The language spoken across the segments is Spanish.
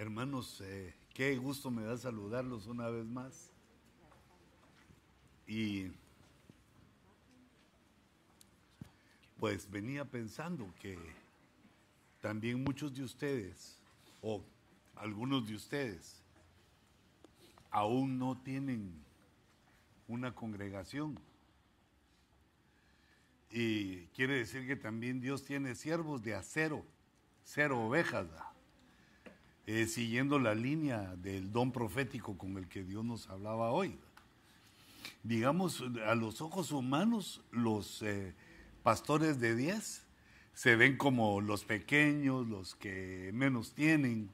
Hermanos, eh, qué gusto me da saludarlos una vez más. Y pues venía pensando que también muchos de ustedes, o algunos de ustedes, aún no tienen una congregación. Y quiere decir que también Dios tiene siervos de acero, cero ovejas, eh, siguiendo la línea del don profético con el que Dios nos hablaba hoy. Digamos, a los ojos humanos, los eh, pastores de diez se ven como los pequeños, los que menos tienen,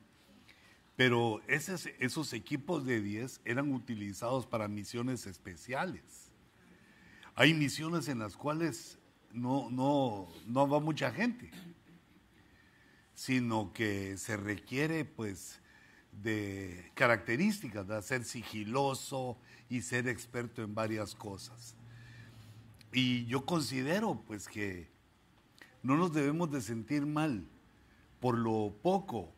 pero esos, esos equipos de 10 eran utilizados para misiones especiales. Hay misiones en las cuales no, no, no va mucha gente, sino que se requiere pues de características, de ser sigiloso y ser experto en varias cosas. Y yo considero pues que no nos debemos de sentir mal por lo poco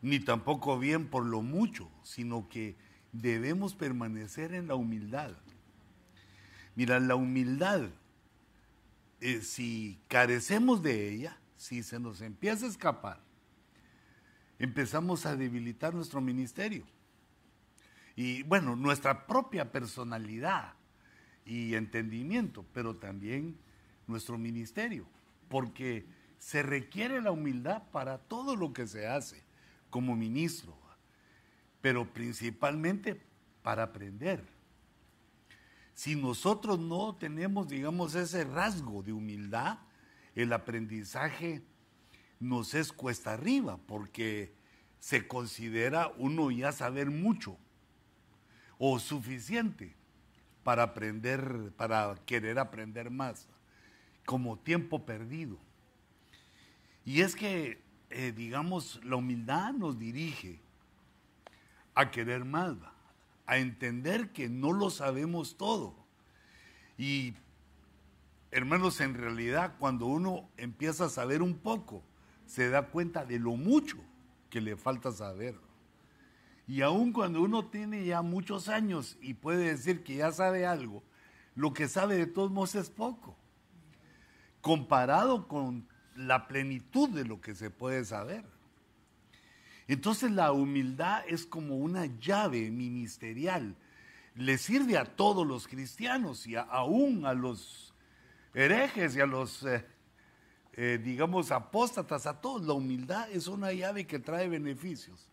ni tampoco bien por lo mucho, sino que debemos permanecer en la humildad. Mira, la humildad, eh, si carecemos de ella, si se nos empieza a escapar, empezamos a debilitar nuestro ministerio. Y bueno, nuestra propia personalidad y entendimiento, pero también nuestro ministerio, porque se requiere la humildad para todo lo que se hace como ministro, pero principalmente para aprender. Si nosotros no tenemos, digamos, ese rasgo de humildad, el aprendizaje nos es cuesta arriba, porque se considera uno ya saber mucho o suficiente para aprender, para querer aprender más, como tiempo perdido. Y es que eh, digamos, la humildad nos dirige a querer más, a entender que no lo sabemos todo. Y, hermanos, en realidad cuando uno empieza a saber un poco, se da cuenta de lo mucho que le falta saber. Y aun cuando uno tiene ya muchos años y puede decir que ya sabe algo, lo que sabe de todos modos es poco. Comparado con la plenitud de lo que se puede saber. Entonces la humildad es como una llave ministerial. Le sirve a todos los cristianos y aún a los herejes y a los, eh, eh, digamos, apóstatas, a todos. La humildad es una llave que trae beneficios.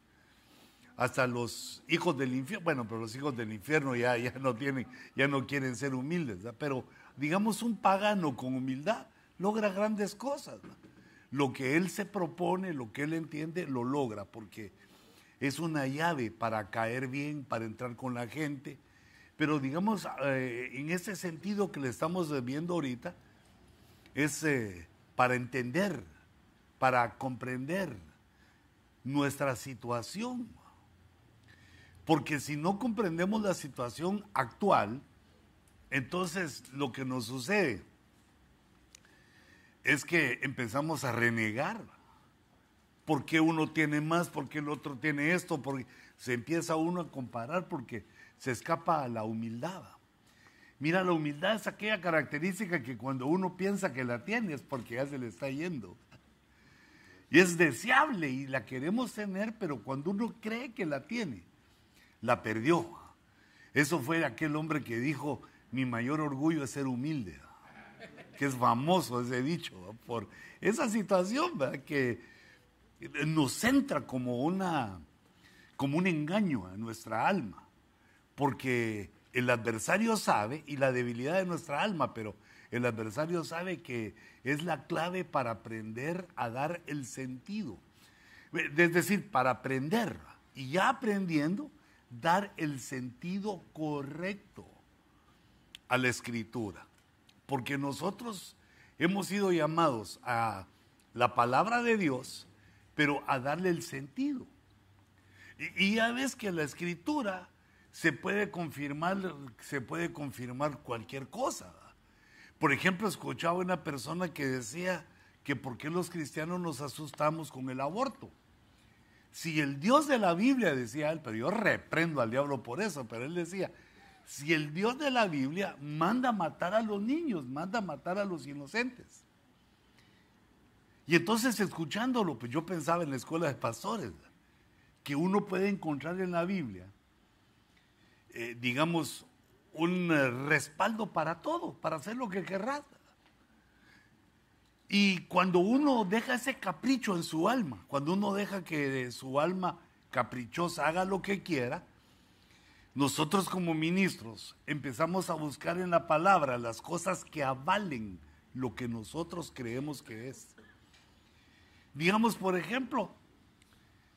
Hasta los hijos del infierno, bueno, pero los hijos del infierno ya, ya no tienen, ya no quieren ser humildes, pero digamos un pagano con humildad logra grandes cosas. Lo que él se propone, lo que él entiende, lo logra, porque es una llave para caer bien, para entrar con la gente. Pero digamos, eh, en ese sentido que le estamos viendo ahorita, es eh, para entender, para comprender nuestra situación. Porque si no comprendemos la situación actual, entonces lo que nos sucede es que empezamos a renegar. ¿Por qué uno tiene más? ¿Por qué el otro tiene esto? Porque se empieza uno a comparar porque se escapa a la humildad. Mira, la humildad es aquella característica que cuando uno piensa que la tiene es porque ya se le está yendo. Y es deseable y la queremos tener, pero cuando uno cree que la tiene, la perdió. Eso fue aquel hombre que dijo, mi mayor orgullo es ser humilde que es famoso ese dicho, por esa situación que nos centra como, una, como un engaño a nuestra alma, porque el adversario sabe, y la debilidad de nuestra alma, pero el adversario sabe que es la clave para aprender a dar el sentido. Es decir, para aprender, y ya aprendiendo, dar el sentido correcto a la escritura porque nosotros hemos sido llamados a la palabra de Dios, pero a darle el sentido. Y, ya ves que la escritura se puede confirmar, se puede confirmar cualquier cosa. Por ejemplo, escuchaba una persona que decía que por qué los cristianos nos asustamos con el aborto. si el Dios de la Biblia, decía él, pero yo reprendo al diablo por eso, pero él decía, si el Dios de la Biblia manda matar a los niños, manda matar a los inocentes. Y entonces escuchándolo, pues yo pensaba en la escuela de pastores, que uno puede encontrar en la Biblia, eh, digamos, un eh, respaldo para todo, para hacer lo que querrás. Y cuando uno deja ese capricho en su alma, cuando uno deja que su alma caprichosa haga lo que quiera, nosotros como ministros empezamos a buscar en la palabra las cosas que avalen lo que nosotros creemos que es. Digamos, por ejemplo,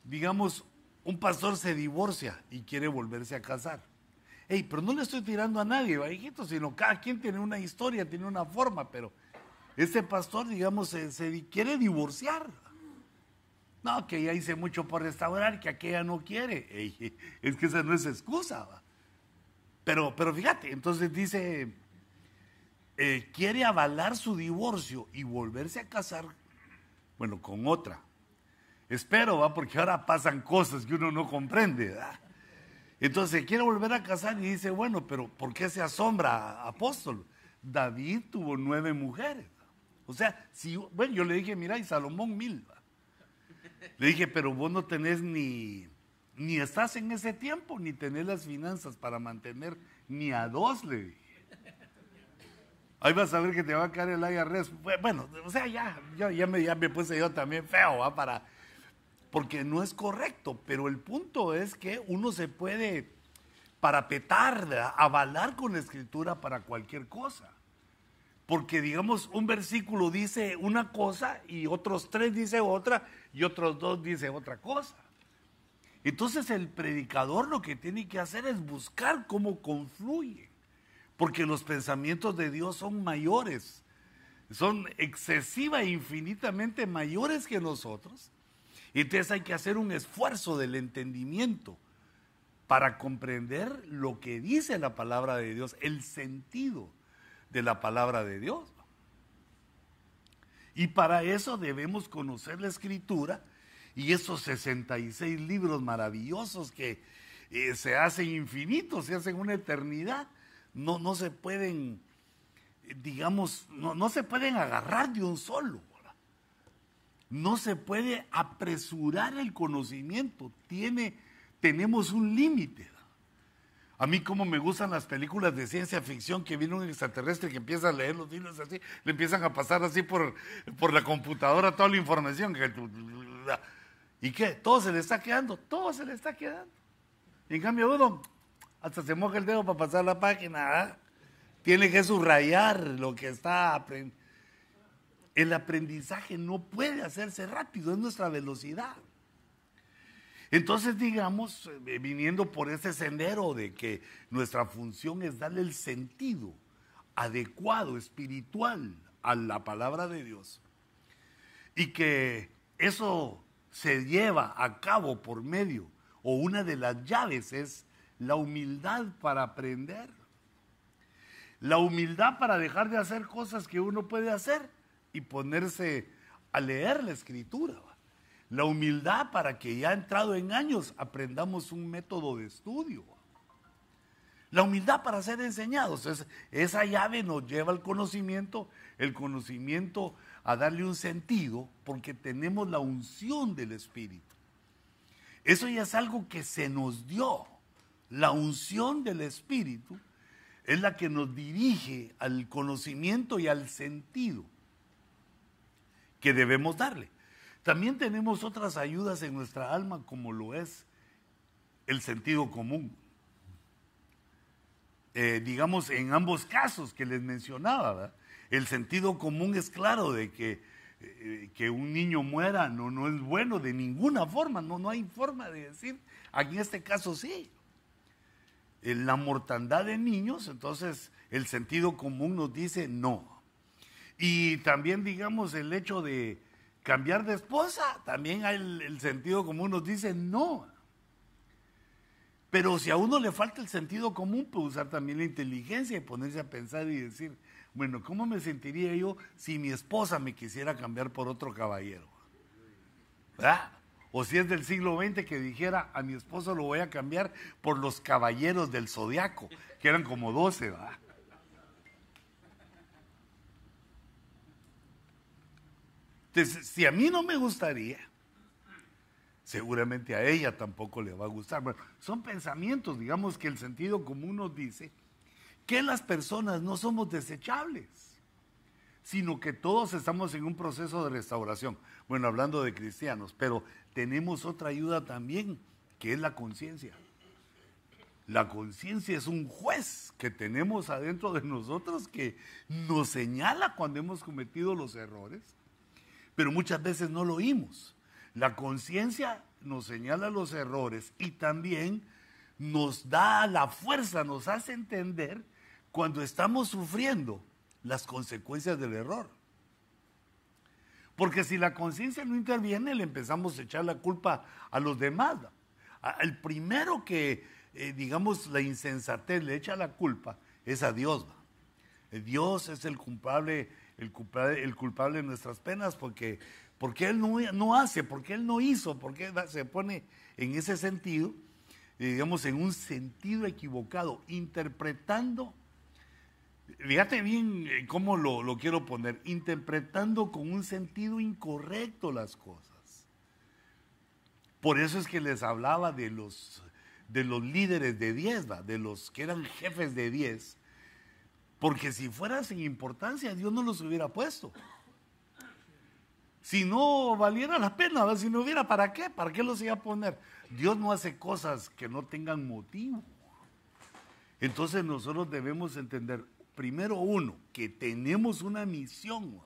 digamos, un pastor se divorcia y quiere volverse a casar. Ey, pero no le estoy tirando a nadie, hijito, sino cada quien tiene una historia, tiene una forma, pero este pastor, digamos, se, quiere divorciar. No, que ya hice mucho por restaurar, que aquella no quiere. es que esa no es excusa. Pero, pero fíjate, entonces dice, eh, quiere avalar su divorcio y volverse a casar, bueno, con otra. Espero, ¿va? porque ahora pasan cosas que uno no comprende. Entonces quiere volver a casar y dice, bueno, pero ¿por qué se asombra, apóstol? David tuvo nueve mujeres. O sea, si, bueno, yo le dije, mira, y Salomón mil. Le dije, pero vos no tenés ni, ni estás en ese tiempo, ni tenés las finanzas para mantener ni a dos, le dije. Ahí vas a ver que te va a caer el IRS. Bueno, o sea, ya, ya, me, ya me puse yo también feo, ¿va? Para, porque no es correcto, pero el punto es que uno se puede parapetar, avalar con la escritura para cualquier cosa. Porque digamos, un versículo dice una cosa y otros tres dice otra y otros dos dice otra cosa. Entonces el predicador lo que tiene que hacer es buscar cómo confluye. Porque los pensamientos de Dios son mayores, son excesiva e infinitamente mayores que nosotros. Entonces hay que hacer un esfuerzo del entendimiento para comprender lo que dice la palabra de Dios, el sentido de la palabra de Dios. Y para eso debemos conocer la escritura y esos 66 libros maravillosos que eh, se hacen infinitos, se hacen una eternidad, no, no se pueden, digamos, no, no se pueden agarrar de un solo. No se puede apresurar el conocimiento, tiene, tenemos un límite. A mí como me gustan las películas de ciencia ficción que viene un extraterrestre que empieza a leer los libros así, le empiezan a pasar así por, por la computadora toda la información. ¿Y qué? Todo se le está quedando, todo se le está quedando. En cambio uno hasta se moja el dedo para pasar la página. ¿ah? Tiene que subrayar lo que está aprendiendo. El aprendizaje no puede hacerse rápido, es nuestra velocidad. Entonces, digamos, eh, viniendo por ese sendero de que nuestra función es darle el sentido adecuado, espiritual a la palabra de Dios, y que eso se lleva a cabo por medio, o una de las llaves es la humildad para aprender. La humildad para dejar de hacer cosas que uno puede hacer y ponerse a leer la escritura la humildad para que ya entrado en años aprendamos un método de estudio. La humildad para ser enseñados. esa llave nos lleva al conocimiento, el conocimiento a darle un sentido, porque tenemos la unción del Espíritu. Eso ya es algo que se nos dio. La unción del Espíritu es la que nos dirige al conocimiento y al sentido que debemos darle. También tenemos otras ayudas en nuestra alma, como lo es el sentido común. Eh, digamos, en ambos casos que les mencionaba, el sentido común es claro de que, eh, que un niño muera no, no es bueno de ninguna forma, no, no hay forma de decir, aquí en este caso sí. En la mortandad de niños, entonces el sentido común nos dice no. Y también, digamos, el hecho de, cambiar de esposa, también hay el, sentido común nos dice no. Pero si a uno le falta el sentido común, puede usar también la inteligencia y ponerse a pensar y decir, bueno, ¿cómo me sentiría yo si mi esposa me quisiera cambiar por otro caballero? ¿Verdad? O si es del siglo XX que dijera, a mi esposo lo voy a cambiar por los caballeros del zodiaco, que eran como 12, ¿va? Entonces, si a mí no me gustaría, seguramente a ella tampoco le va a gustar. Bueno, son pensamientos, digamos que el sentido común nos dice que las personas no somos desechables, sino que todos estamos en un proceso de restauración. Bueno, hablando de cristianos, pero tenemos otra ayuda también, que es la conciencia. La conciencia es un juez que tenemos adentro de nosotros que nos señala cuando hemos cometido los errores, pero muchas veces no lo oímos. La conciencia nos señala los errores y también nos da la fuerza, nos hace entender cuando estamos sufriendo las consecuencias del error. Porque si la conciencia no interviene, le empezamos a echar la culpa a los demás. El primero que, eh, digamos, la insensatez le echa la culpa es a Dios. Dios es el culpable, el culpable, el culpable de nuestras penas porque porque Él no, no hace? porque Él no hizo? porque se pone en ese sentido, eh, digamos, en un sentido equivocado, interpretando, fíjate bien eh, cómo lo, lo quiero poner, interpretando con un sentido incorrecto las cosas. Por eso es que les hablaba de los, de los líderes de diez, de los que eran jefes de diez, porque si fuera sin importancia, Dios no los hubiera puesto si no valiera la pena, si no hubiera, ¿para qué? ¿Para qué los iba a poner? Dios no hace cosas que no tengan motivo. Entonces nosotros debemos entender, primero uno, que tenemos una misión.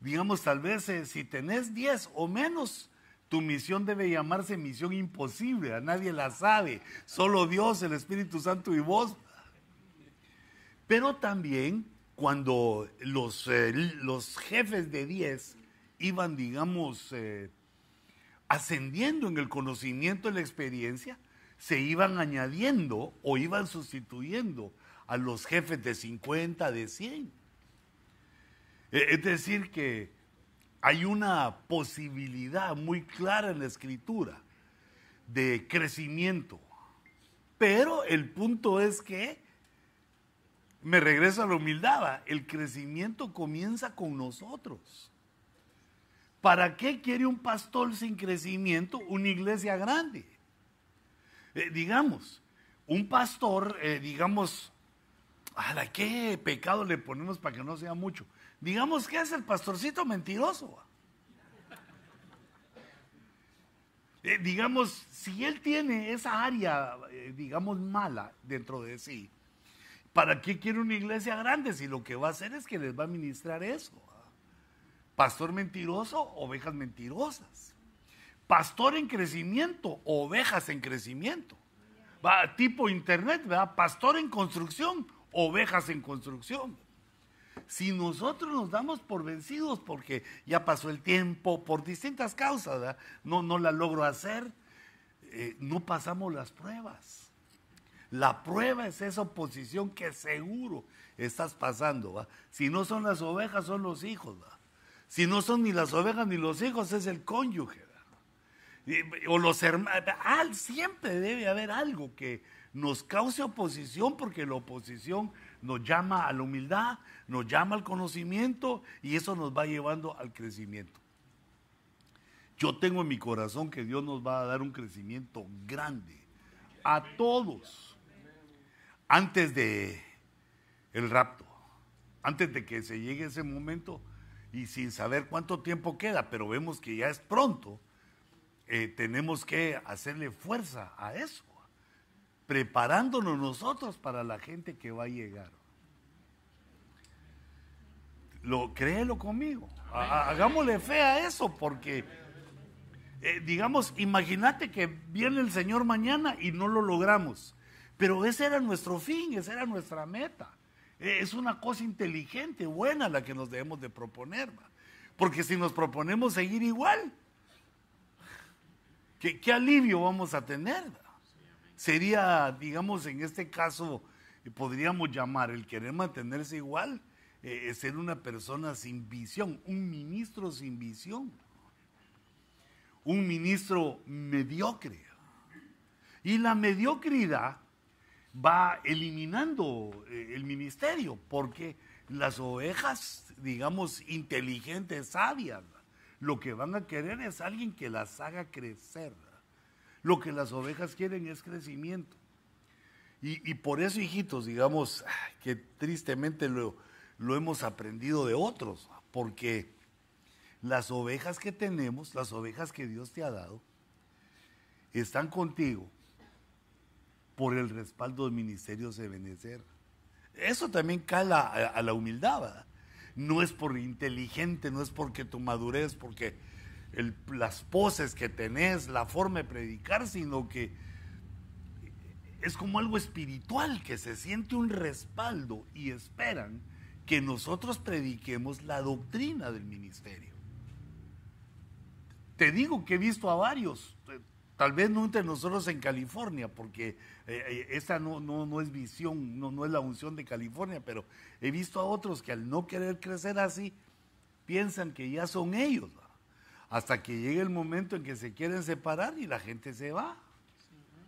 Digamos, tal vez eh, si tenés 10 o menos, tu misión debe llamarse misión imposible, a nadie la sabe, solo Dios, el Espíritu Santo y vos. Pero también cuando los, eh, los jefes de 10 iban, digamos, eh, ascendiendo en el conocimiento y la experiencia, se iban añadiendo o iban sustituyendo a los jefes de 50, de 100. E, es decir, que hay una posibilidad muy clara en la escritura de crecimiento. Pero el punto es que me regreso a la humildad. El crecimiento comienza con nosotros. ¿Para qué quiere un pastor sin crecimiento una iglesia grande? Eh, digamos, un pastor, eh, digamos, ¿a qué pecado le ponemos para que no sea mucho? Digamos que es el pastorcito mentiroso. Eh, digamos, si él tiene esa área, digamos, mala dentro de sí, ¿Para qué quiere una iglesia grande si lo que va a hacer es que les va a ministrar eso? Pastor mentiroso, ovejas mentirosas. Pastor en crecimiento, ovejas en crecimiento. Tipo internet, ¿verdad? Pastor en construcción, ovejas en construcción. Si nosotros nos damos por vencidos porque ya pasó el tiempo, por distintas causas, no, no la logro hacer, eh, no pasamos las pruebas. La prueba es esa oposición que seguro estás pasando. Si no son las ovejas, son los hijos. Si no son ni las ovejas ni los hijos, es el cónyuge. O los hermanos. siempre debe haber algo que nos cause oposición porque la oposición nos llama a la humildad, nos llama al conocimiento y eso nos va llevando al crecimiento. Yo tengo en mi corazón que Dios nos va a dar un crecimiento grande a todos antes de el rapto, antes de que se llegue ese momento y sin saber cuánto tiempo queda, pero vemos que ya es pronto, eh, tenemos que hacerle fuerza a eso, preparándonos nosotros para la gente que va a llegar. Lo, créelo conmigo, hagámosle fe a eso, porque, eh, digamos, imagínate que viene el Señor mañana y no lo logramos. Pero ese era nuestro fin, esa era nuestra meta. E, es una cosa inteligente, buena la que nos debemos de proponer. Porque si nos proponemos seguir igual, ¿qué, alivio vamos a tener? Sería, digamos, en este caso, podríamos llamar el querer mantenerse igual, eh, ser una persona sin visión, un ministro sin visión. un ministro mediocre. Y la mediocridad va eliminando eh, el ministerio, porque las ovejas, digamos, inteligentes, sabias, lo que van a querer es alguien que las haga crecer. Lo que las ovejas quieren es crecimiento. Y, por eso, hijitos, digamos, que tristemente lo, lo hemos aprendido de otros, porque las ovejas que tenemos, las ovejas que Dios te ha dado, están contigo por el respaldo del ministerio de Benecer. Eso también cala a, la humildad, No es por inteligente, no es porque tu madurez, porque las poses que tenés, la forma de predicar, sino que es como algo espiritual, que se siente un respaldo y esperan que nosotros prediquemos la doctrina del ministerio. Te digo que he visto a varios, Tal vez no entre nosotros en California, porque eh, eh, esa no, no, es visión, no, no es la unción de California, pero he visto a otros que al no querer crecer así, piensan que ya son ellos, hasta que llegue el momento en que se quieren separar y la gente se va.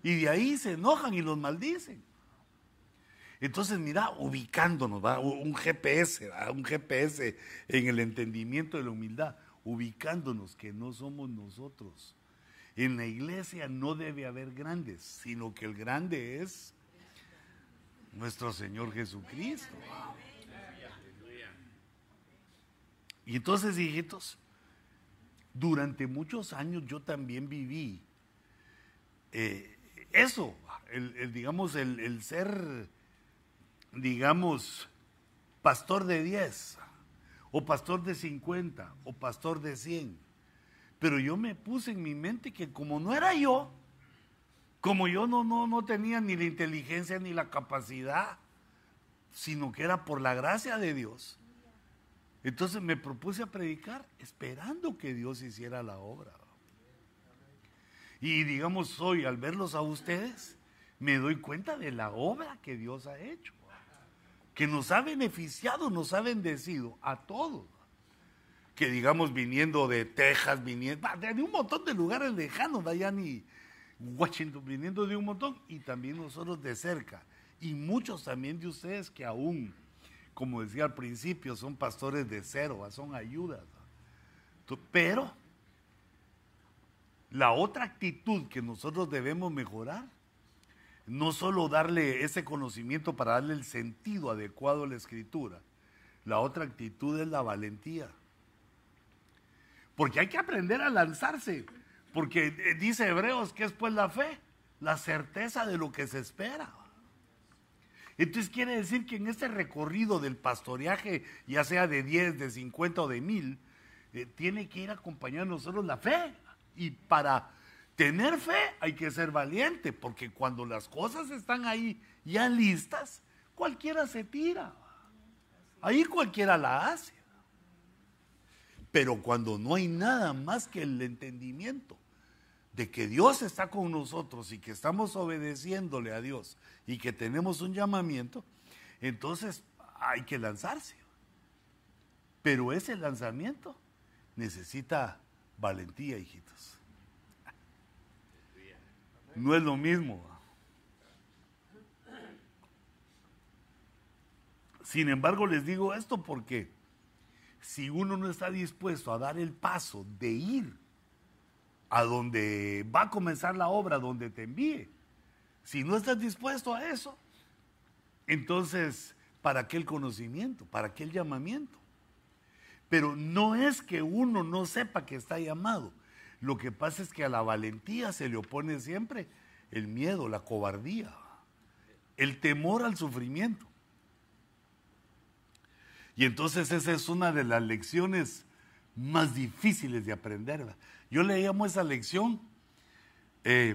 Y de ahí se enojan y los maldicen. Entonces, mira, ubicándonos, ¿va? un GPS, un GPS en el entendimiento de la humildad, ubicándonos que no somos nosotros en la iglesia no debe haber grandes, sino que el grande es nuestro Señor Jesucristo. Y entonces, hijitos, durante muchos años yo también viví eh, eso, el, digamos, el, el, ser, digamos, pastor de 10, o pastor de 50, o pastor de 100 pero yo me puse en mi mente que como no era yo, como yo no, no, no tenía ni la inteligencia ni la capacidad, sino que era por la gracia de Dios. Entonces me propuse a predicar esperando que Dios hiciera la obra. Y digamos hoy, al verlos a ustedes, me doy cuenta de la obra que Dios ha hecho, que nos ha beneficiado, nos ha bendecido a todos que digamos viniendo de Texas, viniendo de un montón de lugares lejanos, ni Washington, viniendo de un montón, y también nosotros de cerca, y muchos también de ustedes que aún, como decía al principio, son pastores de cero, son ayudas. Pero la otra actitud que nosotros debemos mejorar, no solo darle ese conocimiento para darle el sentido adecuado a la escritura, la otra actitud es la valentía. Porque hay que aprender a lanzarse. Porque eh, dice Hebreos que es pues la fe, la certeza de lo que se espera. Entonces quiere decir que en este recorrido del pastoreaje, ya sea de 10, de 50 o de 1000, eh, tiene que ir acompañando a nosotros la fe. Y para tener fe hay que ser valiente, porque cuando las cosas están ahí ya listas, cualquiera se tira. Ahí cualquiera la hace. Pero cuando no hay nada más que el entendimiento de que Dios está con nosotros y que estamos obedeciéndole a Dios y que tenemos un llamamiento, entonces hay que lanzarse. Pero ese lanzamiento necesita valentía, hijitos. No es lo mismo. Sin embargo, les digo esto porque si uno no está dispuesto a dar el paso de ir a donde va a comenzar la obra, donde te envíe, si no estás dispuesto a eso, entonces, ¿para qué el conocimiento? ¿Para qué el llamamiento? Pero no es que uno no sepa que está llamado. Lo que pasa es que a la valentía se le opone siempre el miedo, la cobardía, el temor al sufrimiento. Y entonces esa es una de las lecciones más difíciles de aprender. Yo le llamo esa lección, eh,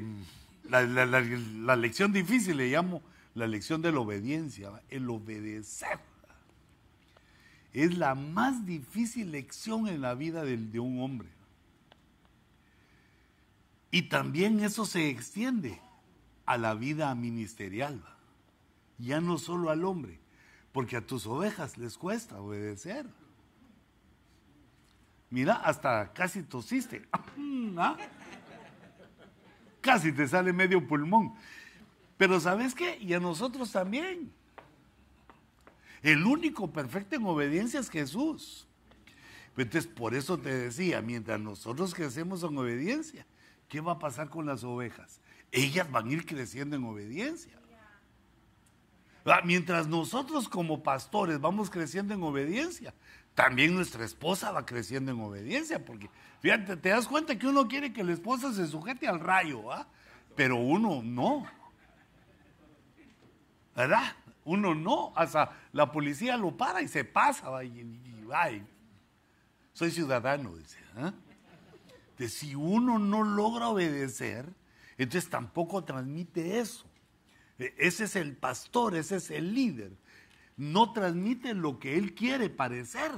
la, lección difícil le llamo la lección de la obediencia, el obedecer. Es la más difícil lección en la vida de, de un hombre. Y también eso se extiende a la vida ministerial, ya no solo al hombre, porque a tus ovejas les cuesta obedecer. Mira, hasta casi tosiste. ¿Ah? casi te sale medio pulmón. Pero ¿sabes qué? Y a nosotros también. El único perfecto en obediencia es Jesús. Entonces, por eso te decía, mientras nosotros crecemos en obediencia, ¿qué va a pasar con las ovejas? Ellas van a ir creciendo en obediencia. Mientras nosotros como pastores vamos creciendo en obediencia, también nuestra esposa va creciendo en obediencia, porque fíjate, te das cuenta que uno quiere que la esposa se sujete al rayo, ¿ah? pero uno no. ¿Verdad? Uno no, hasta la policía lo para y se pasa, va, y, soy ciudadano, dice. ¿ah? si uno no logra obedecer, entonces tampoco transmite eso. E, ese es el pastor, ese es el líder. No transmite lo que él quiere parecer,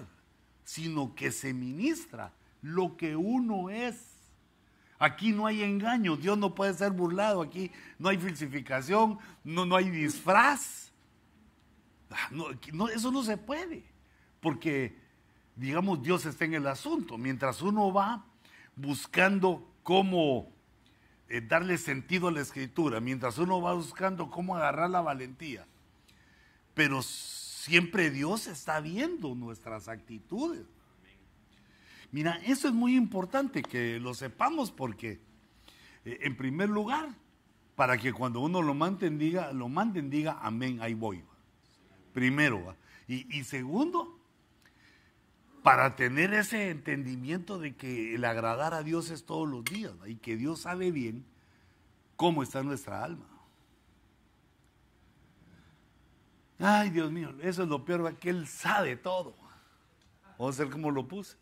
sino que se ministra lo que uno es. Aquí no hay engaño, Dios no puede ser burlado, aquí no hay falsificación, no, no hay disfraz. Ah, no, eso no se puede, porque, digamos, Dios está en el asunto. Mientras uno va buscando cómo eh, darle sentido a la escritura, mientras uno va buscando cómo agarrar la valentía. Pero siempre Dios está viendo nuestras actitudes. Mira, eso es muy importante que lo sepamos porque, eh, en primer lugar, para que cuando uno lo manden diga, lo manden diga, amén, ahí voy. Primero, y, y segundo, para tener ese entendimiento de que el agradar a Dios es todos los días y que Dios sabe bien cómo está nuestra alma. Ay, Dios mío, eso es lo peor, que Él sabe todo. Vamos a ver cómo lo puse.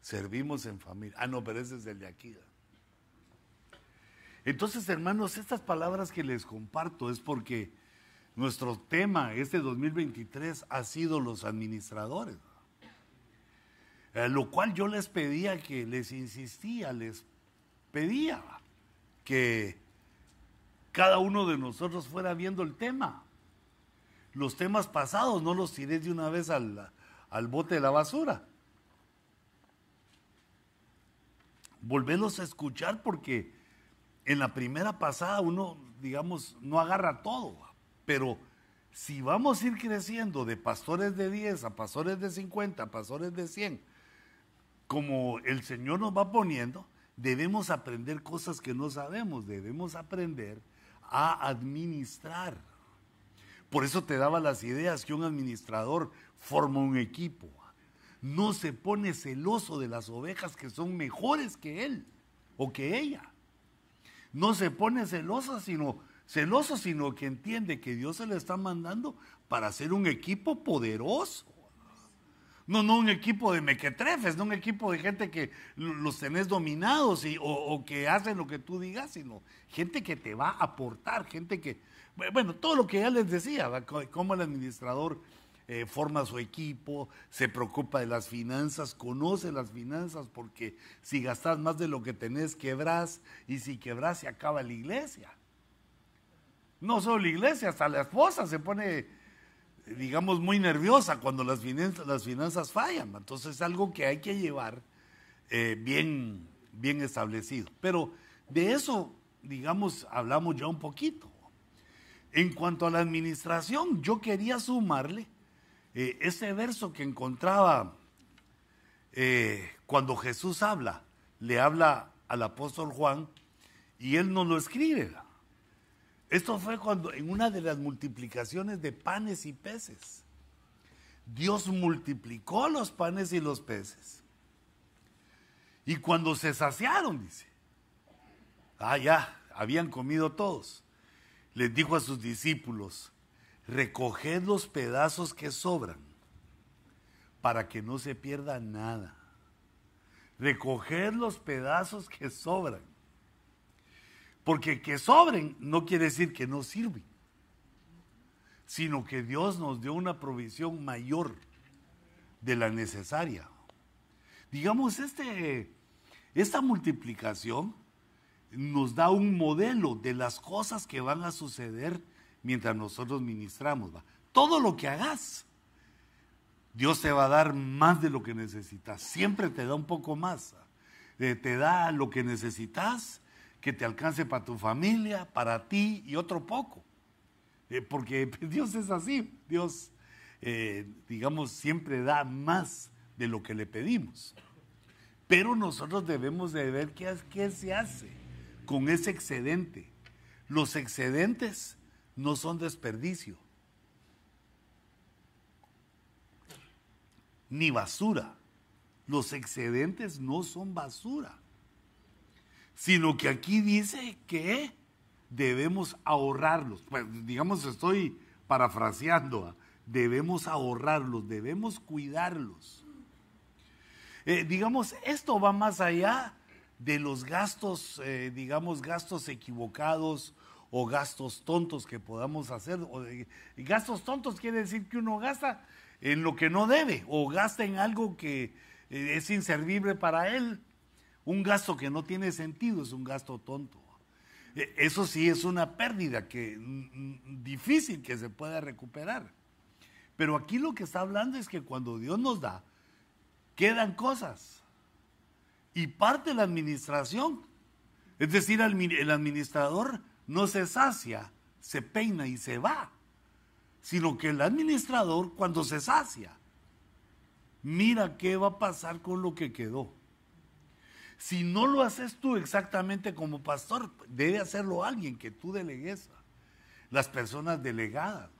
Servimos en familia. Ah, no, pero ese es el de aquí. Entonces, hermanos, estas palabras que les comparto es porque nuestro tema este 2023 ha sido los administradores. Eh, lo cual yo les pedía que les insistía, les pedía que cada uno de nosotros fuera viendo el tema. Los temas pasados no los tiré de una vez al, al bote de la basura. Volverlos a escuchar porque en la primera pasada uno, digamos, no agarra todo. Pero si vamos a ir creciendo de pastores de 10 a pastores de 50, a pastores de 100, como el Señor nos va poniendo, debemos aprender cosas que no sabemos, debemos aprender a administrar. Por eso te daba las ideas que un administrador forma un equipo. No se pone celoso de las ovejas que son mejores que él o que ella. No se pone celoso, sino celoso, sino que entiende que Dios se le está mandando para ser un equipo poderoso. No, no un equipo de mequetrefes, no un equipo de gente que los tenés dominados y, o, que hacen lo que tú digas, sino gente que te va a aportar, gente que, bueno, todo lo que ya les decía, cómo el administrador eh, forma su equipo, se preocupa de las finanzas, conoce las finanzas, porque si gastas más de lo que tenés, quebrás, y si quebrás, se acaba la iglesia. No solo la iglesia, hasta la esposa se pone, digamos, muy nerviosa cuando las finanzas, fallan. Entonces es algo que hay que llevar eh, bien, bien establecido. Pero de eso, digamos, hablamos ya un poquito. En cuanto a la administración, yo quería sumarle eh, ese verso que encontraba eh, cuando Jesús habla, le habla al apóstol Juan y él no lo escribe. Esto fue cuando en una de las multiplicaciones de panes y peces. Dios multiplicó los panes y los peces. Y cuando se saciaron, dice, ah, ya, habían comido todos, les dijo a sus discípulos, recoged los pedazos que sobran para que no se pierda nada. Recoged los pedazos que sobran porque que sobren no quiere decir que no sirven, sino que Dios nos dio una provisión mayor de la necesaria. Digamos, este, esta multiplicación nos da un modelo de las cosas que van a suceder mientras nosotros ministramos. Todo lo que hagas, Dios te va a dar más de lo que necesitas. Siempre te da un poco más. eh, te da lo que necesitas, que te alcance para tu familia, para ti y otro poco. Eh, porque Dios es así, Dios, eh, digamos, siempre da más de lo que le pedimos. Pero nosotros debemos de ver qué, qué se hace con ese excedente. Los excedentes no son desperdicio, ni basura. Los excedentes no son basura, sino que aquí dice que debemos ahorrarlos. Pues, digamos, estoy parafraseando, ¿ah? debemos ahorrarlos, debemos cuidarlos. Eh, digamos, esto va más allá de los gastos, eh, digamos, gastos equivocados o gastos tontos que podamos hacer. O gastos tontos quiere decir que uno gasta en lo que no debe o gasta en algo que eh, es inservible para él. Un gasto que no tiene sentido es un gasto tonto. Eso sí es una pérdida que mm, mm, difícil que se pueda recuperar. Pero aquí lo que está hablando es que cuando Dios nos da, quedan cosas. Y parte de la administración. Es decir, el administrador no se sacia, se peina y se va. Sino que el administrador, cuando se sacia, mira qué va a pasar con lo que quedó. Si no lo haces tú exactamente como pastor, debe hacerlo alguien que tú delegues. Las personas delegadas.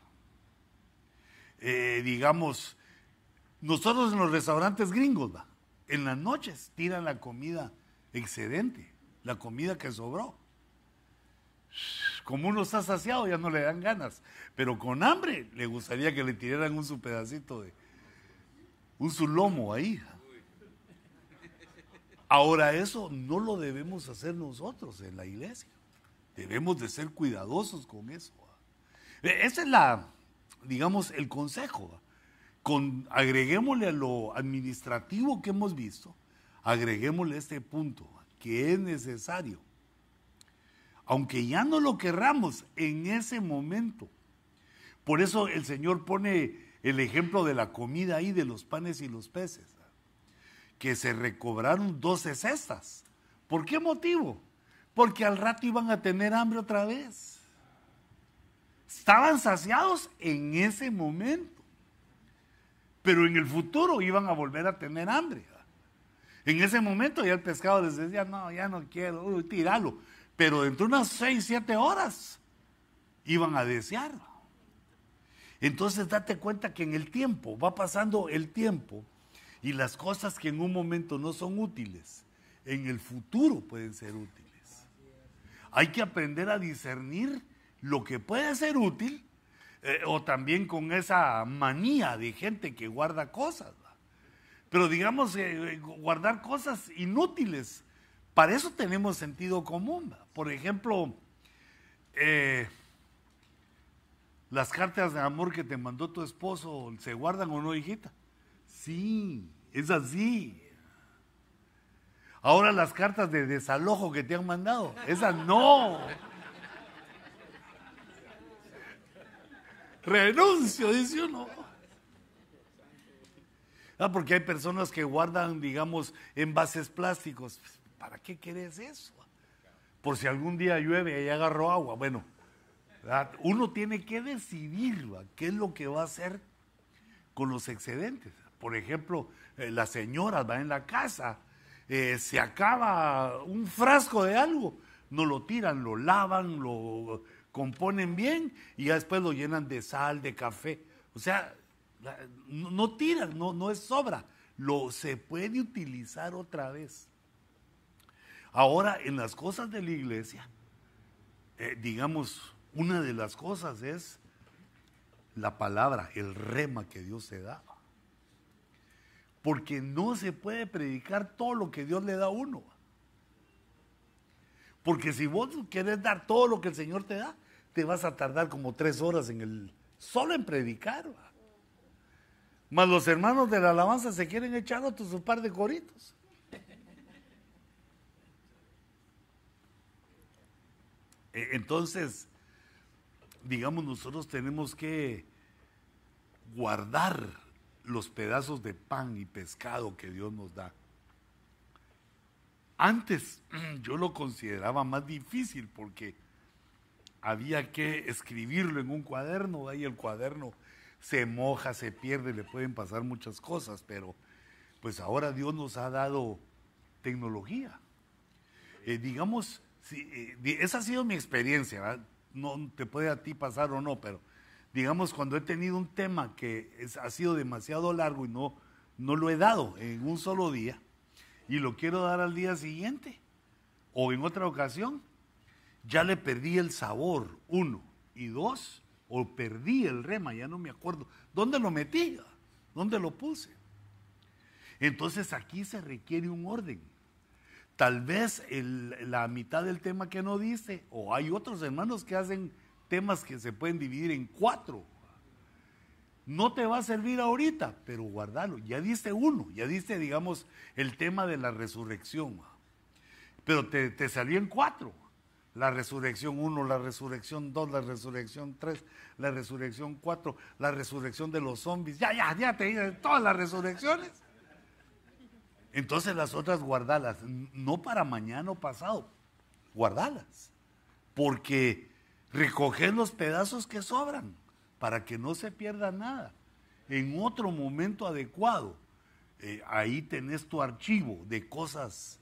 Eh, digamos, nosotros en los restaurantes gringos, en las noches tiran la comida excedente, la comida que sobró. Como uno está saciado, ya no le dan ganas. Pero con hambre le gustaría que le tiraran un su pedacito de. un su lomo ahí. Ahora, eso no lo debemos hacer nosotros en la iglesia. Debemos de ser cuidadosos con eso. Ese es la, digamos, el consejo agreguémosle a lo administrativo que hemos visto, agreguémosle este punto, que es necesario. Aunque ya no lo querramos en ese momento. Por eso el Señor pone el ejemplo de la comida ahí, de los panes y los peces, que se recobraron 12 cestas. ¿Por qué motivo? Porque al rato iban a tener hambre otra vez. Estaban saciados en ese momento pero en el futuro iban a volver a tener hambre. En ese momento ya el pescado les decía, no, ya no quiero, uy, tíralo. Pero dentro de unas 6, 7 horas iban a desearlo. Entonces date cuenta que en el tiempo, va pasando el tiempo y las cosas que en un momento no son útiles, en el futuro pueden ser útiles. Hay que aprender a discernir lo que puede ser útil eh, o también con esa manía de gente que guarda cosas. Pero digamos, eh, eh, guardar cosas inútiles, para eso tenemos sentido común. Por ejemplo, las cartas de amor que te mandó tu esposo, ¿se guardan o no, hijita? Sí, es así. Ahora las cartas de desalojo que te han mandado, esas no. renuncio, dice uno. Ah, porque hay personas que guardan, digamos, envases plásticos. ¿Para qué querés eso? Por si algún día llueve y agarró agua. Bueno, uno tiene que decidir qué es lo que va a hacer con los excedentes. Por ejemplo, eh, las señoras van en la casa, eh, se acaba un frasco de algo, no lo tiran, lo lavan, lo componen bien y ya después lo llenan de sal, de café. O sea, no, tiran, no, no es sobra. Lo se puede utilizar otra vez. Ahora, en las cosas de la iglesia, eh, digamos, una de las cosas es la palabra, el rema que Dios te da. Porque no se puede predicar todo lo que Dios le da a uno. Porque si vos querés dar todo lo que el Señor te da, te vas a tardar como tres horas en el, solo en predicar. Más los hermanos de la alabanza se quieren echar otros un par de coritos. E, entonces, digamos, nosotros tenemos que guardar los pedazos de pan y pescado que Dios nos da. Antes yo lo consideraba más difícil porque había que escribirlo en un cuaderno, ahí el cuaderno se moja, se pierde, le pueden pasar muchas cosas, pero pues ahora Dios nos ha dado tecnología. Eh, digamos, eh, esa ha sido mi experiencia, no te puede a ti pasar o no, pero digamos cuando he tenido un tema que ha sido demasiado largo y no, no lo he dado en un solo día y lo quiero dar al día siguiente o en otra ocasión, ya le perdí el sabor, uno, y dos, o perdí el rema, ya no me acuerdo. ¿Dónde lo metí? ¿Dónde lo puse? Entonces aquí se requiere un orden. Tal vez la mitad del tema que no dice, o hay otros hermanos que hacen temas que se pueden dividir en cuatro. No te va a servir ahorita, pero guardalo. Ya diste uno, ya diste, digamos, el tema de la resurrección. Pero te, te salió en cuatro la resurrección 1, la resurrección 2, la resurrección 3, la resurrección 4, la resurrección de los zombies. Ya, ya, ya te dije todas las resurrecciones. Entonces las otras guardalas, no para mañana o pasado, guardalas. Porque recoger los pedazos que sobran para que no se pierda nada. En otro momento adecuado, eh, ahí tenés tu archivo de cosas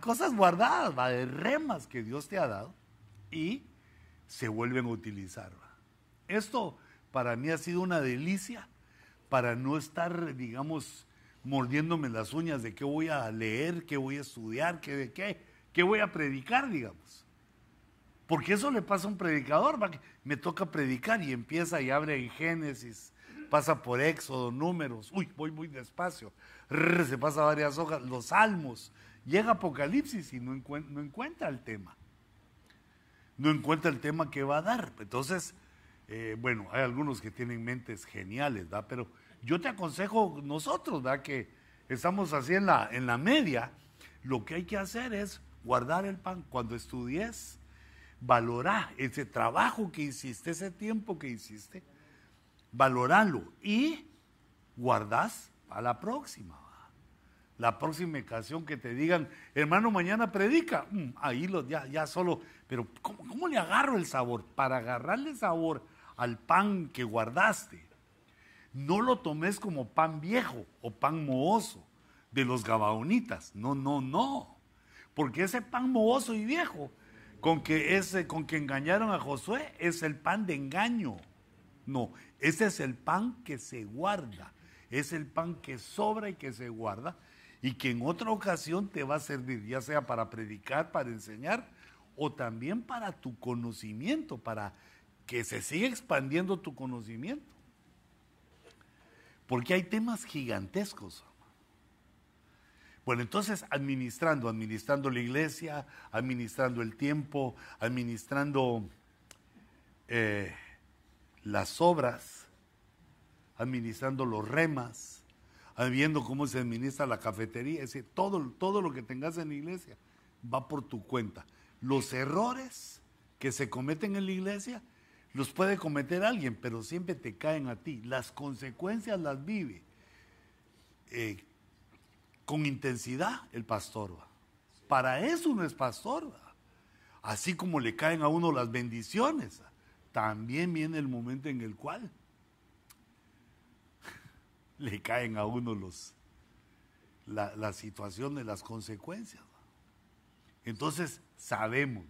cosas guardadas, de remas que Dios te ha dado y se vuelven a utilizar. Esto para mí ha sido una delicia para no estar, digamos, mordiéndome las uñas de qué voy a leer, qué voy a estudiar, qué qué, qué voy a predicar, digamos. Porque eso le pasa a un predicador, me toca predicar y empieza y abre en Génesis, pasa por Éxodo, números, uy, voy muy despacio, se pasa varias hojas, los salmos, Llega Apocalipsis y no, encuentra el tema. No encuentra el tema que va a dar. Entonces, eh, bueno, hay algunos que tienen mentes geniales, ¿verdad? Pero yo te aconsejo nosotros, ¿verdad? Que estamos así en la, en la media, lo que hay que hacer es guardar el pan. Cuando estudies, valorar ese trabajo que hiciste, ese tiempo que hiciste, valorarlo y guardas a la próxima la próxima ocasión que te digan, hermano, mañana predica, mm, ahí lo, ya, ya solo, pero ¿cómo, le agarro el sabor? Para agarrarle sabor al pan que guardaste, no lo tomes como pan viejo o pan mohoso de los gabaonitas, no, no, no, porque ese pan mohoso y viejo con que, ese, con que engañaron a Josué es el pan de engaño, no, ese es el pan que se guarda, es el pan que sobra y que se guarda y que en otra ocasión te va a servir, ya sea para predicar, para enseñar o también para tu conocimiento, para que se siga expandiendo tu conocimiento. Porque hay temas gigantescos. Bueno, entonces administrando, administrando la iglesia, administrando el tiempo, administrando eh, las obras, administrando los remas, viendo cómo se administra la cafetería, es decir, todo, todo lo que tengas en la iglesia va por tu cuenta. Los errores que se cometen en la iglesia los puede cometer alguien, pero siempre te caen a ti. Las consecuencias las vive eh, con intensidad el pastor. Para eso no es pastor. Así como le caen a uno las bendiciones, también viene el momento en el cual le caen a uno los, la, situación de las consecuencias. Entonces sabemos,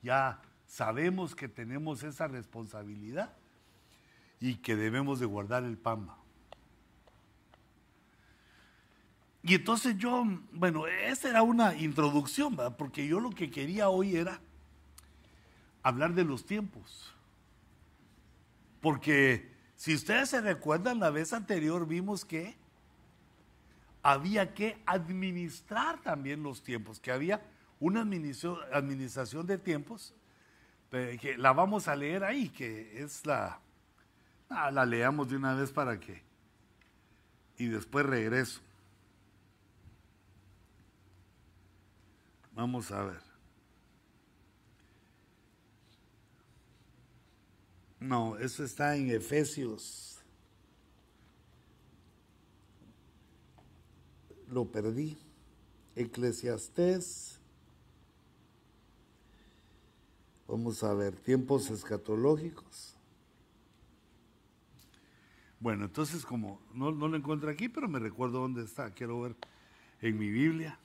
ya sabemos que tenemos esa responsabilidad y que debemos de guardar el pan. Y entonces yo, bueno, esa era una introducción, porque yo lo que quería hoy era hablar de los tiempos. Porque si ustedes se recuerdan, la vez anterior vimos que había que administrar también los tiempos, que había una administración de tiempos, que la vamos a leer ahí, que es la... Ah, la leamos de una vez para que... Y después regreso. Vamos a ver. No, eso está en Efesios. Lo perdí. Eclesiastés. Vamos a ver, tiempos escatológicos. Bueno, entonces como no, no lo encuentro aquí, pero me recuerdo dónde está. Quiero ver en mi Biblia.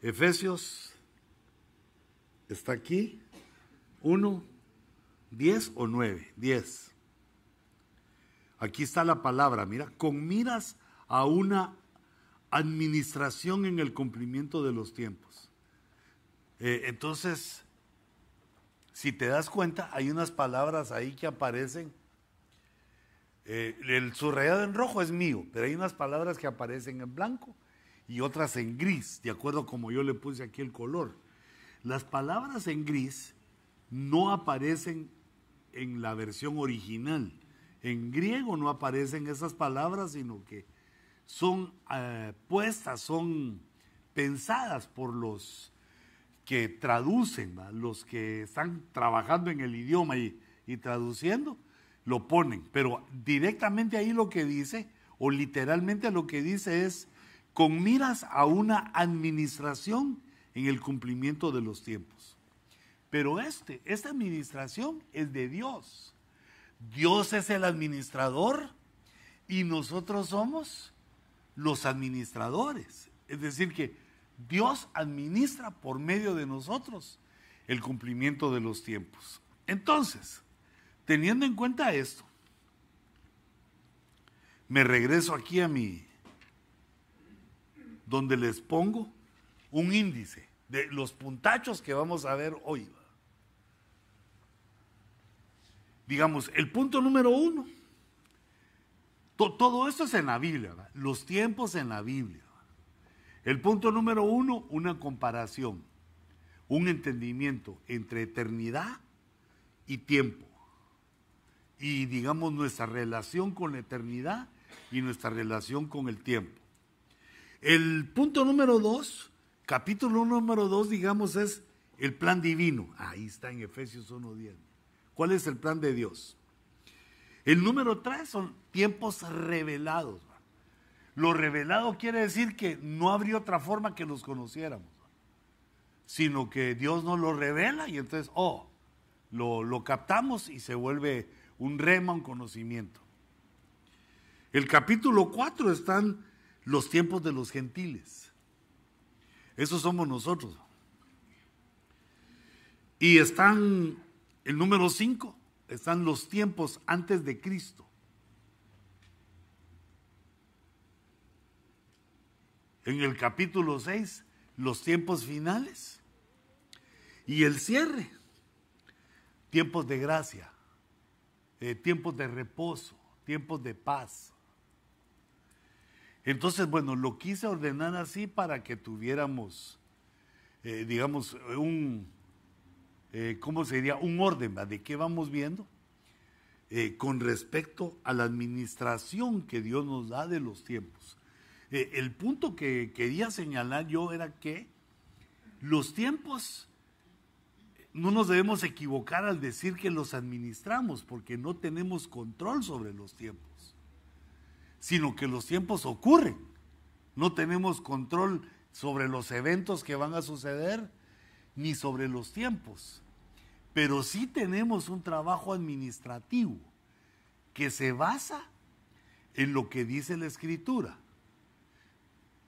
Efesios está aquí. Uno, diez o nueve. Diez. Aquí está la palabra, mira, con miras a una administración en el cumplimiento de los tiempos. Eh, entonces, si te das cuenta, hay unas palabras ahí que aparecen. Eh, el subrayado en rojo es mío, pero hay unas palabras que aparecen en blanco y otras en gris, de acuerdo como yo le puse aquí el color. Las palabras en gris no aparecen en la versión original. En griego no aparecen esas palabras, sino que son eh, puestas, son pensadas por los que traducen, los que están trabajando en el idioma y, y traduciendo, lo ponen. Pero directamente ahí lo que dice, o literalmente lo que dice es, con miras a una administración en el cumplimiento de los tiempos. Pero este, esta administración es de Dios. Dios es el administrador y nosotros somos los administradores. Es decir, que Dios administra por medio de nosotros el cumplimiento de los tiempos. Entonces, teniendo en cuenta esto, me regreso aquí a mi, donde les pongo un índice de los puntachos que vamos a ver hoy. Digamos, el punto número uno, todo esto es en la Biblia, los tiempos en la Biblia. El punto número uno, una comparación, un entendimiento entre eternidad y tiempo. Y digamos nuestra relación con la eternidad y nuestra relación con el tiempo. El punto número dos, capítulo número dos, digamos, es el plan divino. Ahí está en Efesios 1.10. ¿Cuál es el plan de Dios? El número tres son tiempos revelados. Lo revelado quiere decir que no habría otra forma que los conociéramos, sino que Dios nos lo revela y entonces, oh, lo, lo captamos y se vuelve un rema, un conocimiento. El capítulo 4 están los tiempos de los gentiles. Esos somos nosotros. Y están, el número 5, están los tiempos antes de Cristo. en el capítulo 6 los tiempos finales y el cierre, tiempos de gracia, eh, tiempos de reposo, tiempos de paz. Entonces, bueno, lo quise ordenar así para que tuviéramos, eh, digamos, un, eh, ¿cómo sería? Un orden de qué vamos viendo con respecto a la administración que Dios nos da de los tiempos. Eh, el punto que quería señalar yo era que los tiempos no nos debemos equivocar al decir que los administramos, porque no tenemos control sobre los tiempos, sino que los tiempos ocurren. No tenemos control sobre los eventos que van a suceder, ni sobre los tiempos. Pero sí tenemos un trabajo administrativo que se basa en lo que dice la escritura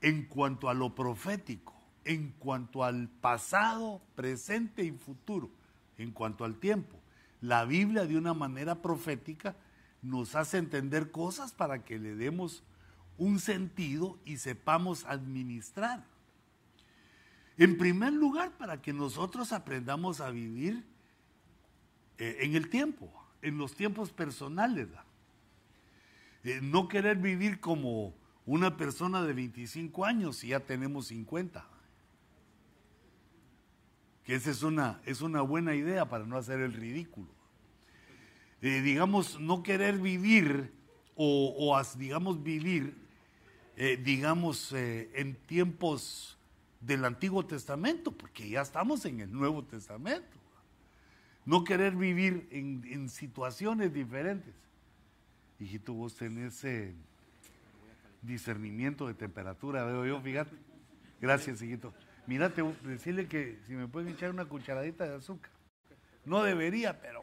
en cuanto a lo profético, en cuanto al pasado, presente y futuro, en cuanto al tiempo. La Biblia de una manera profética nos hace entender cosas para que le demos un sentido y sepamos administrar. En primer lugar, para que nosotros aprendamos a vivir eh, en el tiempo, en los tiempos personales. Eh, no querer vivir como una persona de 25 años y ya tenemos 50. Que esa es una, es una buena idea para no hacer el ridículo. Eh, digamos, no querer vivir o, digamos, vivir, eh, digamos, eh, en tiempos del Antiguo Testamento, porque ya estamos en el Nuevo Testamento. No querer vivir en, situaciones diferentes. Hijito, vos tenés discernimiento de temperatura, veo yo, fíjate. Gracias, hijito. Mírate, decirle que si me pueden echar una cucharadita de azúcar. No debería, pero.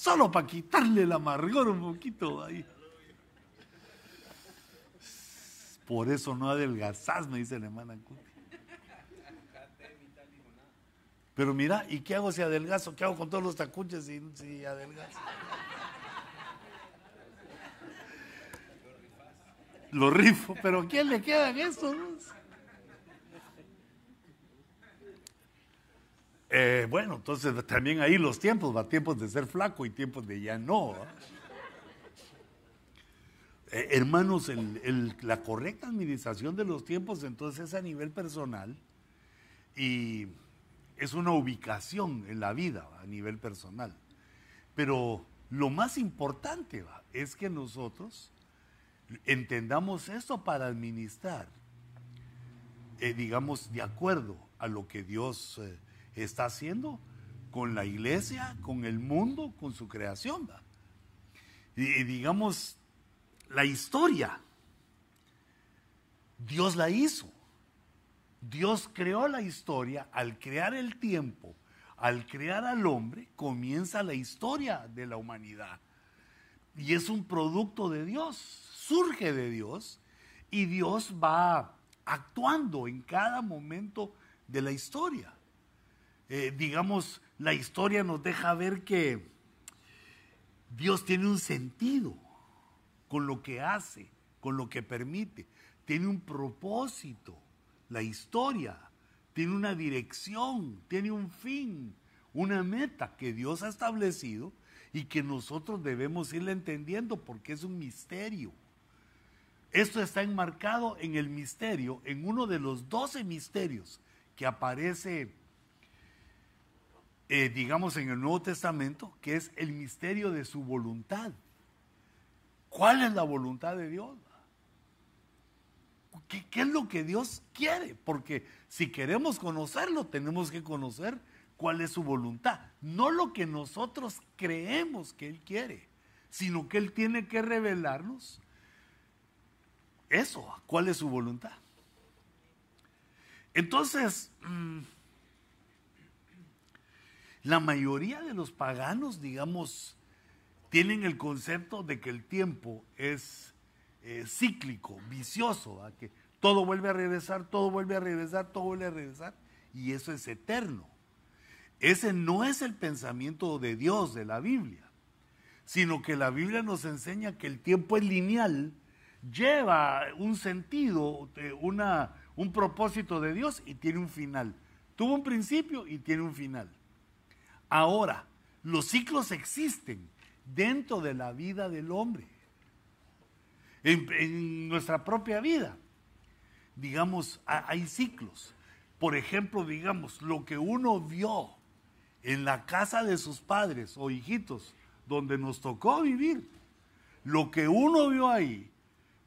Solo para quitarle el amargor un poquito ahí. Por eso no adelgazás, me dice la hermana Cuti. Pero mira, ¿y qué hago si adelgazo? ¿Qué hago con todos los tacuches si, si adelgazo? Lo rifo, pero ¿a quién le quedan esos? Eh, bueno, entonces también ahí los tiempos, va tiempos de ser flaco y tiempos de ya no. Eh, hermanos, la correcta administración de los tiempos entonces es a nivel personal y es una ubicación en la vida a nivel personal. Pero lo más importante es que nosotros entendamos esto para administrar, eh, digamos, de acuerdo a lo que Dios está haciendo con la iglesia, con el mundo, con su creación. y digamos, la historia, Dios la hizo. Dios creó la historia, al crear el tiempo, al crear al hombre, comienza la historia de la humanidad. Y es un producto de Dios, surge de Dios y Dios va actuando en cada momento de la historia. Eh, digamos, la historia nos deja ver que Dios tiene un sentido con lo que hace, con lo que permite, tiene un propósito la historia tiene una dirección, tiene un fin, una meta que Dios ha establecido y que nosotros debemos irle entendiendo porque es un misterio. Esto está enmarcado en el misterio, en uno de los doce misterios que aparece, eh, digamos, en el Nuevo Testamento, que es el misterio de su voluntad. ¿Cuál es la voluntad de Dios? ¿Qué, es lo que Dios quiere? Porque si queremos conocerlo, tenemos que conocer cuál es su voluntad. No lo que nosotros creemos que Él quiere, sino que Él tiene que revelarnos eso, cuál es su voluntad. Entonces, mm, la mayoría de los paganos, digamos, tienen el concepto de que el tiempo es eh, cíclico, vicioso, que todo vuelve a regresar, todo vuelve a regresar, todo vuelve a regresar, y eso es eterno. Ese no es el pensamiento de Dios, de la Biblia, sino que la Biblia nos enseña que el tiempo es lineal, lleva un sentido, eh, una, un propósito de Dios y tiene un final. Tuvo un principio y tiene un final. Ahora, los ciclos existen dentro de la vida del hombre en, nuestra propia vida. Digamos, hay ciclos. Por ejemplo, digamos, lo que uno vio en la casa de sus padres o hijitos, donde nos tocó vivir, lo que uno vio ahí,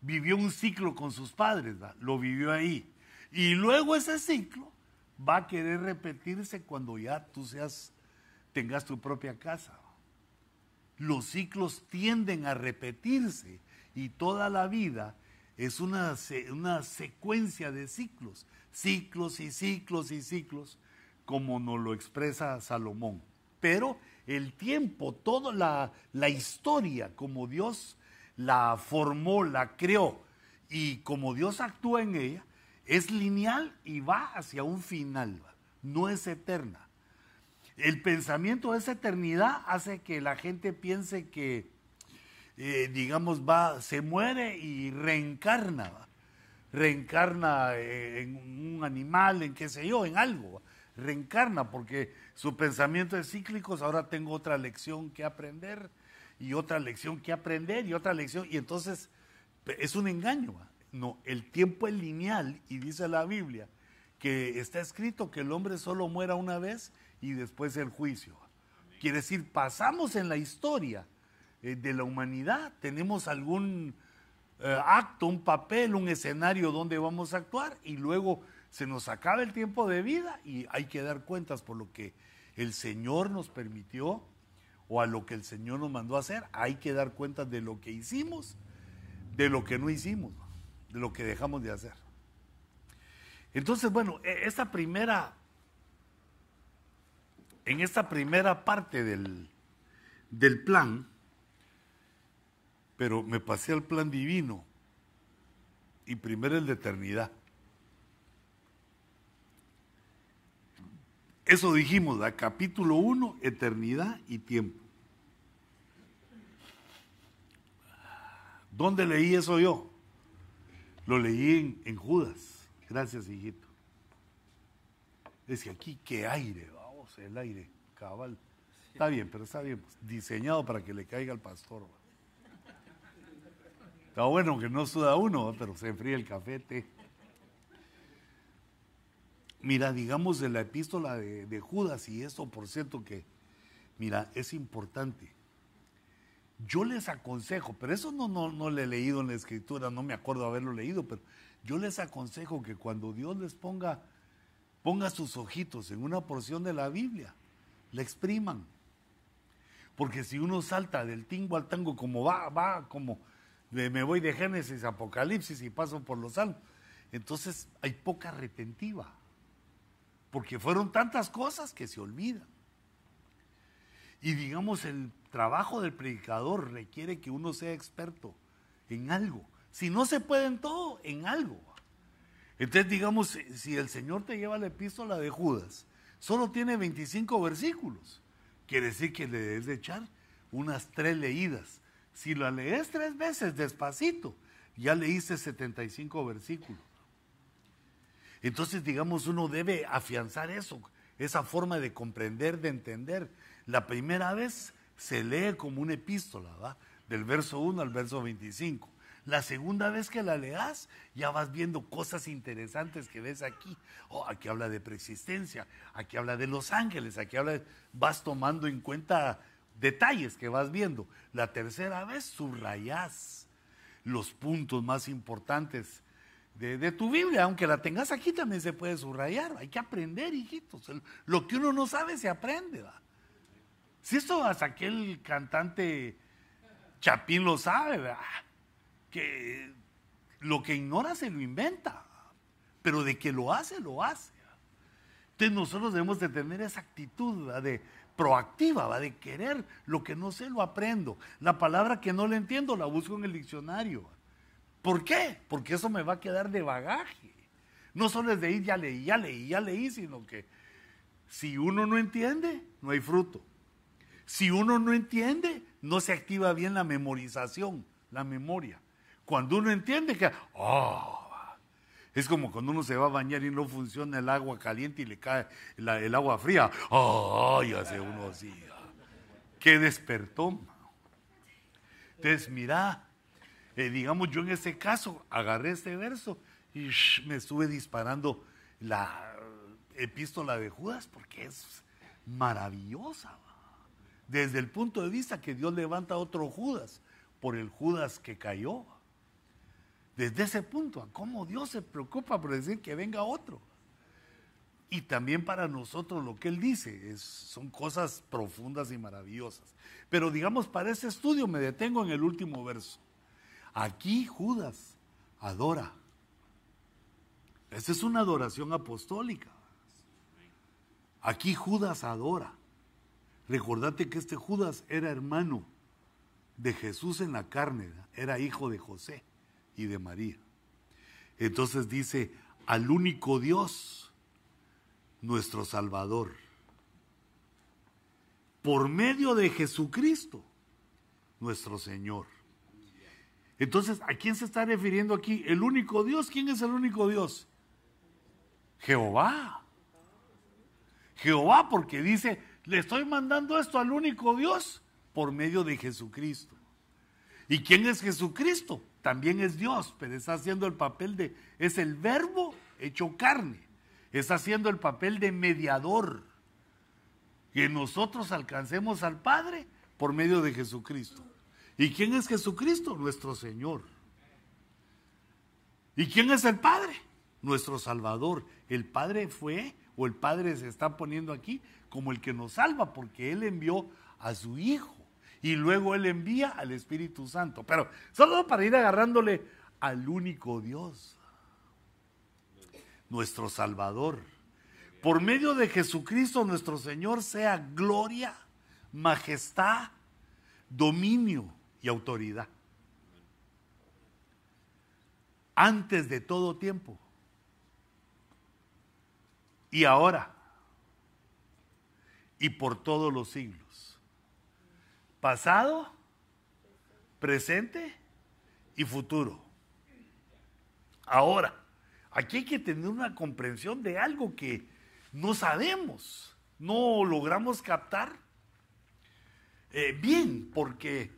vivió un ciclo con sus padres, lo vivió ahí. Y luego ese ciclo va a querer repetirse cuando ya tú seas, tengas tu propia casa. Los ciclos tienden a repetirse y toda la vida es una, una secuencia de ciclos, ciclos y ciclos y ciclos, como nos lo expresa Salomón. Pero el tiempo, toda la, la historia, como Dios la formó, la creó y como Dios actúa en ella, es lineal y va hacia un final, no es eterna. El pensamiento de esa eternidad hace que la gente piense que eh, digamos, va, se muere y reencarna, reencarna eh, en un animal, en qué sé yo, en algo, reencarna porque su pensamiento es cíclico, ahora tengo otra lección que aprender y otra lección que aprender y otra lección, y entonces es un engaño. No, el tiempo es lineal y dice la Biblia que está escrito que el hombre solo muera una vez y después el juicio. Quiere decir, pasamos en la historia eh, de la humanidad. Tenemos algún eh, acto, un papel, un escenario donde vamos a actuar y luego se nos acaba el tiempo de vida y hay que dar cuentas por lo que el Señor nos permitió o a lo que el Señor nos mandó a hacer. Hay que dar cuentas de lo que hicimos, de lo que no hicimos. de lo que dejamos de hacer. Entonces, bueno, e, esta primera, en esta primera parte del, del plan, pero me pasé al plan divino y primero el de eternidad. Eso dijimos, ¿da? capítulo 1, eternidad y tiempo. ¿Dónde leí eso yo? Lo leí en, Judas. Gracias, hijito. Es que aquí, qué aire, el aire, cabal. Está bien, pero está bien, pues, diseñado para que le caiga al pastor. Está bueno que no suda uno, pero se enfría el café, Mira, digamos de la epístola de, Judas, y esto por cierto que, mira, es importante. Yo les aconsejo, pero eso no, no, no lo he leído en la escritura, no me acuerdo haberlo leído, pero yo les aconsejo que cuando Dios les ponga, ponga sus ojitos en una porción de la Biblia, la expriman. Porque si uno salta del tingo al tango como va, va, como me voy de Génesis a Apocalipsis y paso por los salmos, entonces hay poca retentiva. Porque fueron tantas cosas que se olvidan. Y digamos, el trabajo del predicador requiere que uno sea experto en algo. Si no se puede en todo, en algo. Entonces, digamos, si el Señor te lleva la epístola de Judas, solo tiene 25 versículos. Quiere decir que le debes de echar unas tres leídas. Si la lees tres veces despacito, ya leíste 75 versículos. Entonces, digamos, uno debe afianzar eso, esa forma de comprender, de entender. La primera vez se lee como una epístola, ¿va? Del verso 1 al verso 25. La segunda vez que la leas, ya vas viendo cosas interesantes que ves aquí. Oh, aquí habla de preexistencia, aquí habla de los ángeles, aquí habla, vas tomando en cuenta detalles que vas viendo. La tercera vez subrayas los puntos más importantes de, tu Biblia, aunque la tengas aquí también se puede subrayar. Hay que aprender, hijitos. Lo que uno no sabe se aprende. Si esto hasta aquel cantante Chapín lo sabe, que lo que ignora se lo inventa, pero de que lo hace, lo hace. Entonces nosotros debemos de tener esa actitud de proactiva, ¿va? de querer lo que no sé, lo aprendo. La palabra que no le entiendo la busco en el diccionario. ¿Por qué? Porque eso me va a quedar de bagaje. No solo es de ir, ya leí, ya leí, ya leí, sino que si uno no entiende, no hay fruto. Si uno no entiende, no se activa bien la memorización, la memoria. Cuando uno entiende que, oh, es como cuando uno se va a bañar y no funciona el agua caliente y le cae el agua fría. ¡Ay! hace uno así. ¡Qué despertó! Entonces, mira, eh, digamos, yo en este caso agarré este verso y me estuve disparando la epístola de Judas porque es maravillosa. Desde el punto de vista que Dios levanta otro Judas por el Judas que cayó. Desde ese punto, cómo Dios se preocupa por decir que venga otro. Y también para nosotros lo que Él dice es, son cosas profundas y maravillosas. Pero digamos, para ese estudio me detengo en el último verso. Aquí Judas adora. Esta es una adoración apostólica. Aquí Judas adora. Recordate que este Judas era hermano de Jesús en la carne, era hijo de José y de María. Entonces dice, al único Dios, nuestro Salvador, por medio de Jesucristo, nuestro Señor. Entonces, ¿a quién se está refiriendo aquí? El único Dios. ¿Quién es el único Dios? Jehová. Jehová porque dice, le estoy mandando esto al único Dios por medio de Jesucristo. ¿Y quién es Jesucristo? También es Dios, pero está haciendo el papel de, es el verbo hecho carne. Está haciendo el papel de mediador. Que nosotros alcancemos al Padre por medio de Jesucristo. ¿Y quién es Jesucristo? Nuestro Señor. ¿Y quién es el Padre? Nuestro Salvador. El Padre fue, o el Padre se está poniendo aquí, como el que nos salva, porque Él envió a su Hijo. Y luego Él envía al Espíritu Santo. Pero solo para ir agarrándole al único Dios, nuestro Salvador. Por medio de Jesucristo nuestro Señor sea gloria, majestad, dominio y autoridad. Antes de todo tiempo. Y ahora. Y por todos los siglos. Pasado, presente y futuro. Ahora, aquí hay que tener una comprensión de algo que no sabemos, no logramos captar eh, bien, porque,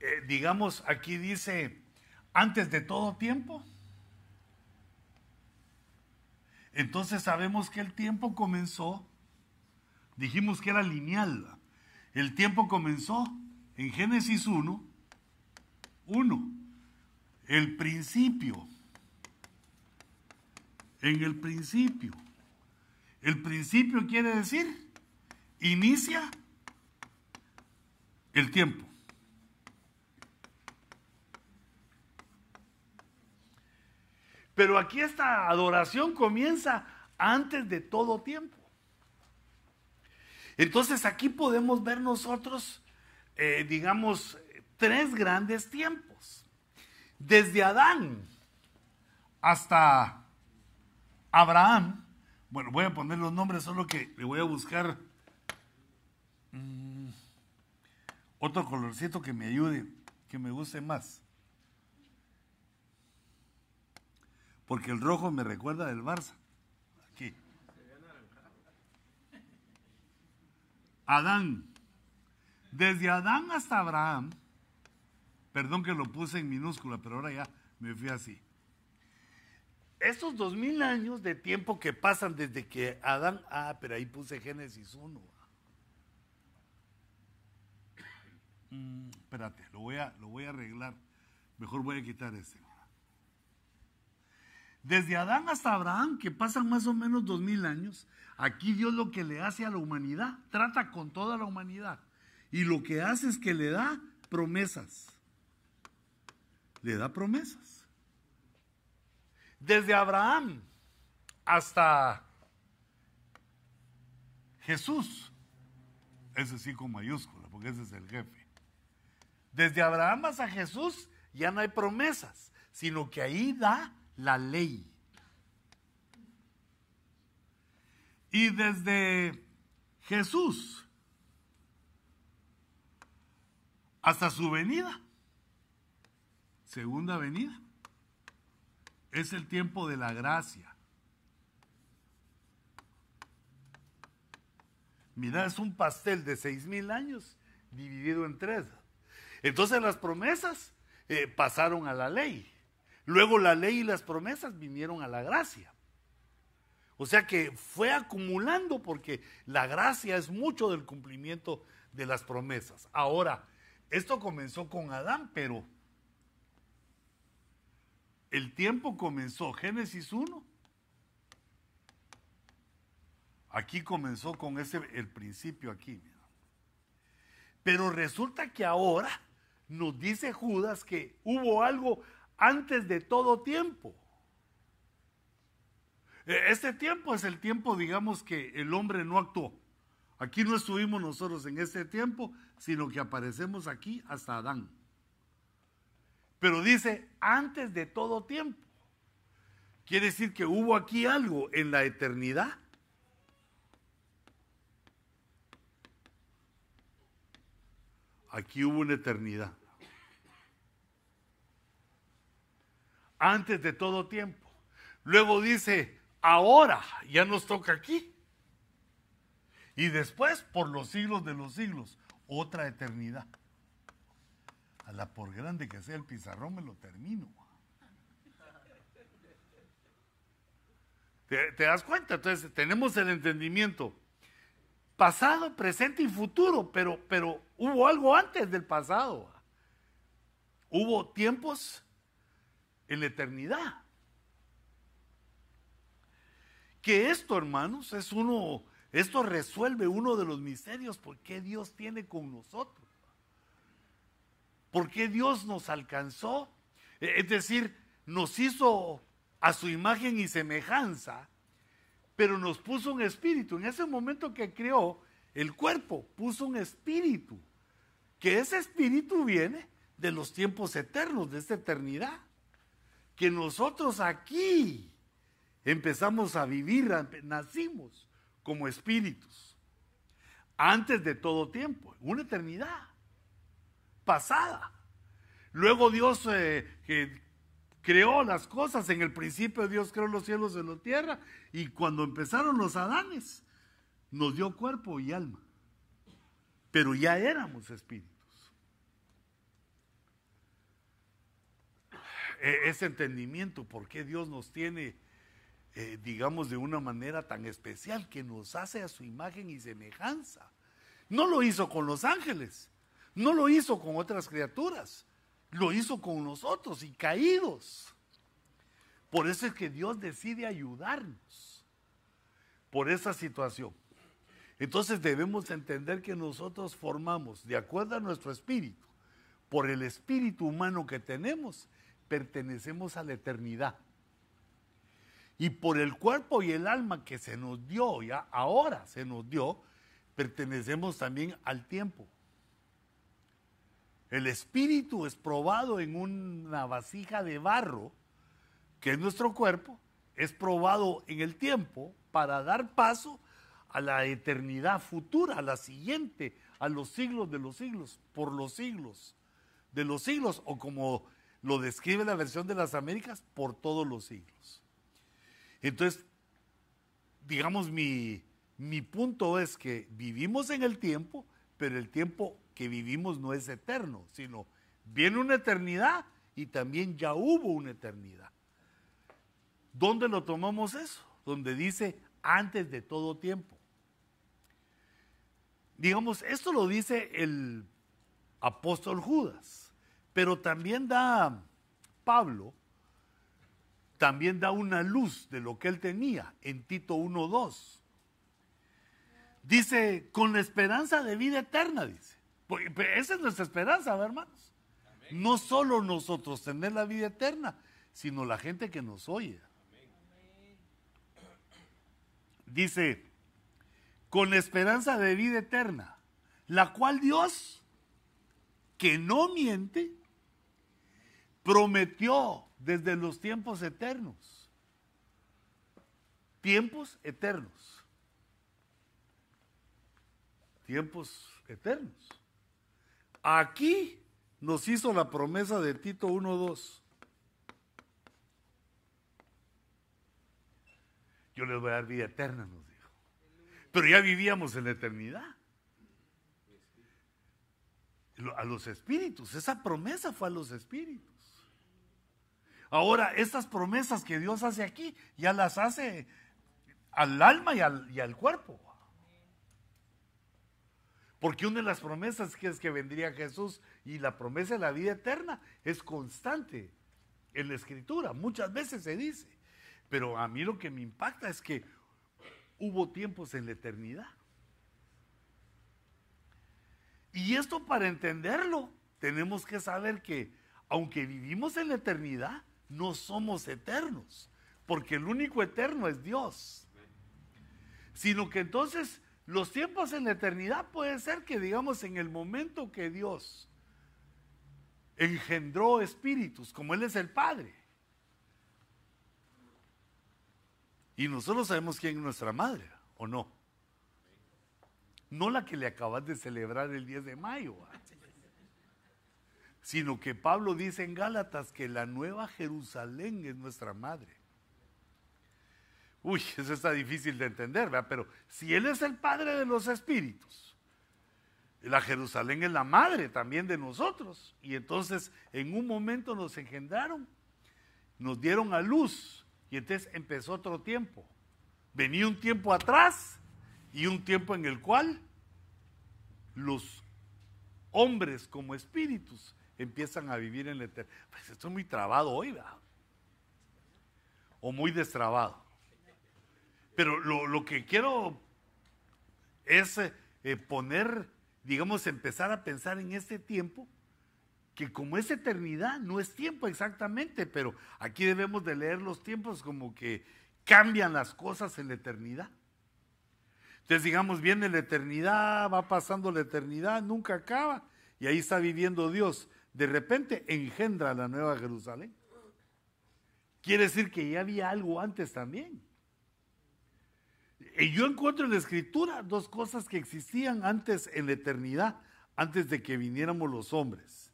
eh, digamos, aquí dice, antes de todo tiempo. Entonces sabemos que el tiempo comenzó, dijimos que era lineal, el tiempo comenzó en Génesis 1, 1, el principio, en el principio. El principio quiere decir, inicia el tiempo. Pero aquí esta adoración comienza antes de todo tiempo. Entonces aquí podemos ver nosotros, eh, digamos, tres grandes tiempos. Desde Adán hasta Abraham. Bueno, voy a poner los nombres, solo que le voy a buscar mm, otro colorcito que me ayude, que me guste más. Porque el rojo me recuerda del Barça. Aquí. Adán. Desde Adán hasta Abraham. Perdón que lo puse en minúscula, pero ahora ya me fui así. Estos dos mil años de tiempo que pasan desde que Adán, ah, pero ahí puse Génesis 1. Mm, espérate, lo voy, a, lo voy a arreglar. Mejor voy a quitar este. Desde Adán hasta Abraham, que pasan más o menos dos mil años, aquí Dios lo que le hace a la humanidad, trata con toda la humanidad. Y lo que hace es que le da promesas. Le da promesas. Desde Abraham hasta Jesús, ese sí con mayúscula, porque ese es el jefe. Desde Abraham hasta Jesús ya no hay promesas, sino que ahí da la ley. Y desde Jesús hasta su venida, segunda venida, es el tiempo de la gracia. Mira, es un pastel de seis mil años dividido en tres. Entonces las promesas eh, pasaron a la ley. Luego la ley y las promesas vinieron a la gracia. O sea que fue acumulando porque la gracia es mucho del cumplimiento de las promesas. Ahora, esto comenzó con Adán, pero el tiempo comenzó, Génesis 1. Aquí comenzó con ese el principio aquí. Pero resulta que ahora nos dice Judas que hubo algo antes de todo tiempo. E, este tiempo es el tiempo, digamos, que el hombre no actuó. Aquí no estuvimos nosotros en este tiempo, sino que aparecemos aquí hasta Adán. Pero dice, antes de todo tiempo. Quiere decir que hubo aquí algo en la eternidad. Aquí hubo una eternidad. Antes de todo tiempo. Luego dice, ahora ya nos toca aquí. Y después, por los siglos de los siglos, otra eternidad. A la por grande que sea el pizarrón me lo termino. ¿Te, das cuenta? Entonces tenemos el entendimiento pasado, presente y futuro, pero, pero hubo algo antes del pasado. Hubo tiempos en la eternidad. Que esto, hermanos, es uno, esto resuelve uno de los misterios por qué Dios tiene con nosotros. ¿Por qué Dios nos alcanzó? E, es decir, nos hizo a su imagen y semejanza, pero nos puso un espíritu. En ese momento que creó el cuerpo, puso un espíritu, que ese espíritu viene de los tiempos eternos, de esta eternidad, que nosotros aquí empezamos a vivir, nacimos como espíritus, antes de todo tiempo, una eternidad pasada. Luego Dios eh, creó las cosas, en el principio Dios creó los cielos y la tierra, y cuando empezaron los Adanes, nos dio cuerpo y alma, pero ya éramos espíritus. E, ese entendimiento, por qué Dios nos tiene eh, digamos, de una manera tan especial que nos hace a su imagen y semejanza. No lo hizo con los ángeles, no lo hizo con otras criaturas, lo hizo con nosotros y caídos. Por eso es que Dios decide ayudarnos por esa situación. Entonces debemos entender que nosotros formamos, de acuerdo a nuestro espíritu, por el espíritu humano que tenemos, pertenecemos a la eternidad. Y por el cuerpo y el alma que se nos dio, ya ahora se nos dio, pertenecemos también al tiempo. El espíritu es probado en una vasija de barro, que es nuestro cuerpo, es probado en el tiempo para dar paso a la eternidad futura, a la siguiente, a los siglos de los siglos, por los siglos de los siglos, o como lo describe la versión de las Américas, por todos los siglos. Entonces, digamos, mi, punto es que vivimos en el tiempo, pero el tiempo que vivimos no es eterno, sino viene una eternidad y también ya hubo una eternidad. ¿Dónde lo tomamos eso? Donde dice antes de todo tiempo. Digamos, esto lo dice el apóstol Judas, pero también da Pablo también da una luz de lo que él tenía en Tito 1.2. Dice, con la esperanza de vida eterna, dice. Esa es nuestra esperanza, hermanos. No solo nosotros tener la vida eterna, sino la gente que nos oye. Dice, con la esperanza de vida eterna, la cual Dios, que no miente, prometió desde los tiempos eternos. Tiempos eternos. Tiempos eternos. Aquí nos hizo la promesa de Tito 1.2. Yo les voy a dar vida eterna, nos dijo. Pero ya vivíamos en la eternidad. A los espíritus, esa promesa fue a los espíritus. Ahora, estas promesas que Dios hace aquí, ya las hace al alma y al, cuerpo. Porque una de las promesas que es que vendría Jesús y la promesa de la vida eterna es constante en la escritura. Muchas veces se dice. Pero a mí lo que me impacta es que hubo tiempos en la eternidad. Y esto para entenderlo, tenemos que saber que aunque vivimos en la eternidad, no somos eternos, porque el único eterno es Dios. Sino que entonces los tiempos en la eternidad puede ser que digamos en el momento que Dios engendró espíritus, como Él es el Padre. Y nosotros sabemos quién es nuestra madre, ¿o no? No la que le acabas de celebrar el 10 de mayo sino que Pablo dice en Gálatas que la nueva Jerusalén es nuestra madre. Uy, eso está difícil de entender, ¿verdad? Pero si Él es el Padre de los Espíritus, la Jerusalén es la madre también de nosotros. Y entonces en un momento nos engendraron, nos dieron a luz y entonces empezó otro tiempo. Venía un tiempo atrás y un tiempo en el cual los hombres como espíritus empiezan a vivir en la eternidad. Pues estoy muy trabado hoy, ¿verdad? O muy destrabado. Pero lo, que quiero es eh, poner, digamos, empezar a pensar en este tiempo que como es eternidad, no es tiempo exactamente, pero aquí debemos de leer los tiempos como que cambian las cosas en la eternidad. Entonces digamos, viene la eternidad, va pasando la eternidad, nunca acaba, y ahí está viviendo Dios. De repente engendra la nueva Jerusalén. Quiere decir que ya había algo antes también. Y yo encuentro en la escritura dos cosas que existían antes en la eternidad, antes de que viniéramos los hombres.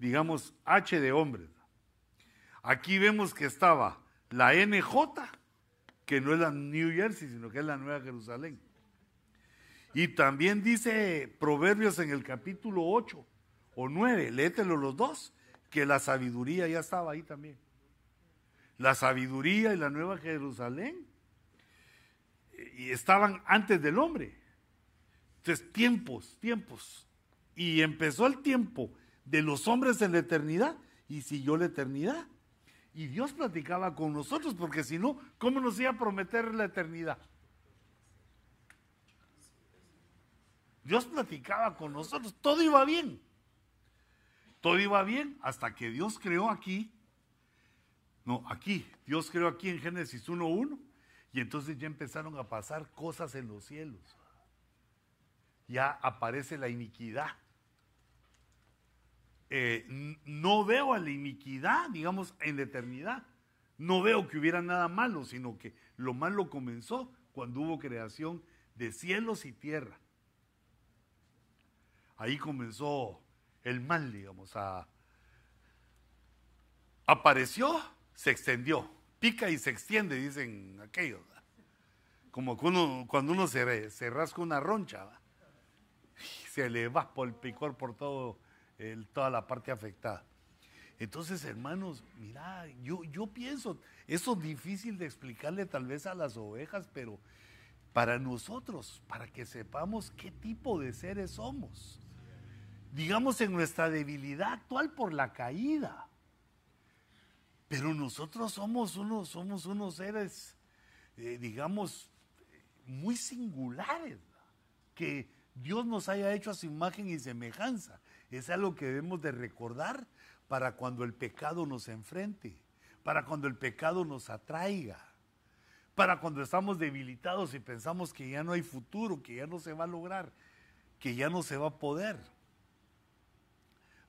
Digamos, H de hombres. Aquí vemos que estaba la NJ, que no es la New Jersey, sino que es la Nueva Jerusalén. Y también dice Proverbios en el capítulo 8 o 9, léetelo los dos, que la sabiduría ya estaba ahí también. La sabiduría y la Nueva Jerusalén y estaban antes del hombre. Entonces, tiempos, tiempos. Y empezó el tiempo de los hombres en la eternidad y siguió la eternidad. Y Dios platicaba con nosotros, porque si no, ¿cómo nos iba a prometer la eternidad? Dios platicaba con nosotros, todo iba bien. Todo iba bien hasta que Dios creó aquí. No, aquí. Dios creó aquí en Génesis 1.1. Y entonces ya empezaron a pasar cosas en los cielos. Ya aparece la iniquidad. Eh, no veo a la iniquidad, digamos, en la eternidad. No veo que hubiera nada malo, sino que lo malo comenzó cuando hubo creación de cielos y tierra ahí comenzó el mal, digamos. Apareció, se extendió, pica y se extiende, dicen aquellos. Como cuando uno se, se rasca una roncha, se le va por el picor por todo, toda la parte afectada. Entonces, hermanos, mira, yo, yo pienso, eso es difícil de explicarle tal vez a las ovejas, pero para nosotros, para que sepamos qué tipo de seres somos digamos, en nuestra debilidad actual por la caída. Pero nosotros somos unos, somos unos seres, eh, digamos, muy singulares, que Dios nos haya hecho a su imagen y semejanza. Es algo que debemos de recordar para cuando el pecado nos enfrente, para cuando el pecado nos atraiga, para cuando estamos debilitados y pensamos que ya no hay futuro, que ya no se va a lograr, que ya no se va a poder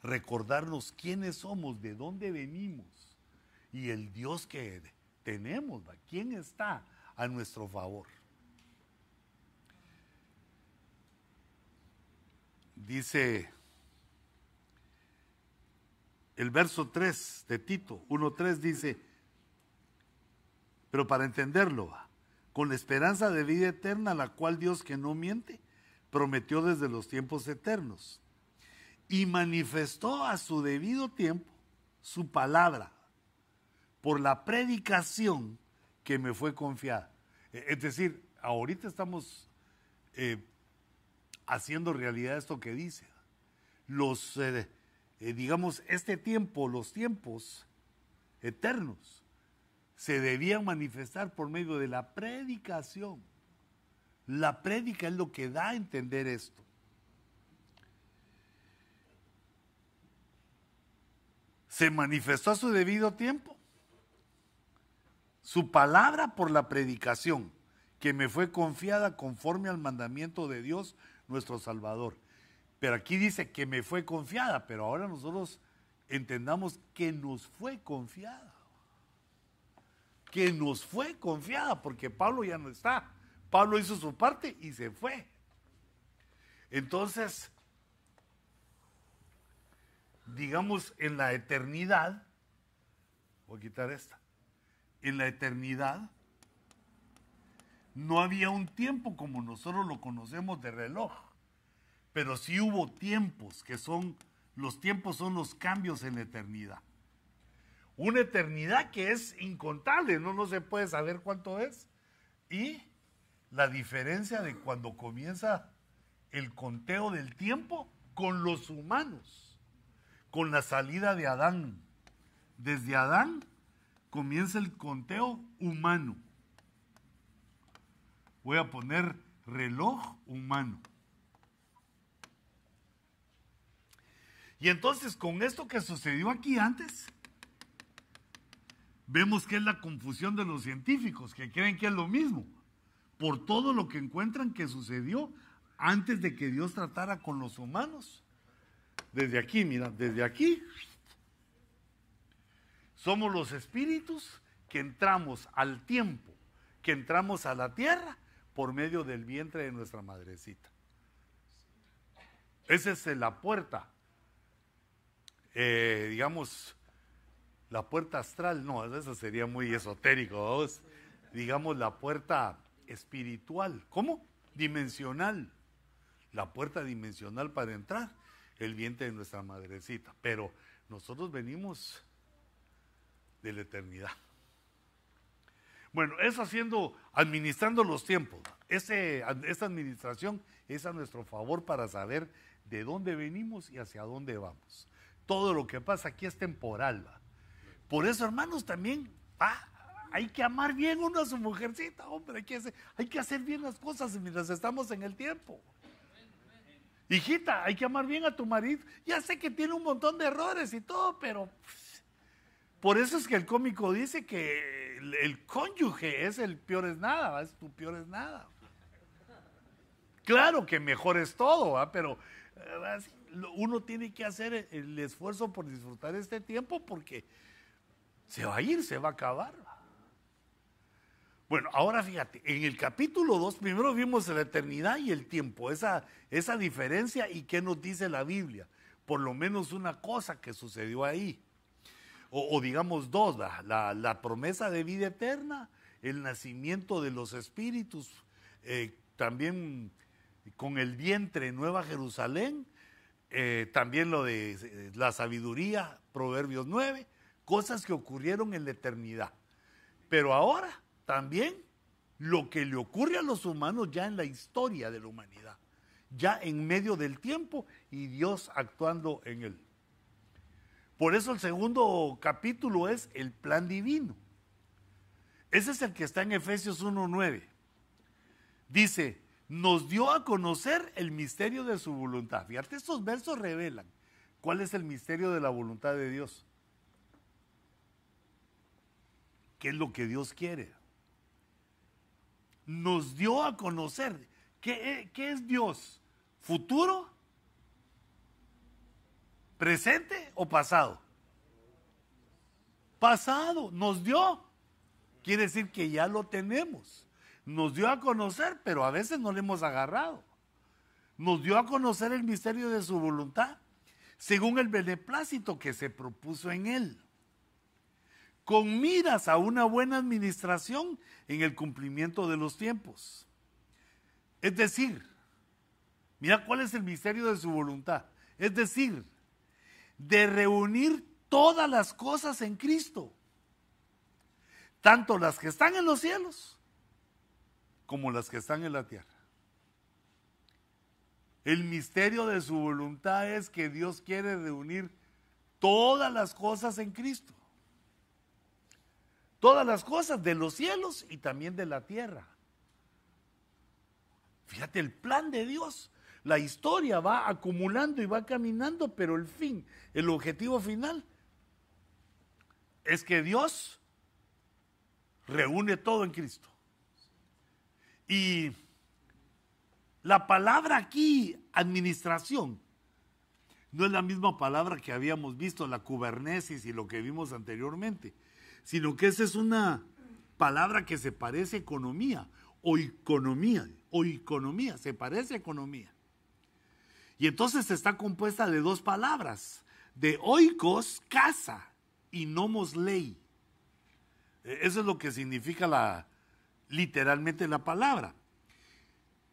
recordarnos quiénes somos, de dónde venimos y el Dios que tenemos, quién está a nuestro favor. Dice el verso 3 de Tito, 1.3 dice, pero para entenderlo, con la esperanza de vida eterna, la cual Dios que no miente, prometió desde los tiempos eternos y manifestó a su debido tiempo su palabra por la predicación que me fue confiada. E, es decir, ahorita estamos eh, haciendo realidad esto que dice. Los, eh, eh, digamos, este tiempo, los tiempos eternos, se debían manifestar por medio de la predicación. La prédica es lo que da a entender esto. Se manifestó a su debido tiempo. Su palabra por la predicación, que me fue confiada conforme al mandamiento de Dios, nuestro Salvador. Pero aquí dice que me fue confiada, pero ahora nosotros entendamos que nos fue confiada. Que nos fue confiada, porque Pablo ya no está. Pablo hizo su parte y se fue. Entonces, digamos, en la eternidad, voy a quitar esta, en la eternidad no había un tiempo como nosotros lo conocemos de reloj, pero sí hubo tiempos que son, los tiempos son los cambios en la eternidad. Una eternidad que es incontable, no, no se puede saber cuánto es. Y la diferencia de cuando comienza el conteo del tiempo con los humanos con la salida de Adán. Desde Adán comienza el conteo humano. Voy a poner reloj humano. Y entonces con esto que sucedió aquí antes, vemos que es la confusión de los científicos, que creen que es lo mismo, por todo lo que encuentran que sucedió antes de que Dios tratara con los humanos. Desde aquí, mira, desde aquí, somos los espíritus que entramos al tiempo, que entramos a la tierra por medio del vientre de nuestra madrecita. Esa es la puerta, eh, digamos, la puerta astral, no, eso sería muy esotérico, digamos la puerta espiritual, ¿cómo? Dimensional, la puerta dimensional para entrar, el vientre de nuestra madrecita, pero nosotros venimos de la eternidad. Bueno, eso haciendo, administrando los tiempos. Ese, esa administración es a nuestro favor para saber de dónde venimos y hacia dónde vamos. Todo lo que pasa aquí es temporal. Por eso, hermanos, también hay que amar bien uno a su mujercita, hombre. Hay que, hacer, hay que hacer bien las cosas mientras estamos en el tiempo. Hijita, hay que amar bien a tu marido. Ya sé que tiene un montón de errores y todo, pero por eso es que el cómico dice que el, cónyuge es el peor es nada, es tu peor es nada. Claro que mejor es todo, pero eh, uno tiene que hacer el esfuerzo por disfrutar este tiempo porque se va a ir, se va a acabar. Bueno, ahora fíjate, en el capítulo 2 primero vimos la eternidad y el tiempo, esa, esa diferencia y qué nos dice la Biblia. Por lo menos una cosa que sucedió ahí o, digamos dos, la, promesa de vida eterna, el nacimiento de los espíritus, eh, también con el vientre Nueva Jerusalén, eh, también lo de eh, la sabiduría, Proverbios 9, cosas que ocurrieron en la eternidad. Pero ahora también lo que le ocurre a los humanos ya en la historia de la humanidad, ya en medio del tiempo y Dios actuando en él. Por eso el segundo capítulo es el plan divino. Ese es el que está en Efesios 1.9. Dice, nos dio a conocer el misterio de su voluntad. Fíjate, estos versos revelan cuál es el misterio de la voluntad de Dios. ¿Qué es lo que Dios quiere? Nos dio a conocer. ¿Qué, qué es Dios? ¿Futuro? ¿Presente o pasado? Pasado, nos dio. Quiere decir que ya lo tenemos. Nos dio a conocer, pero a veces no le hemos agarrado. Nos dio a conocer el misterio de su voluntad, según el beneplácito que se propuso en él, con miras a una buena administración en el cumplimiento de los tiempos. Es decir, mira cuál es el misterio de su voluntad. Es decir, de reunir todas las cosas en Cristo, tanto las que están en los cielos como las que están en la tierra. El misterio de su voluntad es que Dios quiere reunir todas las cosas en Cristo. Todas las cosas de los cielos y también de la tierra. Fíjate el plan de Dios la historia va acumulando y va caminando, pero el fin, el objetivo final, es que Dios reúne todo en Cristo. Y la palabra aquí, administración, no es la misma palabra que habíamos visto, la kubernesis y lo que vimos anteriormente, sino que esa es una palabra que se parece a economía o economía, o economía, se parece a economía. Y entonces está compuesta de dos palabras, de oikos, casa, y nomos, ley. E, eso es lo que significa literalmente la palabra.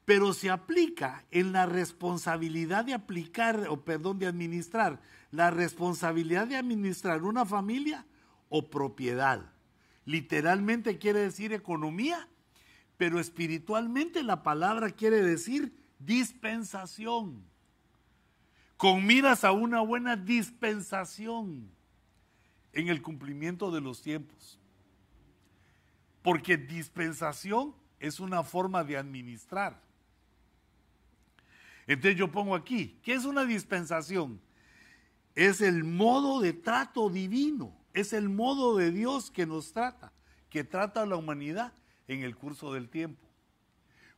Pero se aplica en la responsabilidad de aplicar, o perdón, de administrar, la responsabilidad de administrar una familia o propiedad. Literalmente quiere decir economía, pero espiritualmente la palabra quiere decir dispensación con miras a una buena dispensación en el cumplimiento de los tiempos. Porque dispensación es una forma de administrar. Entonces yo pongo aquí, ¿qué es una dispensación? es el modo de trato divino, es el modo de Dios que nos trata, que trata a la humanidad en el curso del tiempo.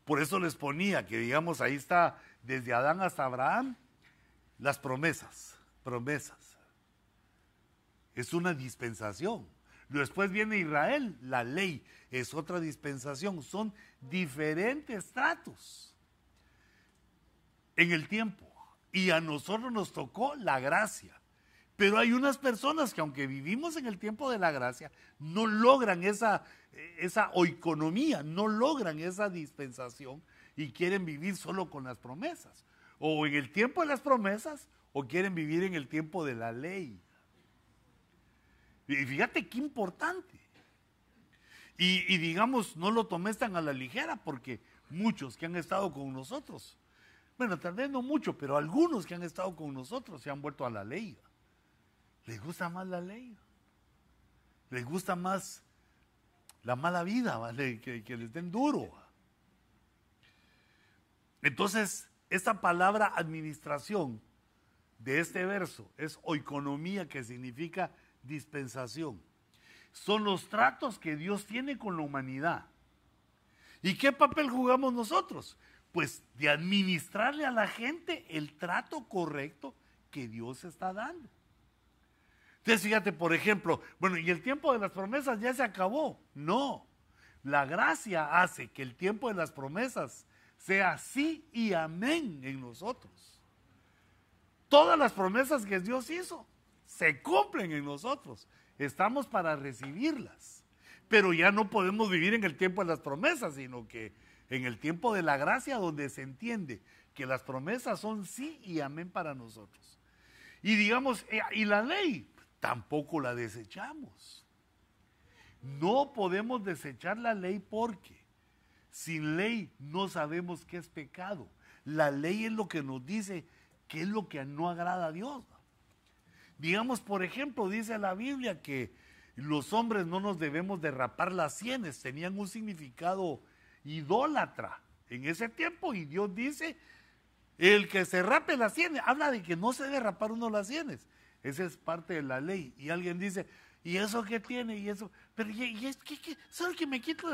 Por eso les ponía que, digamos, ahí está desde Adán hasta Abraham, las promesas, promesas. Es una dispensación. Después viene Israel, la ley es otra dispensación. Son diferentes tratos en el tiempo. Y a nosotros nos tocó la gracia. Pero hay unas personas que aunque vivimos en el tiempo de la gracia, no logran esa, esa no logran esa dispensación y quieren vivir solo con las promesas. O en el tiempo de las promesas o quieren vivir en el tiempo de la ley. Y fíjate qué importante. Y, digamos, no lo tomes tan a la ligera porque muchos que han estado con nosotros, bueno, tal vez no mucho, pero algunos que han estado con nosotros se han vuelto a la ley. Les gusta más la ley. Les gusta más la mala vida, ¿vale? que, les den duro. Entonces, esta palabra administración de este verso es oikonomía, que significa dispensación. Son los tratos que Dios tiene con la humanidad. ¿Y qué papel jugamos nosotros? Pues de administrarle a la gente el trato correcto que Dios está dando. Entonces, fíjate, por ejemplo, bueno, y el tiempo de las promesas ya se acabó. No, la gracia hace que el tiempo de las promesas sea sí y amén en nosotros. Todas las promesas que Dios hizo se cumplen en nosotros. Estamos para recibirlas. Pero ya no podemos vivir en el tiempo de las promesas, sino que en el tiempo de la gracia donde se entiende que las promesas son sí y amén para nosotros. Y digamos, eh, y la ley tampoco la desechamos. No podemos desechar la ley porque sin ley no sabemos qué es pecado. La ley es lo que nos dice qué es lo que no agrada a Dios. Digamos, por ejemplo, dice la Biblia que los hombres no nos debemos derrapar las sienes, tenían un significado idólatra en ese tiempo y Dios dice, el que se rape las sienes, habla de que no se debe rapar uno las sienes, esa es parte de la ley y alguien dice, ¿y eso qué tiene? Y eso, pero ¿y, es, ¿qué, qué? ¿Sabes que me quito?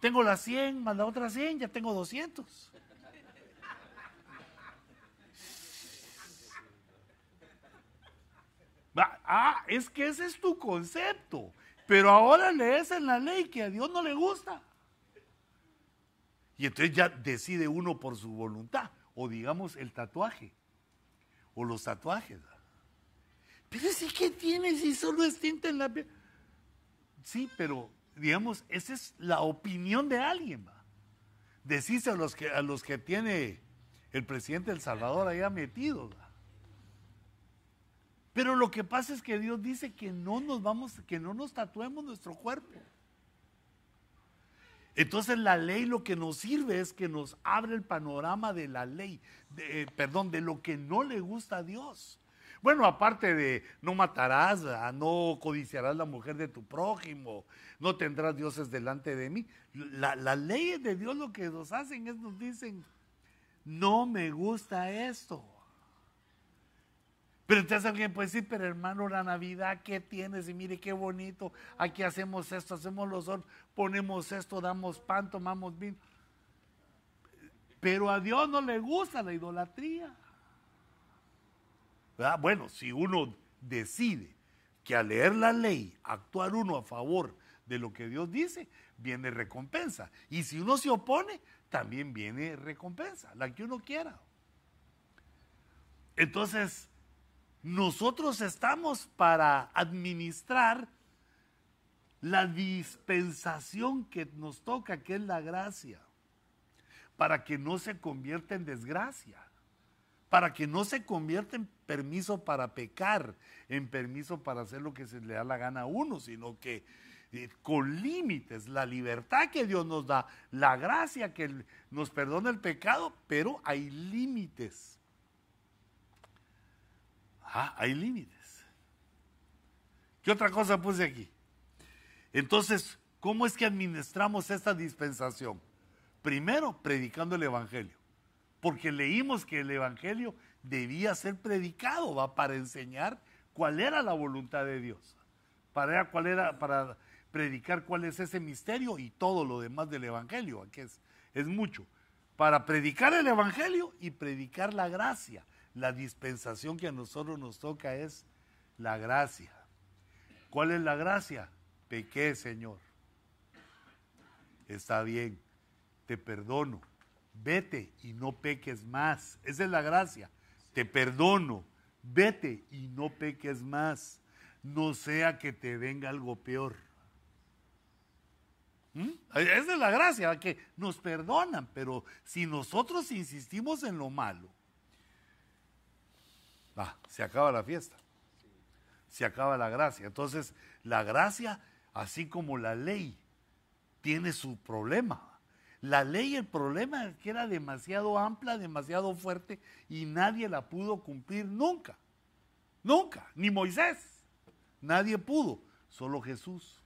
Tengo las 100 más la otra 100, ya tengo 200. Ah, es que ese es tu concepto. Pero ahora lees en la ley que a Dios no le gusta. Y entonces ya decide uno por su voluntad. O digamos el tatuaje. O los tatuajes. Pero sí que tiene si solo es tinta en la piel. Sí, pero digamos, esa es la opinión de alguien. ¿va? Decirse a los que, a los que tiene el presidente del Salvador allá metidos. Pero lo que pasa es que Dios dice que no nos vamos, que no nos tatuemos nuestro cuerpo. Entonces la ley lo que nos sirve es que nos abre el panorama de la ley, de, perdón, de lo que no le gusta a Dios. Bueno, aparte de no matarás, no codiciarás la mujer de tu prójimo, no tendrás dioses delante de mí. La, las leyes de Dios lo que nos hacen es nos dicen, no me gusta esto. Pero entonces alguien puede decir, pero hermano, la Navidad, ¿qué tienes? Y mire qué bonito, aquí hacemos esto, hacemos los otros, ponemos esto, damos pan, tomamos vino. Pero a Dios no le gusta la idolatría. Bueno, si uno decide que al leer la ley, actuar uno a favor de lo que Dios dice, viene recompensa. Y si uno se opone, también viene recompensa, la que uno quiera. Entonces, nosotros estamos para administrar la dispensación que nos toca, que es la gracia, para que no se convierta en desgracia, para que no se convierta en permiso para pecar, en permiso para hacer lo que se le da la gana a uno, sino que eh, con límites, la libertad que Dios nos da, la gracia que nos perdona el pecado, pero hay límites. Ah, hay límites. ¿Qué otra cosa puse aquí? Entonces, ¿cómo es que administramos esta dispensación? Primero, predicando el Evangelio. Porque leímos que el Evangelio debía ser predicado, va para enseñar cuál era la voluntad de Dios, para cuál era para predicar cuál es ese misterio y todo lo demás del evangelio, que es es mucho, para predicar el evangelio y predicar la gracia. La dispensación que a nosotros nos toca es la gracia. ¿Cuál es la gracia? Pequé, Señor. Está bien, te perdono. Vete y no peques más. Esa es la gracia. Te perdono. Vete y no peques más. No sea que te venga algo peor. ¿Mm? Esa es la gracia, que nos perdonan, pero si nosotros insistimos en lo malo, se acaba la fiesta, se acaba la gracia. Entonces, la gracia, así como la ley, tiene su problema. La ley, el problema es que era demasiado amplia, demasiado fuerte y nadie la pudo cumplir nunca. Nunca, ni Moisés. Nadie pudo, solo Jesús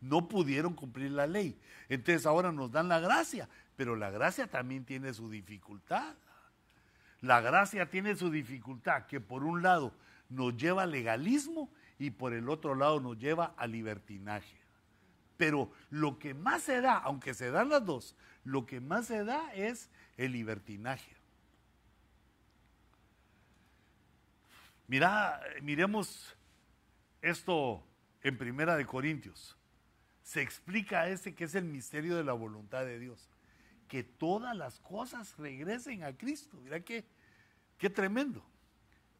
no pudieron cumplir la ley. Entonces ahora nos dan la gracia, pero la gracia también tiene su dificultad. La gracia tiene su dificultad, que por un lado nos lleva al legalismo y por el otro lado nos lleva al libertinaje. Pero lo que más se da, aunque se dan las dos, lo que más se da es el libertinaje. Mira, miremos esto en Primera de Corintios se explica ese que es el misterio de la voluntad de Dios. Que todas las cosas regresen a Cristo. Mira qué, qué tremendo.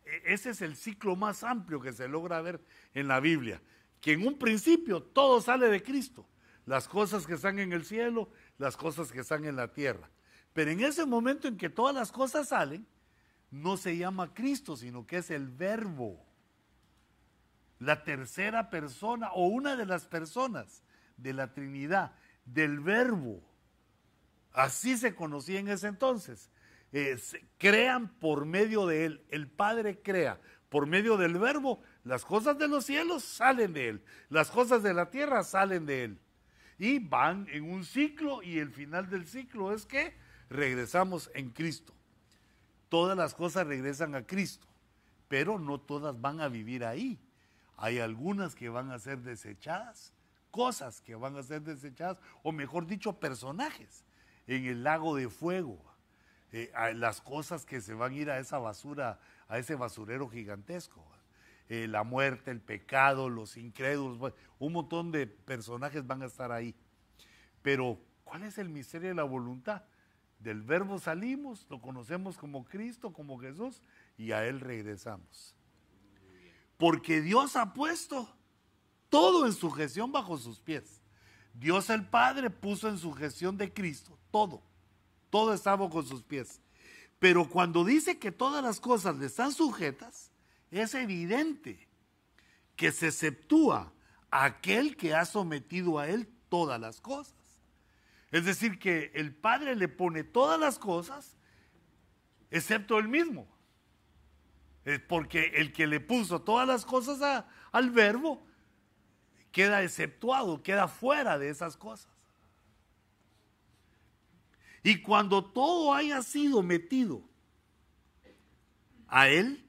E, ese es el ciclo más amplio que se logra ver en la Biblia. Que en un principio todo sale de Cristo. Las cosas que están en el cielo, las cosas que están en la tierra. Pero en ese momento en que todas las cosas salen, no se llama Cristo, sino que es el verbo. La tercera persona o una de las personas de la Trinidad, del Verbo. Así se conocía en ese entonces. Eh, crean por medio de Él. El Padre crea por medio del Verbo. Las cosas de los cielos salen de Él. Las cosas de la tierra salen de Él. Y van en un ciclo y el final del ciclo es que regresamos en Cristo. Todas las cosas regresan a Cristo, pero no todas van a vivir ahí. Hay algunas que van a ser desechadas cosas que van a ser desechadas, o mejor dicho, personajes en el lago de fuego. Eh, las cosas que se van a ir a esa basura, a ese basurero gigantesco. Eh, la muerte, el pecado, los incrédulos, un montón de personajes van a estar ahí. Pero, ¿cuál es el misterio de la voluntad? Del verbo salimos, lo conocemos como Cristo, como Jesús, y a Él regresamos. Porque Dios ha puesto todo en sujeción bajo sus pies. Dios el Padre puso en sujeción de Cristo todo, todo estaba bajo sus pies. Pero cuando dice que todas las cosas le están sujetas, es evidente que se exceptúa aquel que ha sometido a él todas las cosas. Es decir, que el Padre le pone todas las cosas, excepto él mismo. Porque el que le puso todas las cosas al verbo queda exceptuado, queda fuera de esas cosas. Y cuando todo haya sido metido a Él,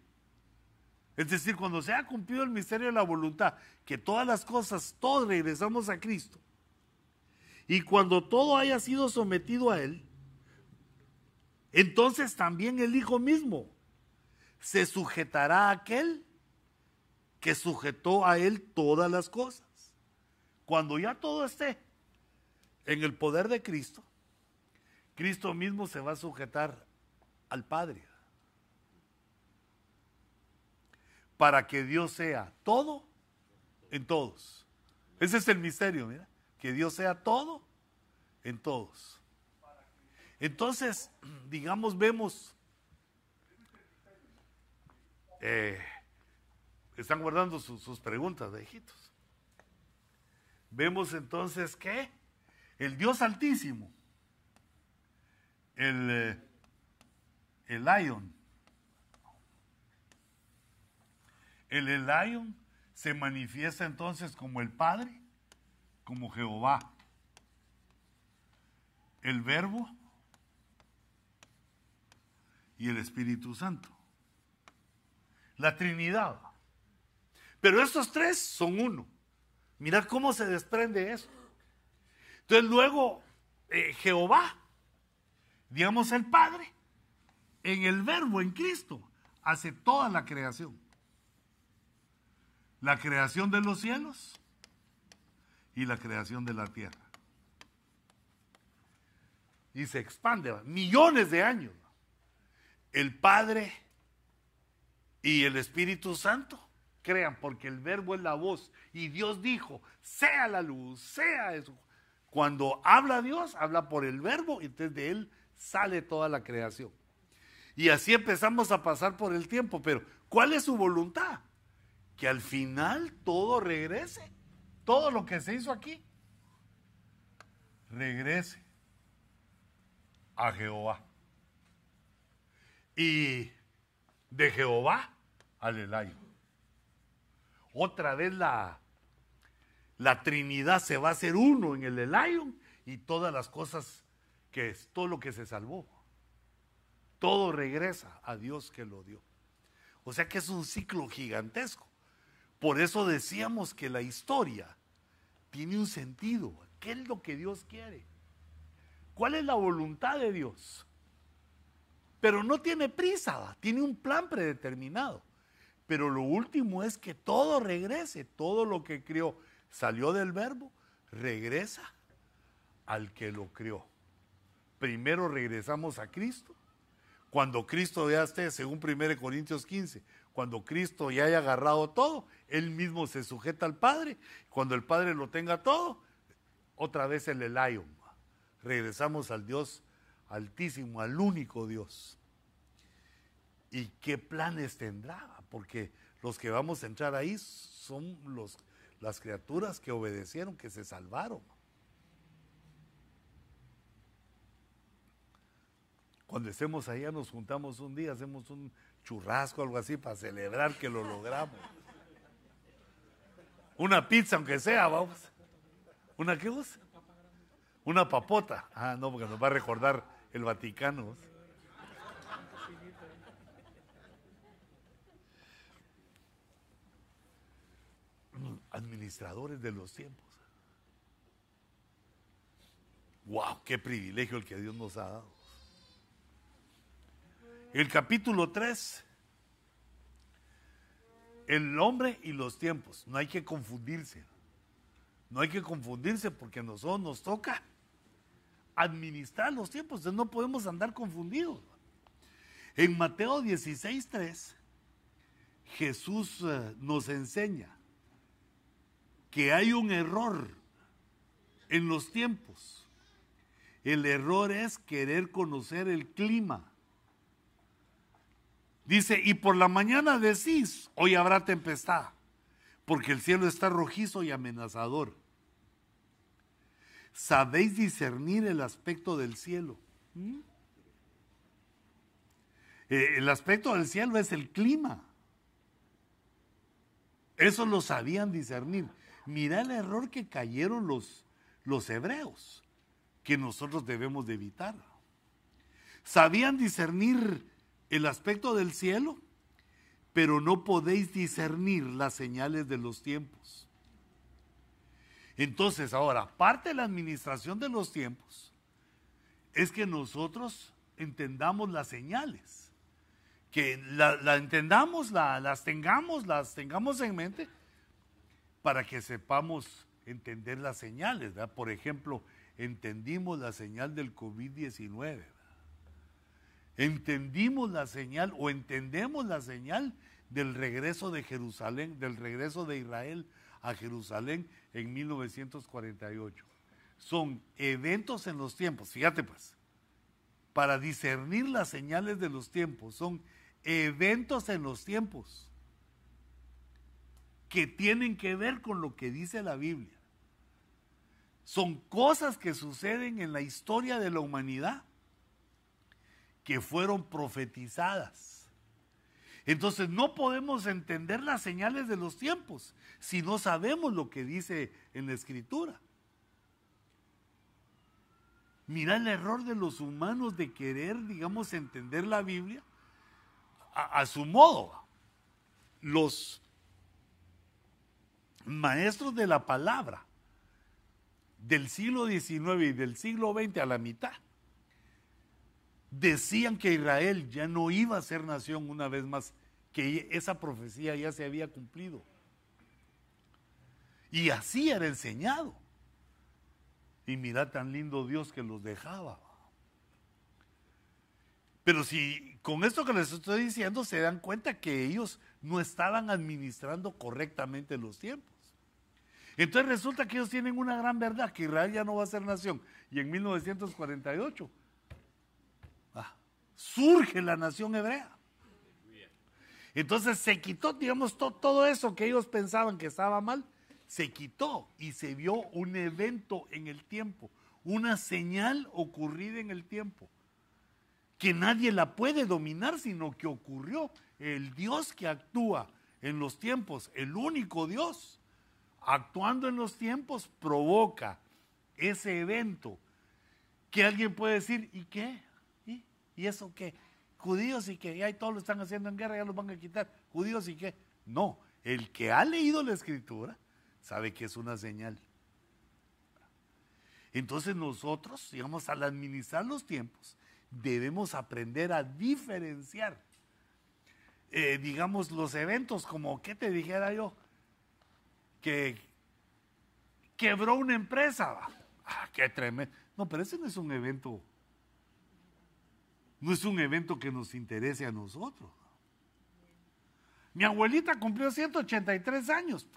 es decir, cuando se ha cumplido el misterio de la voluntad, que todas las cosas, todos regresamos a Cristo, y cuando todo haya sido sometido a Él, entonces también el Hijo mismo se sujetará a aquel que sujetó a Él todas las cosas. Cuando ya todo esté en el poder de Cristo, Cristo mismo se va a sujetar al Padre. Para que Dios sea todo en todos. Ese es el misterio, mira. Que Dios sea todo en todos. Entonces, digamos, vemos, eh, están guardando sus preguntas de hijitos. Vemos entonces que el Dios Altísimo, el, eh, el Lion, el Elion se manifiesta entonces como el Padre, como Jehová. El Verbo y el Espíritu Santo. La Trinidad. Pero estos tres son uno. Mira cómo se desprende eso. Entonces luego eh, Jehová, digamos el Padre, en el verbo, en Cristo, hace toda la creación. La creación de los cielos y la creación de la tierra. Y se expande millones de años. El Padre y el Espíritu Santo crean, porque el verbo es la voz. Y Dios dijo, sea la luz, sea eso. Cuando habla Dios, habla por el verbo y entonces de él sale toda la creación. Y así empezamos a pasar por el tiempo, pero ¿cuál es su voluntad? Que al final todo regrese, todo lo que se hizo aquí, regrese a Jehová. Y de Jehová al Elayo. Otra vez la, la Trinidad se va a hacer uno en el Elayo y todas las cosas que es, todo lo que se salvó. Todo regresa a Dios que lo dio. O sea que es un ciclo gigantesco. Por eso decíamos que la historia tiene un sentido. ¿Qué es lo que Dios quiere? ¿Cuál es la voluntad de Dios? Pero no tiene prisa, tiene un plan predeterminado. Pero lo último es que todo regrese, todo lo que crió salió del verbo, regresa al que lo crió. Primero regresamos a Cristo. Cuando Cristo ya esté, según 1 Corintios 15, cuando Cristo ya haya agarrado todo, Él mismo se sujeta al Padre. Cuando el Padre lo tenga todo, otra vez el Elion. Regresamos al Dios altísimo, al único Dios. ¿Y qué planes tendrá? Porque los que vamos a entrar ahí son los, las criaturas que obedecieron, que se salvaron. Cuando estemos allá nos juntamos un día, hacemos un churrasco, algo así, para celebrar que lo logramos. Una pizza, aunque sea, vamos. ¿Una qué vos? Una papota. Ah, no, porque nos va a recordar el Vaticano. Administradores de los tiempos. ¡Wow! ¡Qué privilegio el que Dios nos ha dado! El capítulo 3, el hombre y los tiempos. No hay que confundirse. No hay que confundirse porque a nosotros nos toca administrar los tiempos. Entonces no podemos andar confundidos. En Mateo 16, 3, Jesús eh, nos enseña que hay un error en los tiempos. El error es querer conocer el clima. Dice, y por la mañana decís, hoy habrá tempestad, porque el cielo está rojizo y amenazador. ¿Sabéis discernir el aspecto del cielo? ¿Mm? Eh, el aspecto del cielo es el clima. Eso lo sabían discernir. Mira el error que cayeron los, los hebreos, que nosotros debemos de evitar. Sabían discernir el aspecto del cielo, pero no podéis discernir las señales de los tiempos. Entonces, ahora, parte de la administración de los tiempos es que nosotros entendamos las señales, que la, entendamos, las tengamos, las tengamos en mente, para que sepamos entender las señales. Por ejemplo, entendimos la señal del COVID-19 entendimos la señal o entendemos la señal del regreso de Jerusalén, del regreso de Israel a Jerusalén en 1948. Son eventos en los tiempos, fíjate pues, para discernir las señales de los tiempos, son eventos en los tiempos que tienen que ver con lo que dice la Biblia. Son cosas que suceden en la historia de la humanidad que fueron profetizadas. Entonces no podemos entender las señales de los tiempos si no sabemos lo que dice en la escritura. Mira el error de los humanos de querer, digamos, entender la Biblia a, a su modo. Los maestros de la palabra del siglo XIX y del siglo XX a la mitad decían que Israel ya no iba a ser nación una vez más, que esa profecía ya se había cumplido. Y así era enseñado. Y mira tan lindo Dios que los dejaba. Pero si con esto que les estoy diciendo se dan cuenta que ellos no estaban administrando correctamente los tiempos. Entonces resulta que ellos tienen una gran verdad, que Israel ya no va a ser nación. Y en 1948 ah, surge la nación hebrea. Entonces se quitó, digamos, todo eso que ellos pensaban que estaba mal, se quitó y se vio un evento en el tiempo, una señal ocurrida en el tiempo, que nadie la puede dominar, sino que ocurrió. El Dios que actúa en los tiempos, el único Dios, actuando en los tiempos, provoca ese evento que alguien puede decir, ¿y qué? ¿Y, ¿Y eso qué? Judíos y que ya todos lo están haciendo en guerra, ya los van a quitar. Judíos y qué? No, el que ha leído la escritura sabe que es una señal. Entonces nosotros, digamos, al administrar los tiempos, debemos aprender a diferenciar, eh, digamos, los eventos, como, ¿qué te dijera yo? Que quebró una empresa. Ah, qué tremendo. No, pero ese no es un evento, no es un evento que nos interese a nosotros. Mi abuelita cumplió 183 años.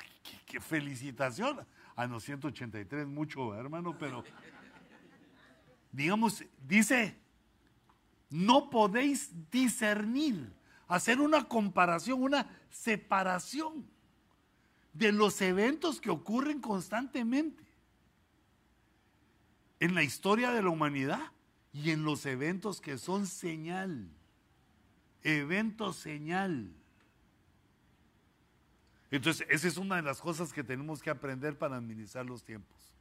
¡Qué, felicitación! A los 183 mucho, hermano, pero digamos, dice, no podéis discernir, hacer una comparación, una separación de los eventos que ocurren constantemente en la historia de la humanidad y en los eventos que son señal, eventos señal. Entonces, esa es una de las cosas que tenemos que aprender para administrar los tiempos.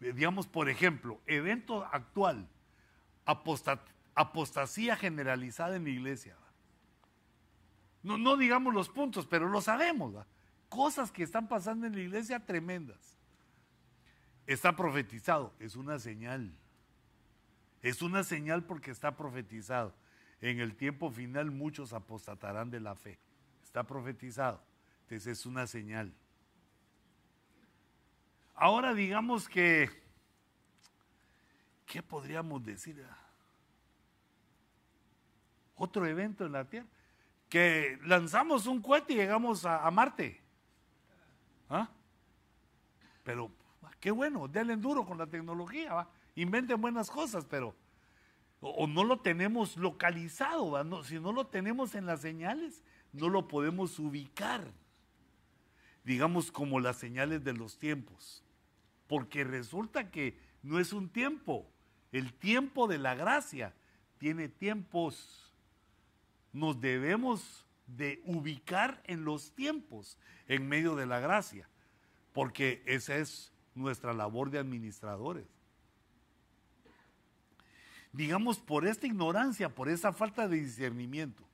Eh, digamos, por ejemplo, evento actual, apostasía generalizada en la iglesia. No, no digamos los puntos, pero lo sabemos. Cosas que están pasando en la iglesia tremendas. Está profetizado, es una señal. Es una señal porque está profetizado. En el tiempo final muchos apostatarán de la fe está profetizado. Entonces es una señal. Ahora digamos que, ¿qué podríamos decir? Otro evento en la Tierra, que lanzamos un cohete y llegamos a, Marte. ¿Ah? Pero qué bueno, denle duro con la tecnología, inventen buenas cosas, pero o, no lo tenemos localizado, si no lo tenemos en las señales, no lo podemos ubicar, digamos como las señales de los tiempos, porque resulta que no es un tiempo, el tiempo de la gracia tiene tiempos, nos debemos de ubicar en los tiempos en medio de la gracia, porque esa es nuestra labor de administradores. Digamos, por esta ignorancia, por esa falta de discernimiento,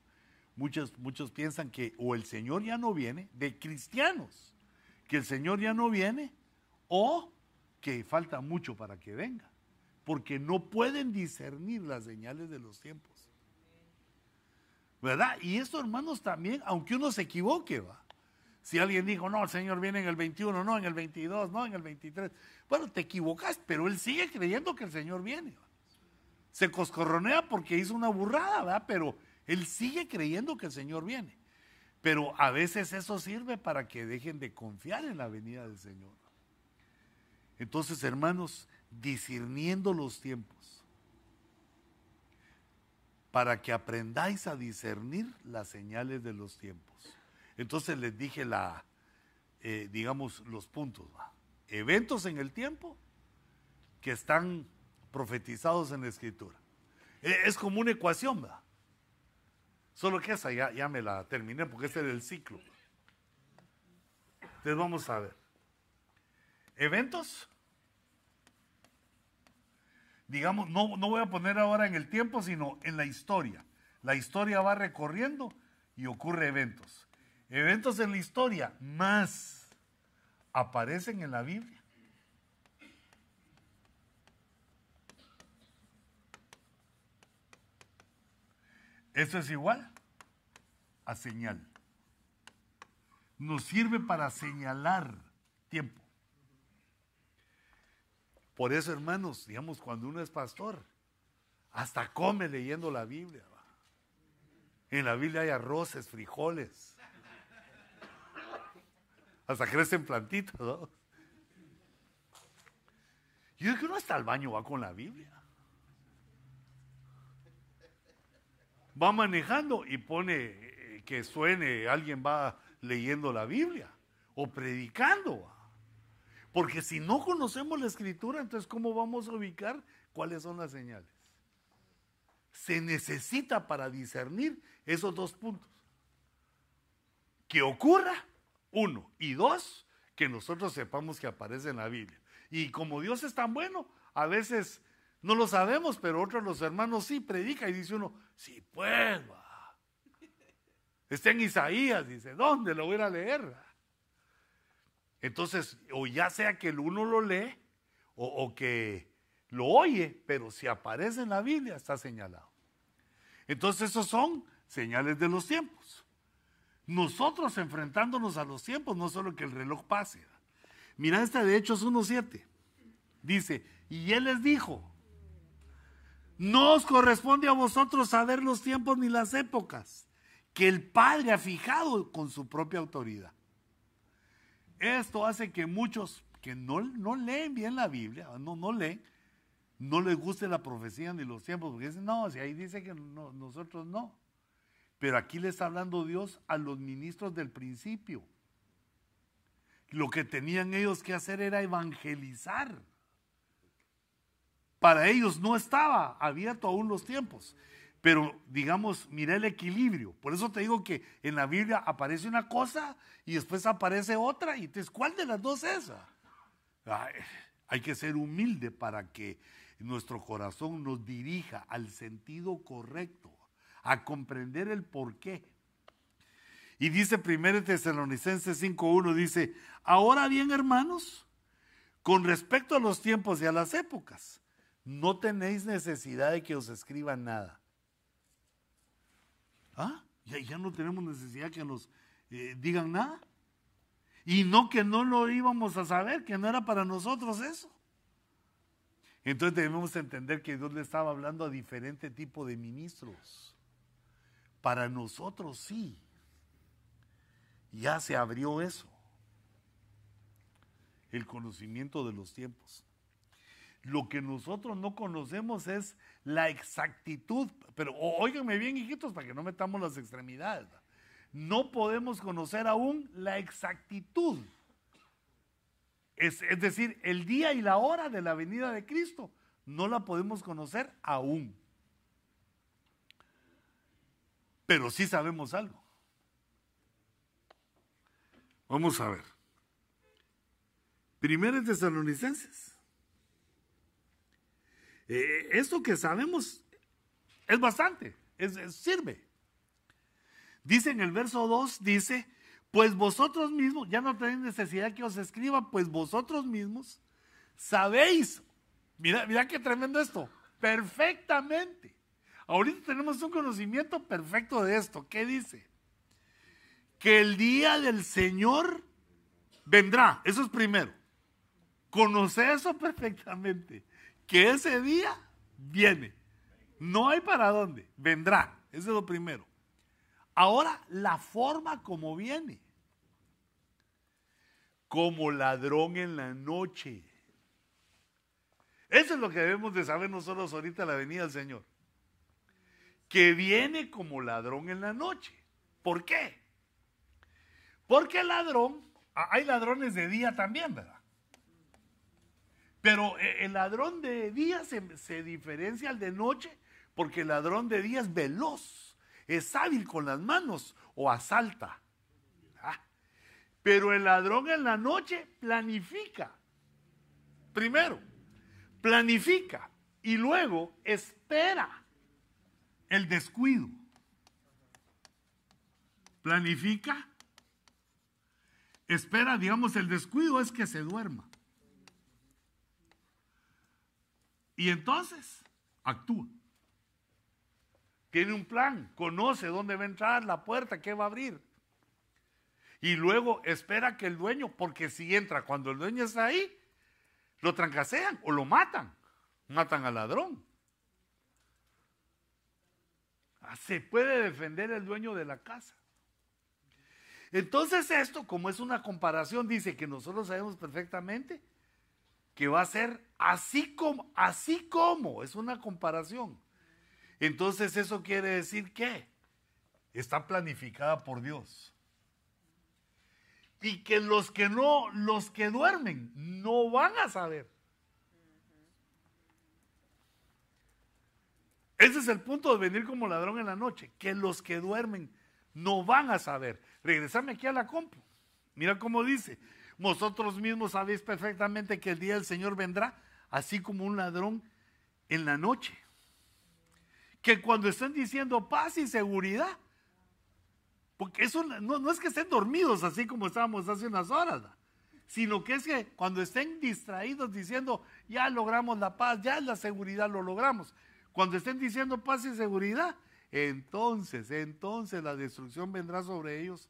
Muchos, muchos piensan que o el Señor ya no viene, de cristianos, que el Señor ya no viene, o que falta mucho para que venga, porque no pueden discernir las señales de los tiempos. ¿Verdad? Y esto, hermanos, también, aunque uno se equivoque, va. Si alguien dijo, no, el Señor viene en el 21, no, en el 22, no, en el 23. Bueno, te equivocas, pero él sigue creyendo que el Señor viene. Se coscorronea porque hizo una burrada, ¿verdad? Pero él sigue creyendo que el Señor viene. Pero a veces eso sirve para que dejen de confiar en la venida del Señor. Entonces, hermanos, discerniendo los tiempos, para que aprendáis a discernir las señales de los tiempos. Entonces les dije la, eh, digamos, los puntos. Eventos en el tiempo que están profetizados en la escritura. E, es como una ecuación, ¿verdad? Solo que esa ya, ya me la terminé porque ese era el ciclo. Entonces vamos a ver. Eventos digamos, no, no voy a poner ahora en el tiempo, sino en la historia. La historia va recorriendo y ocurre eventos. Eventos en la historia más aparecen en la Biblia. Eso es igual a señal. Nos sirve para señalar tiempo. Por eso, hermanos, digamos, cuando uno es pastor, hasta come leyendo la Biblia. En la Biblia hay arroces, frijoles. Hasta crecen plantitas, ¿no? Yo digo que uno hasta al baño va con la Biblia. Va manejando y pone eh, que suene, alguien va leyendo la Biblia o predicando. Porque si no conocemos la escritura, entonces ¿cómo vamos a ubicar cuáles son las señales? Se necesita para discernir esos dos puntos. Que ocurra, uno, y dos, que nosotros sepamos que aparece en la Biblia. Y como Dios es tan bueno, a veces no lo sabemos, pero otros los hermanos sí predica y dice uno, sí pues, va. Está en Isaías, dice, ¿dónde lo voy a leer? Entonces, o ya sea que el uno lo lee o, que lo oye, pero si aparece en la Biblia está señalado. Entonces, esos son señales de los tiempos. Nosotros enfrentándonos a los tiempos, no solo que el reloj pase. Mira esta de Hechos 1.7. Dice, y él les dijo, no os corresponde a vosotros saber los tiempos ni las épocas que el Padre ha fijado con su propia autoridad. Esto hace que muchos que no, no leen bien la Biblia, no, no leen, no les guste la profecía ni los tiempos, porque dicen, no, si ahí dice que nosotros no. Pero aquí le está hablando Dios a los ministros del principio. Lo que tenían ellos que hacer era evangelizar. Para ellos no estaba abierto aún los tiempos. Pero digamos, mira el equilibrio. Por eso te digo que en la Biblia aparece una cosa y después aparece otra. Y entonces, ¿cuál de las dos es esa? hay que ser humilde para que nuestro corazón nos dirija al sentido correcto, a comprender el porqué. Y dice 1 Tesalonicenses 5.1, dice, ahora bien hermanos, con respecto a los tiempos y a las épocas, no tenéis necesidad de que os escriban nada ¿Ah? Ya, no tenemos necesidad que nos eh, digan nada. Y no que no lo íbamos a saber, que no era para nosotros eso. Entonces debemos entender que Dios le estaba hablando a diferente tipo de ministros. Para nosotros sí. Ya se abrió eso. El conocimiento de los tiempos. Lo que nosotros no conocemos es la exactitud. Pero óiganme bien, hijitos, para que no metamos las extremidades. No podemos conocer aún la exactitud. Es, decir, el día y la hora de la venida de Cristo no la podemos conocer aún. Pero sí sabemos algo. Vamos a ver. Primero Tesalonicenses eh, esto que sabemos es bastante, sirve. Dice en el verso 2, dice, pues vosotros mismos, ya no tenéis necesidad que os escriba, pues vosotros mismos sabéis, mira, mira qué tremendo esto, perfectamente. Ahorita tenemos un conocimiento perfecto de esto. ¿Qué dice? Que el día del Señor vendrá. Eso es primero. Conoce eso perfectamente que ese día viene. No hay para dónde, vendrá. Eso es lo primero. Ahora, la forma como viene. Como ladrón en la noche. Eso es lo que debemos de saber nosotros ahorita la venida del Señor. Que viene como ladrón en la noche. ¿Por qué? Porque el ladrón, hay ladrones de día también, ¿verdad? Pero eh, el ladrón de día se, diferencia al de noche porque el ladrón de día es veloz, es hábil con las manos o asalta. Ah. Pero el ladrón en la noche planifica. Primero, planifica. Y luego espera el descuido. Planifica. Espera, digamos, el descuido es que se duerma. Y entonces actúa. Tiene un plan, conoce dónde va a entrar, la puerta, qué va a abrir. Y luego espera que el dueño, porque si entra cuando el dueño está ahí, lo trancasean o lo matan. Matan al ladrón. Ah, se puede defender el dueño de la casa. Entonces esto, como es una comparación, dice que nosotros sabemos perfectamente que va a ser así como, así como, es una comparación. Entonces eso quiere decir que está planificada por Dios. Y que los que no, los que duermen, no van a saber. Ese es el punto de venir como ladrón en la noche, que los que duermen no van a saber. Regresame aquí a la compu. Mira cómo dice, vosotros mismos sabéis perfectamente que el día del Señor vendrá, así como un ladrón en la noche. Que cuando estén diciendo paz y seguridad, porque eso no, es que estén dormidos así como estábamos hace unas horas, sino que es que cuando estén distraídos diciendo ya logramos la paz, ya la seguridad lo logramos. Cuando estén diciendo paz y seguridad, entonces, entonces la destrucción vendrá sobre ellos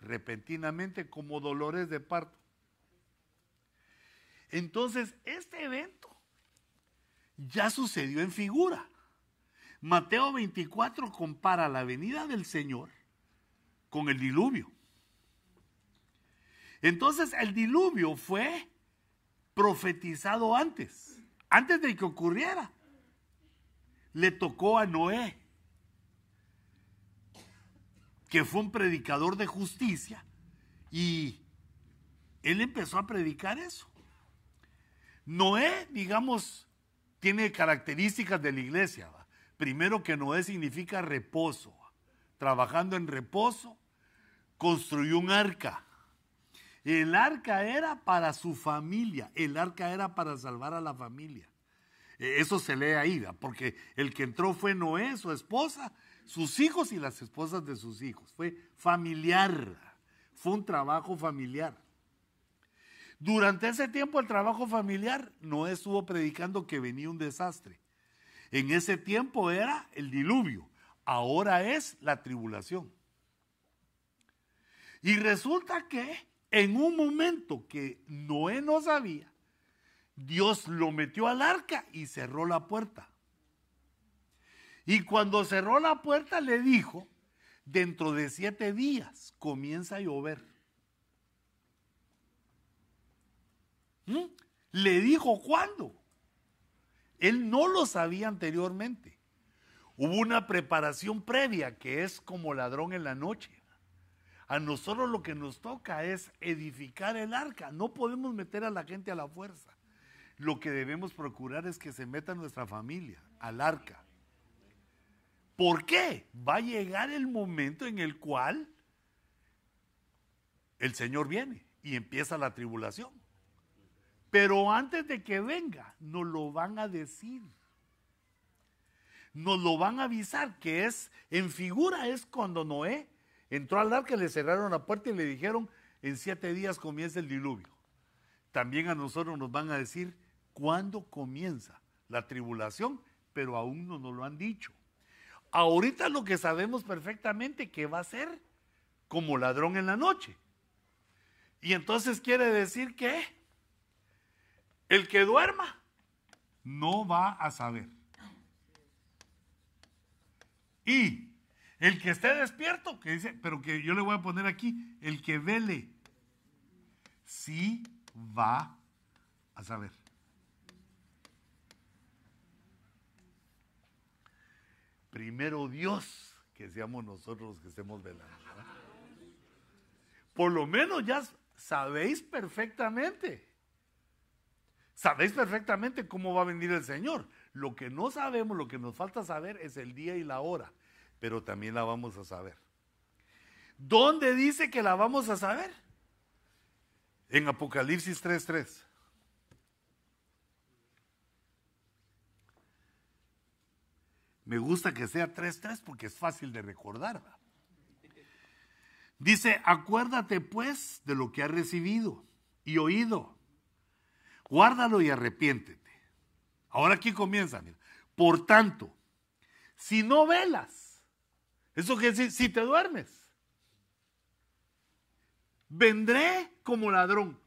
repentinamente como dolores de parto. Entonces, este evento ya sucedió en figura. Mateo 24 compara la venida del Señor con el diluvio. Entonces, el diluvio fue profetizado antes, antes de que ocurriera le tocó a Noé, que fue un predicador de justicia, y él empezó a predicar eso. Noé, digamos, tiene características de la iglesia. Primero que Noé significa reposo. Trabajando en reposo, construyó un arca. El arca era para su familia, el arca era para salvar a la familia. Eh, eso se lee ahí, porque el que entró fue Noé, su esposa, sus hijos y las esposas de sus hijos. Fue familiar, fue un trabajo familiar. Durante ese tiempo el trabajo familiar, Noé estuvo predicando que venía un desastre. En ese tiempo era el diluvio, ahora es la tribulación. Y resulta que en un momento que Noé no sabía, Dios lo metió al arca y cerró la puerta. Y cuando cerró la puerta le dijo, dentro de siete días comienza a llover. ¿Mm? Le dijo cuándo. Él no lo sabía anteriormente. Hubo una preparación previa que es como ladrón en la noche. A nosotros lo que nos toca es edificar el arca. No podemos meter a la gente a la fuerza lo que debemos procurar es que se meta nuestra familia al arca. ¿Por qué? Va a llegar el momento en el cual el Señor viene y empieza la tribulación. Pero antes de que venga, nos lo van a decir. Nos lo van a avisar, que es, en figura es cuando Noé entró al arca, le cerraron la puerta y le dijeron, en siete días comienza el diluvio. También a nosotros nos van a decir, cuándo comienza la tribulación, pero aún no nos lo han dicho. Ahorita lo que sabemos perfectamente que va a ser como ladrón en la noche. Y entonces quiere decir que el que duerma no va a saber. Y el que esté despierto, que dice, pero que yo le voy a poner aquí, el que vele, sí va a saber. Primero Dios que seamos nosotros los que estemos velando. Por lo menos ya sabéis perfectamente. Sabéis perfectamente cómo va a venir el Señor. Lo que no sabemos, lo que nos falta saber es el día y la hora, pero también la vamos a saber. ¿Dónde dice que la vamos a saber? En Apocalipsis 3:3. Me gusta que sea 3-3 porque es fácil de recordar. Dice, acuérdate pues de lo que has recibido y oído. Guárdalo y arrepiéntete. Ahora aquí comienza. Por tanto, si no velas, eso quiere decir, si te duermes, vendré como ladrón.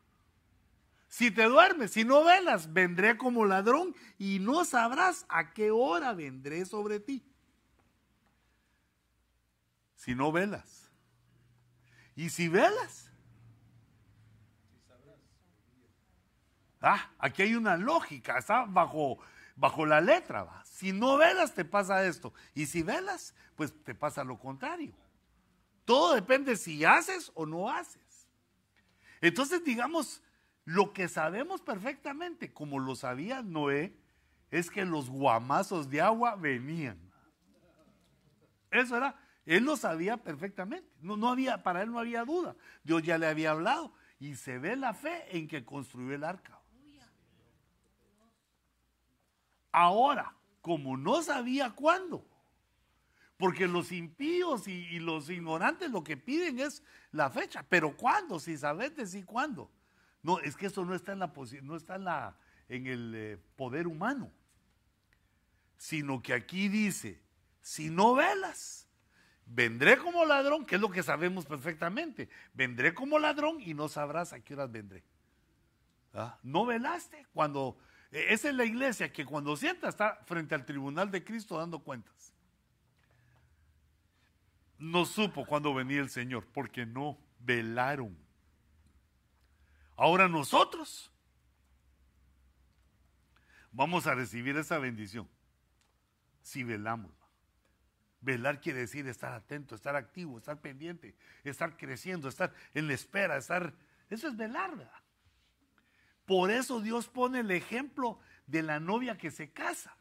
Si te duermes, si no velas, vendré como ladrón y no sabrás a qué hora vendré sobre ti. Si no velas. Y si velas. Ah, aquí hay una lógica, está bajo, bajo la letra. ¿va? Si no velas, te pasa esto. Y si velas, pues te pasa lo contrario. Todo depende si haces o no haces. Entonces, digamos, lo que sabemos perfectamente, como lo sabía Noé, es que los guamazos de agua venían. Eso era, él lo sabía perfectamente. No, no había, para él no había duda. Dios ya le había hablado. Y se ve la fe en que construyó el arca. Ahora, como no sabía cuándo, porque los impíos y, los ignorantes lo que piden es la fecha, pero ¿cuándo? Si sabes decir cuándo. No, es que eso no está en la no está en la en el eh, poder humano. Sino que aquí dice, si no velas, vendré como ladrón, que es lo que sabemos perfectamente. Vendré como ladrón y no sabrás a qué horas vendré. ¿Ah? No velaste cuando e, esa es la iglesia que cuando sienta está frente al tribunal de Cristo dando cuentas. No supo cuándo venía el Señor porque no velaron. Ahora nosotros vamos a recibir esa bendición si velamos. Velar quiere decir estar atento, estar activo, estar pendiente, estar creciendo, estar en la espera, estar... Eso es velar. Por eso Dios pone el ejemplo de la novia que se casa.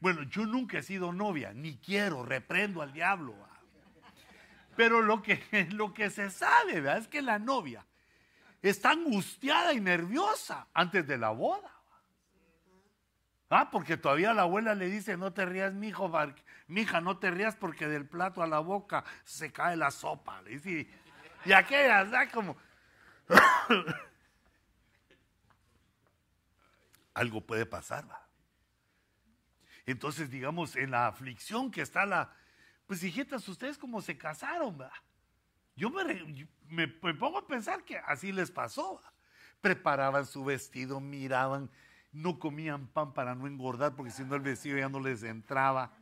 Bueno, yo nunca he sido novia, ni quiero, reprendo al diablo. Pero lo que, lo que se sabe ¿verdad? es que la novia está angustiada y nerviosa antes de la boda. Ah, porque todavía la abuela le dice, no te rías, mi hijo, hija, no te rías porque del plato a la boca se cae la sopa. Y, y aquella, da como... Algo puede pasar, ¿va? Entonces, digamos, en la aflicción que está la... Pues hijitas, ustedes como se casaron, ¿va? Yo me, pongo a pensar que así les pasó. Preparaban su vestido, miraban, no comían pan para no engordar porque si no el vestido ya no les entraba.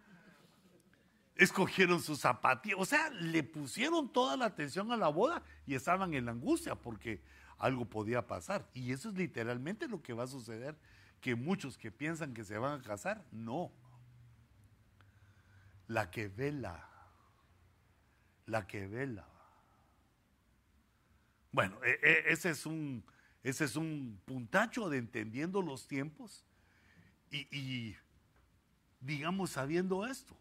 Escogieron sus zapatillas, o sea, le pusieron toda la atención a la boda y estaban en la angustia porque algo podía pasar. Y eso es literalmente lo que va a suceder, que muchos que piensan que se van a casar, no. La que vela, la que vela bueno, e, e, ese es un, ese es un puntacho de entendiendo los tiempos y, digamos sabiendo esto,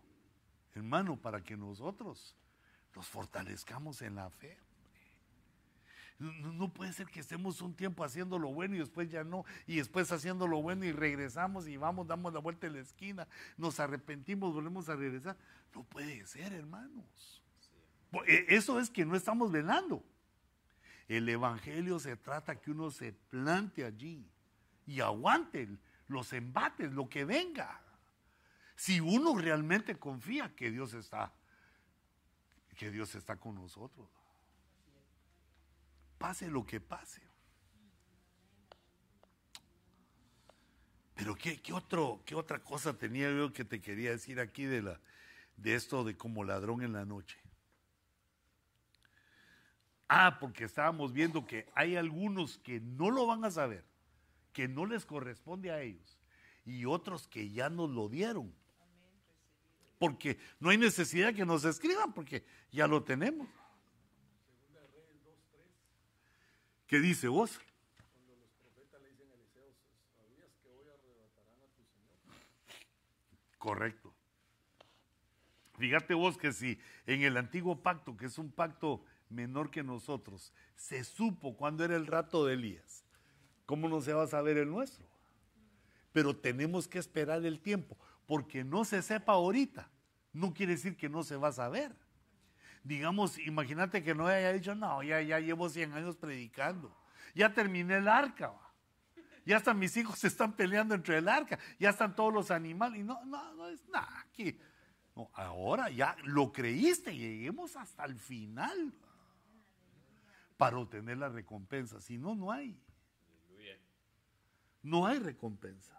hermano, para que nosotros nos fortalezcamos en la fe. No, puede ser que estemos un tiempo haciendo lo bueno y después ya no, y después haciendo lo bueno y regresamos y vamos, damos la vuelta en la esquina, nos arrepentimos, volvemos a regresar. No puede ser, hermanos. E, eso es que no estamos velando. El Evangelio se trata que uno se plante allí y aguante los embates, lo que venga. Si uno realmente confía que Dios está, que Dios está con nosotros. Pase lo que pase. Pero ¿qué, otro, qué otra cosa tenía yo que te quería decir aquí de, la, de esto de como ladrón en la noche? Ah, porque estábamos viendo que hay algunos que no lo van a saber, que no les corresponde a ellos, y otros que ya nos lo dieron. Porque no hay necesidad que nos escriban, porque ya lo tenemos. ¿Qué dice vos? Correcto. Fíjate vos que si en el antiguo pacto, que es un pacto menor que nosotros, se supo cuando era el rato de Elías. ¿Cómo no se va a saber el nuestro? pero tenemos que esperar el tiempo, porque no se sepa ahorita, no quiere decir que no se va a saber. Digamos, imagínate que no haya dicho, no, ya, ya llevo 100 años predicando, ya terminé el arca, ya hasta mis hijos se están peleando entre el arca, ya están todos los animales, y no, no, no es nada, aquí. ahora ya lo creíste, lleguemos hasta el final para obtener la recompensa, si no, no hay. No hay recompensa.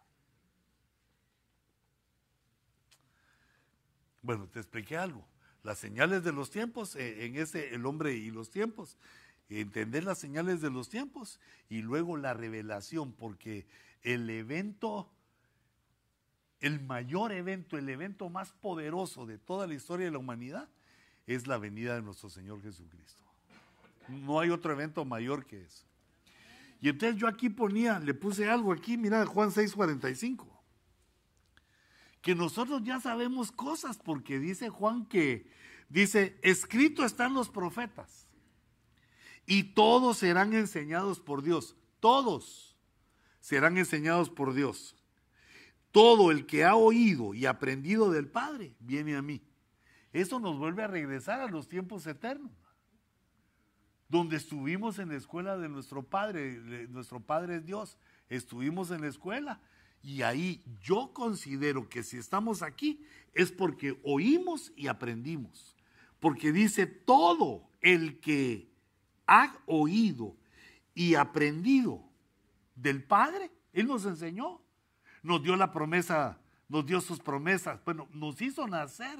Bueno, te expliqué algo. Las señales de los tiempos, eh, en ese el hombre y los tiempos, entender las señales de los tiempos y luego la revelación, porque el evento, el mayor evento, el evento más poderoso de toda la historia de la humanidad es la venida de nuestro Señor Jesucristo. No hay otro evento mayor que eso. Y entonces yo aquí ponía, le puse algo aquí, mira Juan 6:45. Que nosotros ya sabemos cosas porque dice Juan que, dice, escrito están los profetas y todos serán enseñados por Dios. Todos serán enseñados por Dios. Todo el que ha oído y aprendido del Padre viene a mí. Eso nos vuelve a regresar a los tiempos eternos, donde estuvimos en la escuela de nuestro Padre, nuestro Padre es Dios, estuvimos en la escuela. Y ahí yo considero que si estamos aquí es porque oímos y aprendimos, porque dice todo el que ha oído y aprendido del Padre. Él nos enseñó, nos dio la promesa, nos dio sus promesas, bueno, nos hizo nacer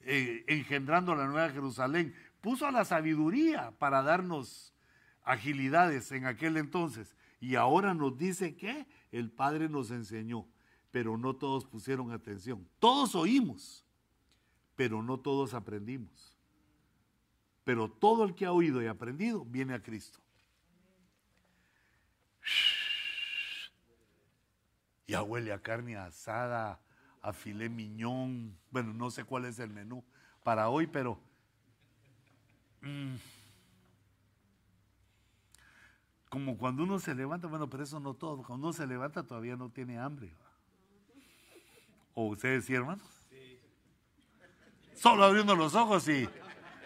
eh, engendrando la nueva Jerusalén, puso a la sabiduría para darnos agilidades en aquel entonces y ahora nos dice que el Padre nos enseñó, pero no todos pusieron atención. Todos oímos, pero no todos aprendimos. Pero todo el que ha oído y aprendido viene a Cristo. Ya huele a carne asada, a filé miñón. Bueno, no sé cuál es el menú para hoy, pero... Mm, como cuando uno se levanta, bueno, pero eso no todo. Cuando uno se levanta todavía no tiene hambre. ¿O ustedes sí, hermanos? Sí. Solo abriendo los ojos y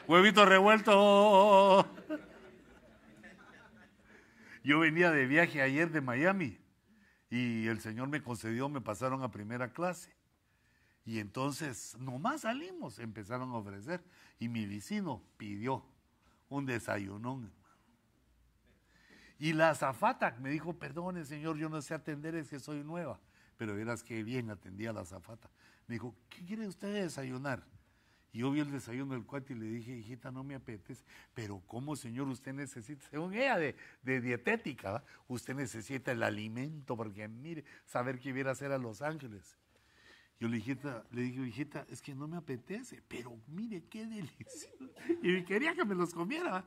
Huevito revuelto. Yo venía de viaje ayer de Miami y el Señor me concedió, me pasaron a primera clase. Y entonces, nomás salimos, empezaron a ofrecer. Y mi vecino pidió un desayunón. Y la azafata me dijo, perdone señor, yo no sé atender, es que soy nueva. Pero verás que bien atendía la azafata. Me dijo, ¿qué quiere usted desayunar? Y yo vi el desayuno del cuate y le dije, hijita, no me apetece. Pero ¿cómo, señor, usted necesita, según ella de, dietética, usted necesita el alimento, porque mire, saber qué viera hacer a Los Ángeles. Yo le, hijita, le dije, hijita, es que no me apetece, pero mire qué delicioso. Y quería que me los comiera.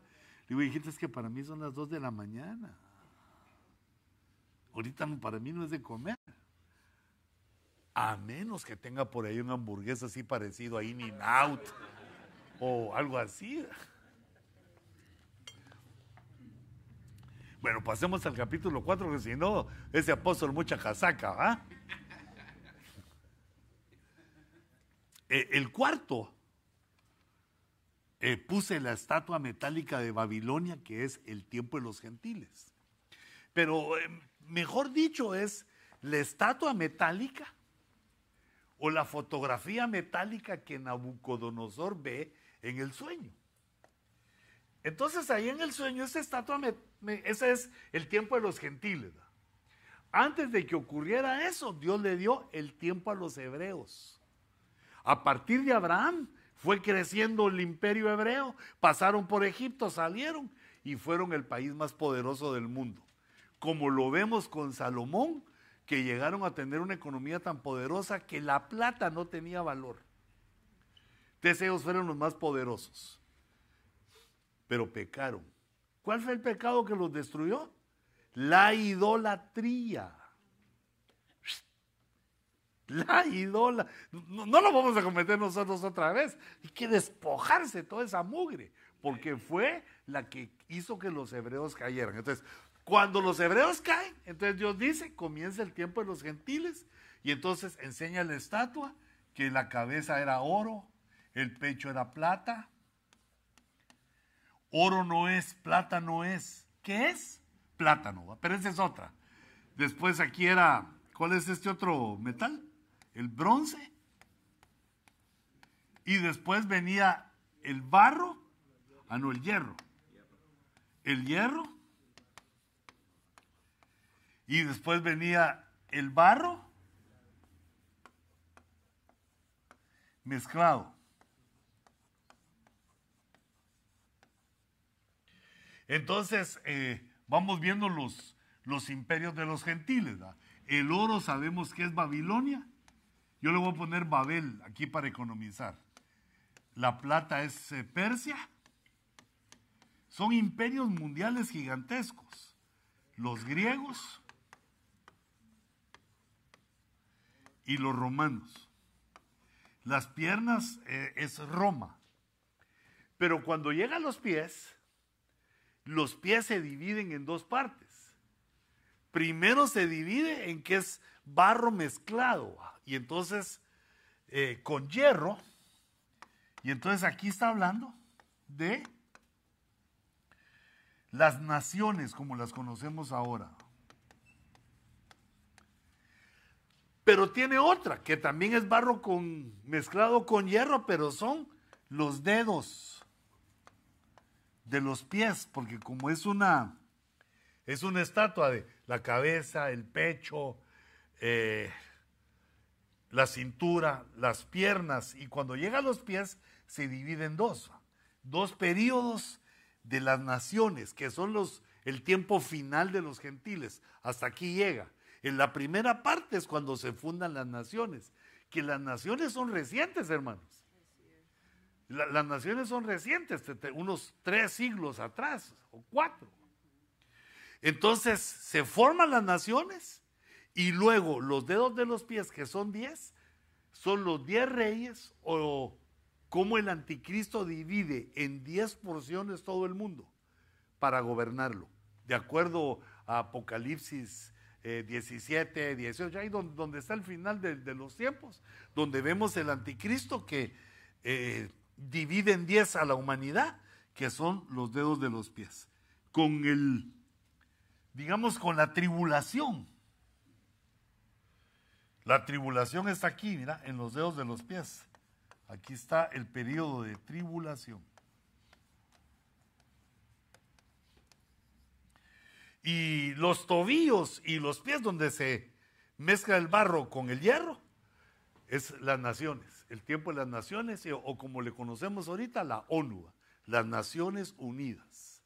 Le digo, hijita, es que para mí son las dos de la mañana. Ahorita para mí no es de comer. A menos que tenga por ahí una hamburguesa así parecido a In Out o algo así. Bueno, pasemos al capítulo 4, que si no, ese apóstol mucha casaca, ¿ah? El cuarto, eh, puse la estatua metálica de Babilonia, que es el tiempo de los gentiles. Pero, eh, mejor dicho, es la estatua metálica o la fotografía metálica que Nabucodonosor ve en el sueño. Entonces ahí en el sueño esa estatua, ese es el tiempo de los gentiles. Antes de que ocurriera eso, Dios le dio el tiempo a los hebreos. A partir de Abraham fue creciendo el imperio hebreo, pasaron por Egipto, salieron y fueron el país más poderoso del mundo. Como lo vemos con Salomón, que llegaron a tener una economía tan poderosa que la plata no tenía valor. Entonces ellos fueron los más poderosos, pero pecaron. ¿Cuál fue el pecado que los destruyó? La idolatría. La idola. No, no, lo vamos a cometer nosotros otra vez. Hay que despojarse toda esa mugre, porque fue la que hizo que los hebreos cayeran. Entonces, Cuando los hebreos caen, entonces Dios dice, comienza el tiempo de los gentiles y entonces enseña la estatua que la cabeza era oro, el pecho era plata. Oro no es, plata no es. ¿Qué es? Plátano, pero esa es otra. Después aquí era, ¿cuál es este otro metal? El bronce. Y después venía el barro, ah no, el hierro. El hierro. Y después venía el barro mezclado. Entonces, eh, vamos viendo los, los imperios de los gentiles. El oro sabemos que es Babilonia. Yo le voy a poner Babel aquí para economizar. La plata es eh, Persia. Son imperios mundiales gigantescos. Los griegos y los romanos. Las piernas eh, es Roma. Pero cuando llega a los pies, los pies se dividen en dos partes. Primero se divide en que es barro mezclado y entonces eh, con hierro. Y entonces aquí está hablando de las naciones como las conocemos ahora. Pero tiene otra, que también es barro con, mezclado con hierro, pero son los dedos de los pies, porque como es una, es una estatua de la cabeza, el pecho, eh, la cintura, las piernas, y cuando llega a los pies se divide en dos, dos periodos de las naciones, que son los, el tiempo final de los gentiles. Hasta aquí llega. En la primera parte es cuando se fundan las naciones, que las naciones son recientes, hermanos. las naciones son recientes, unos tres siglos atrás o cuatro. Entonces se forman las naciones y luego los dedos de los pies, que son diez, son los diez reyes o como el anticristo divide en diez porciones todo el mundo para gobernarlo. De acuerdo a Apocalipsis 17, 18, ahí donde, está el final de, los tiempos, donde vemos el anticristo que eh, divide en 10 a la humanidad, que son los dedos de los pies. Con el, digamos, con la tribulación. La tribulación está aquí, mira, en los dedos de los pies. Aquí está el periodo de tribulación. Y los tobillos y los pies donde se mezcla el barro con el hierro es las naciones, el tiempo de las naciones o como le conocemos ahorita la ONU, las Naciones Unidas.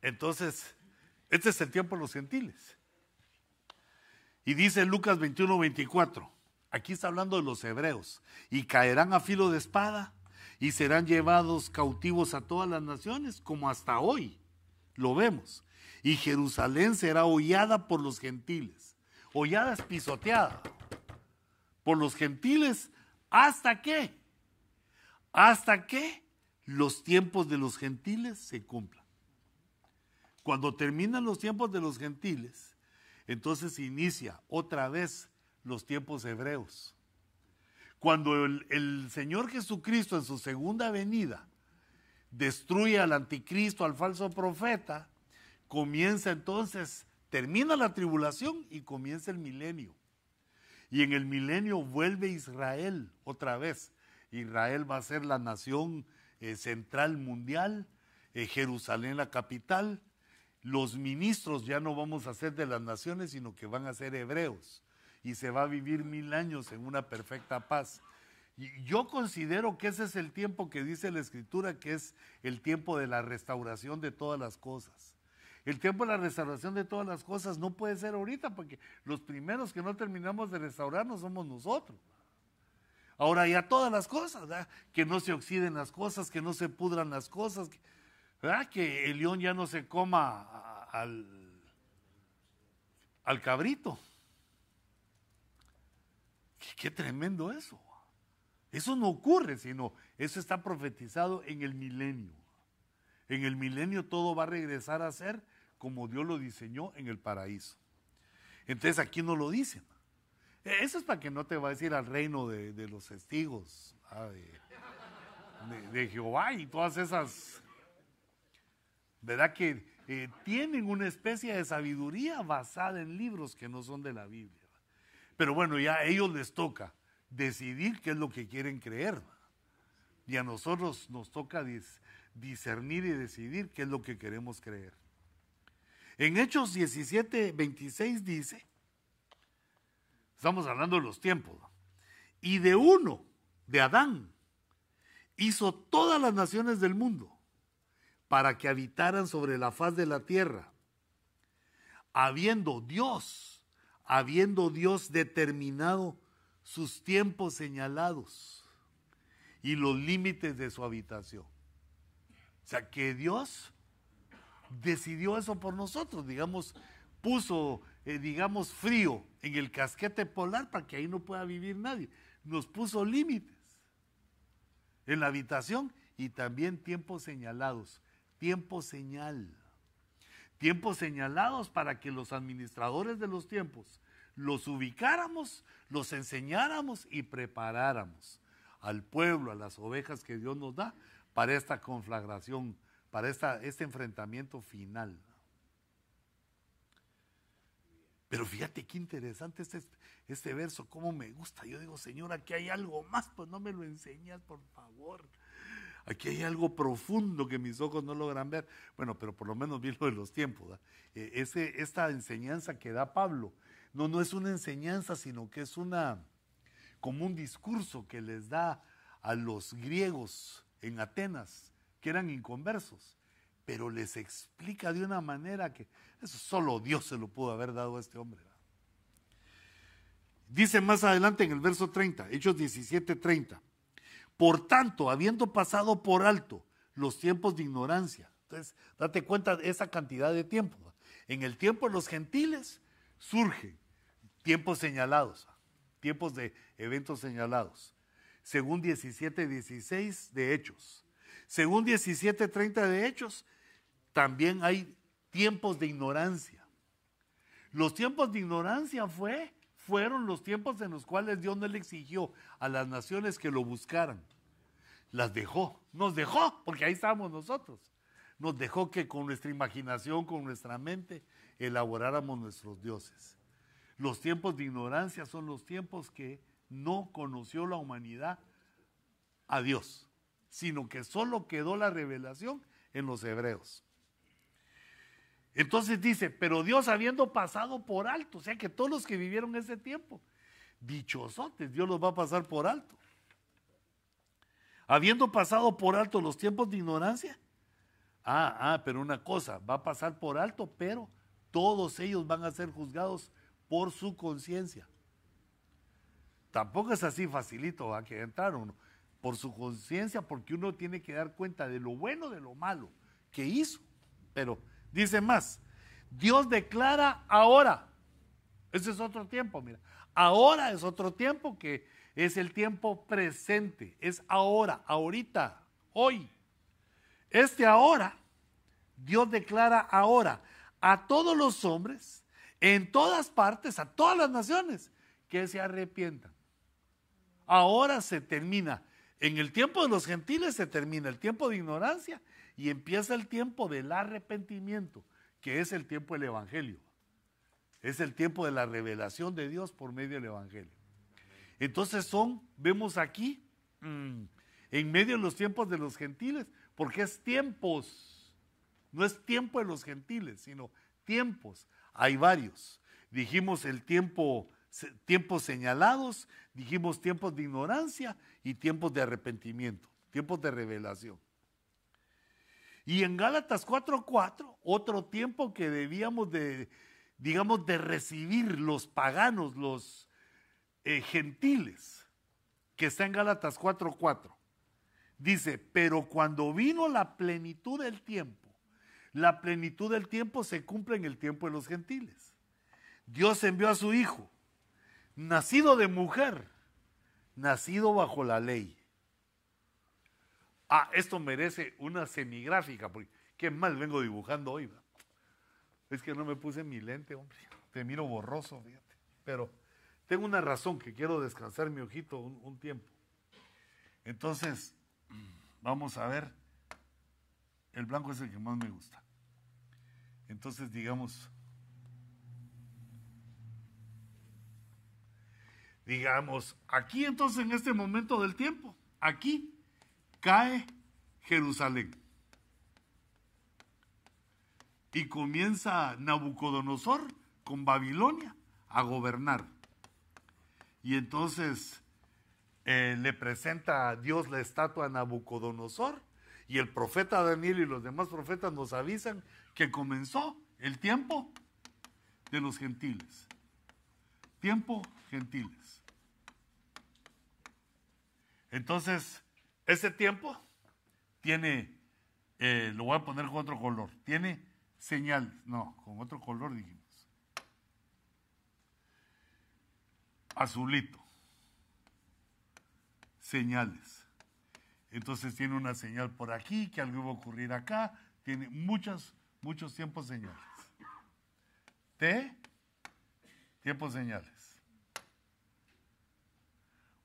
Entonces, este es el tiempo de los gentiles. Y dice Lucas 21, 24, aquí está hablando de los hebreos, y caerán a filo de espada y serán llevados cautivos a todas las naciones, como hasta hoy lo vemos. Y Jerusalén será hollada por los gentiles. Hollada es pisoteada por los gentiles. ¿Hasta qué? Hasta que los tiempos de los gentiles se cumplan. Cuando terminan los tiempos de los gentiles, entonces inicia otra vez los tiempos hebreos. Cuando el, Señor Jesucristo en su segunda venida destruye al anticristo, al falso profeta, comienza entonces, termina la tribulación y comienza el milenio. Y en el milenio vuelve Israel otra vez. Israel va a ser la nación eh, central mundial, eh, Jerusalén la capital. Los ministros ya no vamos a ser de las naciones, sino que van a ser hebreos. Y se va a vivir mil años en una perfecta paz. Yo considero que ese es el tiempo que dice la Escritura, que es el tiempo de la restauración de todas las cosas. El tiempo de la restauración de todas las cosas no puede ser ahorita, porque los primeros que no terminamos de restaurarnos somos nosotros. Ahora ya todas las cosas, que no se oxiden las cosas, que no se pudran las cosas, el león ya no se coma al, al cabrito. qué tremendo eso. Eso no ocurre, sino eso está profetizado en el milenio. En el milenio todo va a regresar a ser como Dios lo diseñó en el paraíso. Entonces aquí no lo dicen. E, eso es para que no te va a decir al reino de, los testigos, ah, de, Jehová y todas esas, ¿verdad? Que eh, tienen una especie de sabiduría basada en libros que no son de la Biblia. Pero bueno, ya a ellos les toca decidir qué es lo que quieren creer. Y a nosotros nos toca discernir y decidir qué es lo que queremos creer. En Hechos 17, 26 dice, estamos hablando de los tiempos, y de uno, de Adán, hizo todas las naciones del mundo para que habitaran sobre la faz de la tierra, habiendo Dios, habiendo Dios determinado sus tiempos señalados y los límites de su habitación. O sea, que Dios decidió eso por nosotros, digamos, puso, eh, digamos, frío en el casquete polar para que ahí no pueda vivir nadie. Nos puso límites en la habitación y también tiempos señalados, tiempo señal. Tiempos señalados para que los administradores de los tiempos los ubicáramos, los enseñáramos y preparáramos al pueblo, a las ovejas que Dios nos da para esta conflagración, para esta, este enfrentamiento final. Pero fíjate qué interesante este, este verso, cómo me gusta. Yo digo, Señor, aquí hay algo más, pues no me lo enseñas, por favor. Aquí hay algo profundo que mis ojos no logran ver. Bueno, pero por lo menos vi lo de los tiempos. Eh, esta enseñanza que da Pablo, no, no es una enseñanza, sino que es una, como un discurso que les da a los griegos en Atenas, que eran inconversos, pero les explica de una manera que eso solo Dios se lo pudo haber dado a este hombre. Dice más adelante en el verso 30, Hechos 17, 30. Por tanto, habiendo pasado por alto los tiempos de ignorancia, entonces date cuenta de esa cantidad de tiempo. En el tiempo de los gentiles surgen tiempos señalados, tiempos de eventos señalados. Según 17, 16 de Hechos. Según 17, 30 de Hechos, también hay tiempos de ignorancia. Los tiempos de ignorancia fue, fueron los tiempos en los cuales Dios no le exigió a las naciones que lo buscaran. Las dejó, nos dejó, porque ahí estábamos nosotros. Nos dejó que con nuestra imaginación, con nuestra mente, elaboráramos nuestros dioses. Los tiempos de ignorancia son los tiempos que no conoció la humanidad a Dios, sino que solo quedó la revelación en los hebreos. Entonces dice, pero Dios habiendo pasado por alto, o sea que todos los que vivieron ese tiempo, dichosotes, Dios los va a pasar por alto. Habiendo pasado por alto los tiempos de ignorancia, ah, ah, pero una cosa, va a pasar por alto, pero todos ellos van a ser juzgados por su conciencia. Tampoco es así facilito va que entrar uno. Por su conciencia, porque uno tiene que dar cuenta de lo bueno, de lo malo que hizo. Pero dice más, Dios declara ahora. Ese es otro tiempo, mira. Ahora es otro tiempo que es el tiempo presente. Es ahora, ahorita, hoy. Este ahora, Dios declara ahora a todos los hombres en todas partes, a todas las naciones, que se arrepientan. Ahora se termina, en el tiempo de los gentiles se termina el tiempo de ignorancia y empieza el tiempo del arrepentimiento, que es el tiempo del Evangelio. Es el tiempo de la revelación de Dios por medio del Evangelio. Entonces son, vemos aquí, mm, en medio de los tiempos de los gentiles, porque es tiempos, no es tiempo de los gentiles, sino tiempos. Hay varios. Dijimos el tiempo, tiempos señalados, dijimos tiempos de ignorancia y tiempos de arrepentimiento, tiempos de revelación. Y en Gálatas 4:4, otro tiempo que debíamos de, digamos, de recibir los paganos, los eh, gentiles, que está en Gálatas 4:4. Dice, pero cuando vino la plenitud del tiempo, la plenitud del tiempo se cumple en el tiempo de los gentiles. Dios envió a su Hijo, nacido de mujer, nacido bajo la ley. Ah, esto merece una semigráfica, porque qué mal vengo dibujando hoy. Es que no me puse mi lente, hombre. Te miro borroso, fíjate. Pero tengo una razón que quiero descansar mi ojito un, tiempo. Entonces, vamos a ver. El blanco es el que más me gusta. Entonces, digamos, digamos, aquí entonces en este momento del tiempo, aquí cae Jerusalén. Y comienza Nabucodonosor con Babilonia a gobernar. Y entonces eh, le presenta a Dios la estatua a Nabucodonosor y el profeta Daniel y los demás profetas nos avisan que comenzó el tiempo de los gentiles. Tiempo gentiles. Entonces, ese tiempo tiene, eh, lo voy a poner con otro color, tiene señal, no, con otro color dijimos. Azulito. Señales. Entonces tiene una señal por aquí, que algo va a ocurrir acá, tiene muchas, muchos tiempos señales. T, tiempos señales.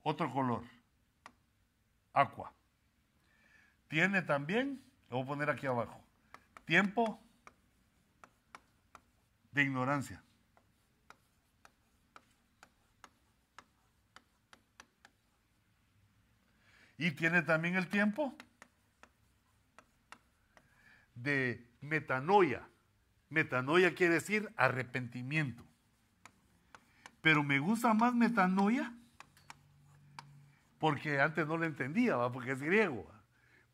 Otro color, aqua. Tiene también, lo voy a poner aquí abajo, tiempo de ignorancia. Y tiene también el tiempo de metanoia. Metanoia quiere decir arrepentimiento. Pero me gusta más metanoia porque antes no lo entendía, porque es griego.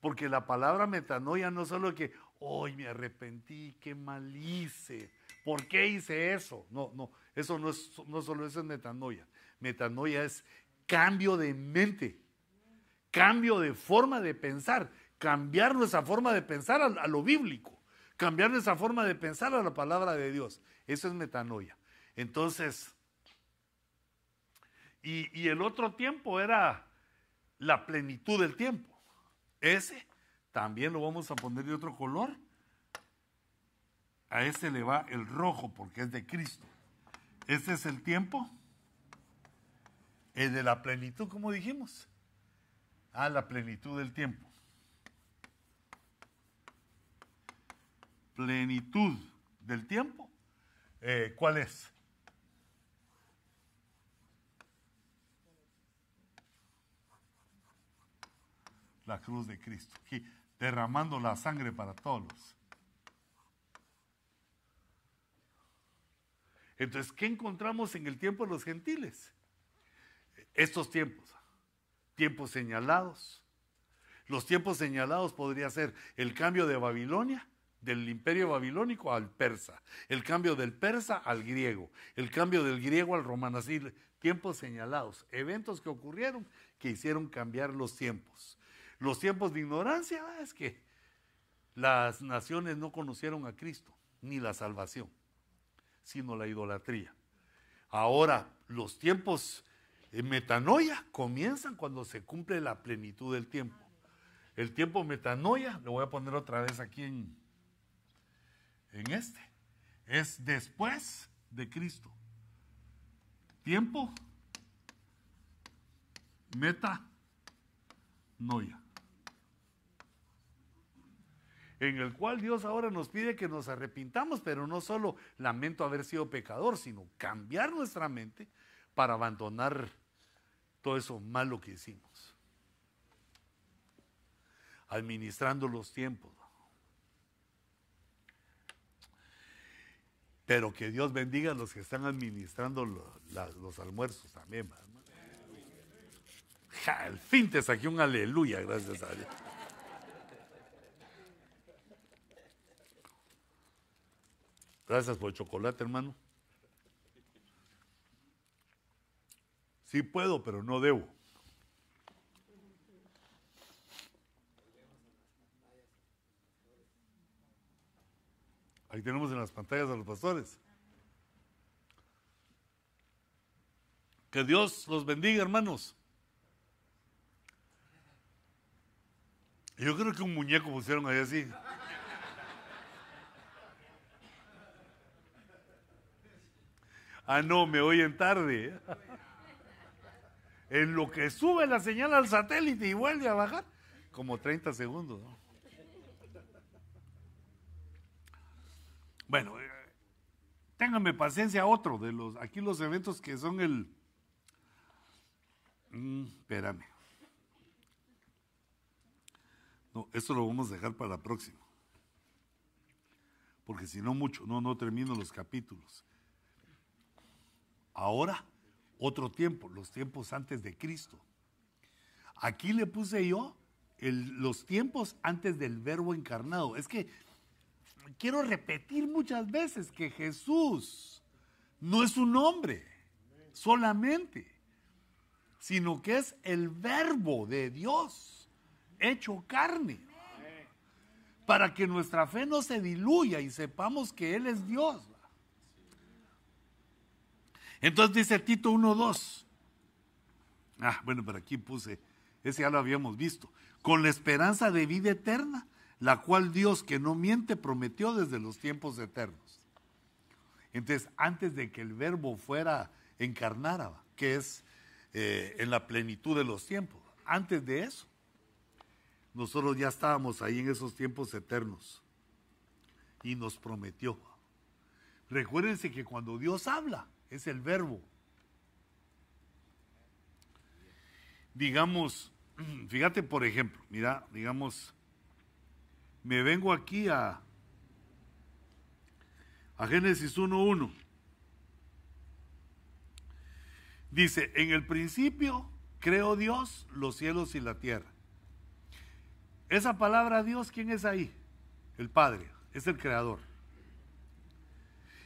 Porque la palabra metanoia no solo que, hoy me arrepentí, qué mal hice, ¿por qué hice eso? No, no, eso no, es, no solo eso es metanoia. Metanoia es cambio de mente cambio de forma de pensar, cambiar nuestra forma de pensar a, lo bíblico, cambiar nuestra forma de pensar a la palabra de Dios. Eso es metanoia. Entonces, y, y el otro tiempo era la plenitud del tiempo. Ese también lo vamos a poner de otro color. A ese le va el rojo porque es de Cristo. Este es el tiempo. El de la plenitud, como dijimos a la plenitud del tiempo. Plenitud del tiempo. Eh, ¿Cuál es? La cruz de Cristo. Aquí, derramando la sangre para todos. Entonces, ¿qué encontramos en el tiempo de los gentiles? Estos tiempos tiempos señalados. Los tiempos señalados podría ser el cambio de Babilonia, del imperio babilónico al persa, el cambio del persa al griego, el cambio del griego al romano, así tiempos señalados, eventos que ocurrieron que hicieron cambiar los tiempos. Los tiempos de ignorancia ah, es que las naciones no conocieron a Cristo, ni la salvación, sino la idolatría. Ahora, los tiempos metanoia comienzan cuando se cumple la plenitud del tiempo. El tiempo metanoia, lo voy a poner otra vez aquí en, en este, es después de Cristo. Tiempo metanoia. En el cual Dios ahora nos pide que nos arrepintamos, pero no solo lamento haber sido pecador, sino cambiar nuestra mente para abandonar todo eso malo que hicimos. Administrando los tiempos. Pero que Dios bendiga a los que están administrando los, almuerzos también. al fin te saqué un aleluya, gracias a Dios. Gracias por el chocolate, hermano. Sí puedo, pero no debo. Ahí tenemos en las pantallas a los pastores. Que Dios los bendiga, hermanos. Yo creo que un muñeco pusieron ahí así. Ah, no, me oyen tarde. En lo que sube la señal al satélite y vuelve a bajar, como 30 segundos. Bueno, eh, ténganme paciencia otro de los, aquí los eventos que son el... Mm, espérame. No, esto lo vamos a dejar para la próxima. Porque si no mucho, no, no termino los capítulos. Ahora, otro tiempo, los tiempos antes de Cristo. Aquí le puse yo los tiempos antes del verbo encarnado. Es que quiero repetir muchas veces que Jesús no es un hombre solamente, sino que es el verbo de Dios hecho carne. Para que nuestra fe no se diluya y sepamos que Él es Dios. Entonces dice Tito 1.2. Ah, bueno, pero aquí puse, ese ya lo habíamos visto. Con la esperanza de vida eterna, la cual Dios que no miente prometió desde los tiempos eternos. Entonces, antes de que el verbo fuera encarnara, que es eh, en la plenitud de los tiempos, antes de eso, nosotros ya estábamos ahí en esos tiempos eternos y nos prometió. Recuérdense que cuando Dios habla, es el verbo. Digamos, fíjate por ejemplo, mira, digamos, me vengo aquí a, a Génesis 1.1. Dice, en el principio creó Dios los cielos y la tierra. Esa palabra Dios, ¿quién es ahí? El Padre, es el Creador.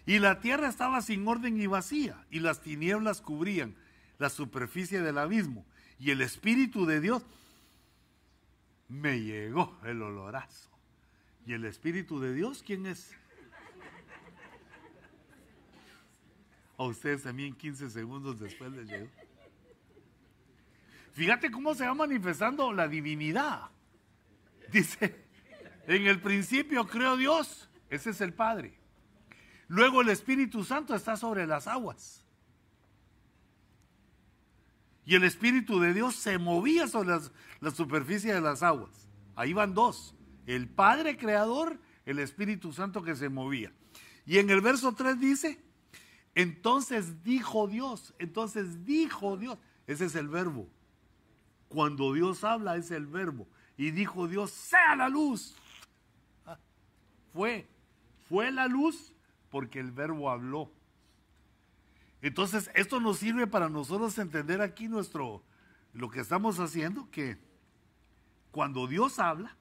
Y la tierra estaba sin orden y vacía, y las tinieblas cubrían la superficie del abismo. Y el Espíritu de Dios me llegó el olorazo. ¿Y el Espíritu de Dios quién es? A ustedes también 15 segundos después les llegó. Fíjate cómo se va manifestando la divinidad. Dice, en el principio creó Dios, ese es el Padre. Luego el Espíritu Santo está sobre las aguas. Y el Espíritu de Dios se movía sobre la superficie de las aguas. Ahí van dos. El Padre Creador, el Espíritu Santo que se movía. Y en el verso 3 dice, entonces dijo Dios, entonces dijo Dios. Ese es el verbo. Cuando Dios habla es el verbo. Y dijo Dios, sea la luz. Ah, fue, fue la luz porque el verbo habló. Entonces, esto nos sirve para nosotros entender aquí nuestro, lo que estamos haciendo, que cuando Dios habla,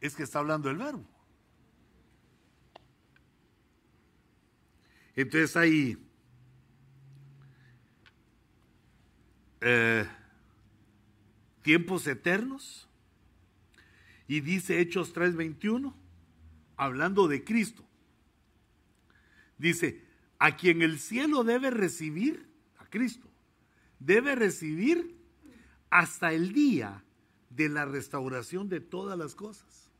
es que está hablando el verbo. Entonces hay eh, tiempos eternos y dice Hechos 3:21, hablando de Cristo. Dice, a quien el cielo debe recibir, a Cristo, debe recibir hasta el día de la restauración de todas las cosas.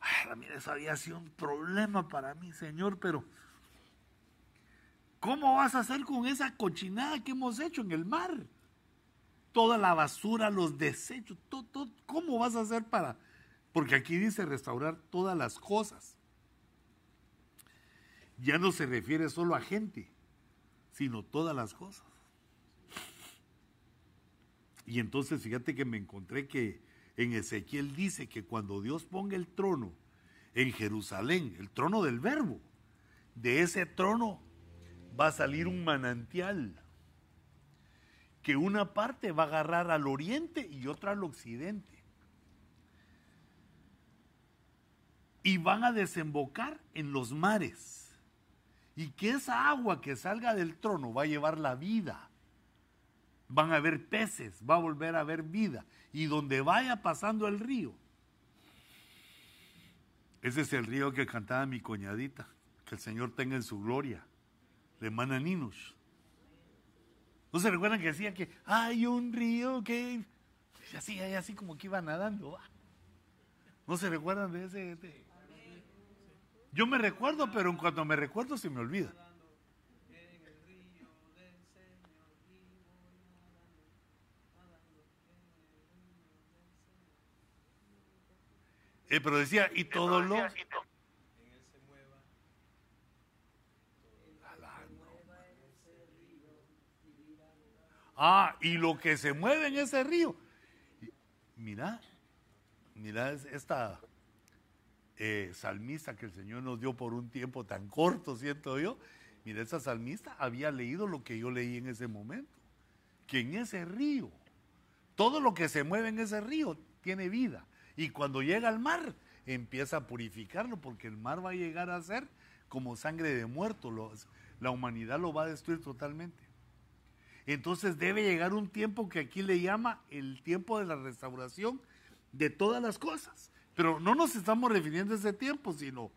Ay, Ramírez, había sido un problema para mí, Señor, pero ¿cómo vas a hacer con esa cochinada que hemos hecho en el mar? Toda la basura, los desechos, todo, ¿cómo vas a hacer para...? Porque aquí dice restaurar todas las cosas ya no se refiere solo a gente, sino todas las cosas. Y entonces fíjate que me encontré que en Ezequiel dice que cuando Dios ponga el trono en Jerusalén, el trono del verbo, de ese trono va a salir un manantial que una parte va a agarrar al oriente y otra al occidente. Y van a desembocar en los mares y que esa agua que salga del trono va a llevar la vida. Van a haber peces, va a volver a haber vida. Y donde vaya pasando el río. Ese es el río que cantaba mi coñadita. Que el Señor tenga en su gloria. De Mananinos. ¿No se recuerdan que decía que hay un río que... Así, así como que iba nadando. ¿No se recuerdan de ese... Yo me recuerdo, pero en cuanto me recuerdo se me olvida. Eh, pero decía, y todos los... Ah, y lo que se mueve en ese río. Mira, mira esta eh, salmista que el Señor nos dio por un tiempo tan corto, siento yo. Mira, esa salmista había leído lo que yo leí en ese momento. Que en ese río, todo lo que se mueve en ese río tiene vida. Y cuando llega al mar, empieza a purificarlo, porque el mar va a llegar a ser como sangre de muerto. la humanidad lo va a destruir totalmente. Entonces debe llegar un tiempo que aquí le llama el tiempo de la restauración de todas las cosas. Pero no nos estamos refiriendo a ese tiempo, sino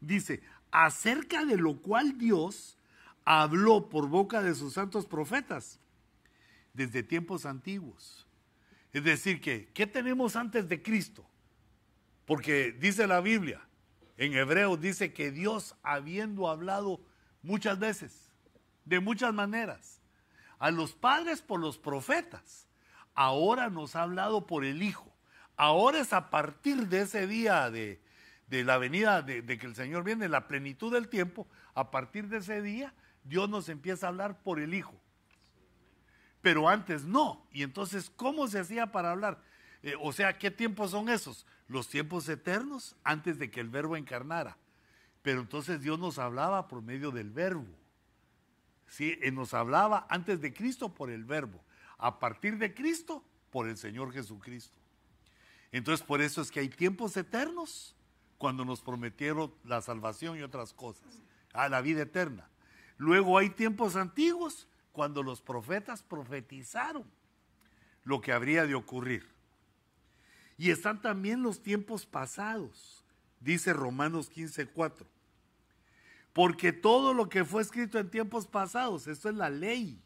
dice, acerca de lo cual Dios habló por boca de sus santos profetas desde tiempos antiguos. Es decir, que, ¿qué tenemos antes de Cristo? Porque dice la Biblia, en hebreo dice que Dios habiendo hablado muchas veces, de muchas maneras, a los padres por los profetas, ahora nos ha hablado por el Hijo. Ahora es a partir de ese día de, la venida de, que el Señor viene, la plenitud del tiempo, a partir de ese día Dios nos empieza a hablar por el Hijo. Pero antes no. Y entonces, ¿cómo se hacía para hablar? Eh, o sea, ¿qué tiempos son esos? Los tiempos eternos antes de que el verbo encarnara. Pero entonces Dios nos hablaba por medio del verbo. ¿sí? nos hablaba antes de Cristo por el verbo, a partir de Cristo por el Señor Jesucristo. Entonces por eso es que hay tiempos eternos cuando nos prometieron la salvación y otras cosas, a la vida eterna. Luego hay tiempos antiguos cuando los profetas profetizaron lo que habría de ocurrir. Y están también los tiempos pasados, dice Romanos 15:4 porque todo lo que fue escrito en tiempos pasados, esto es la ley,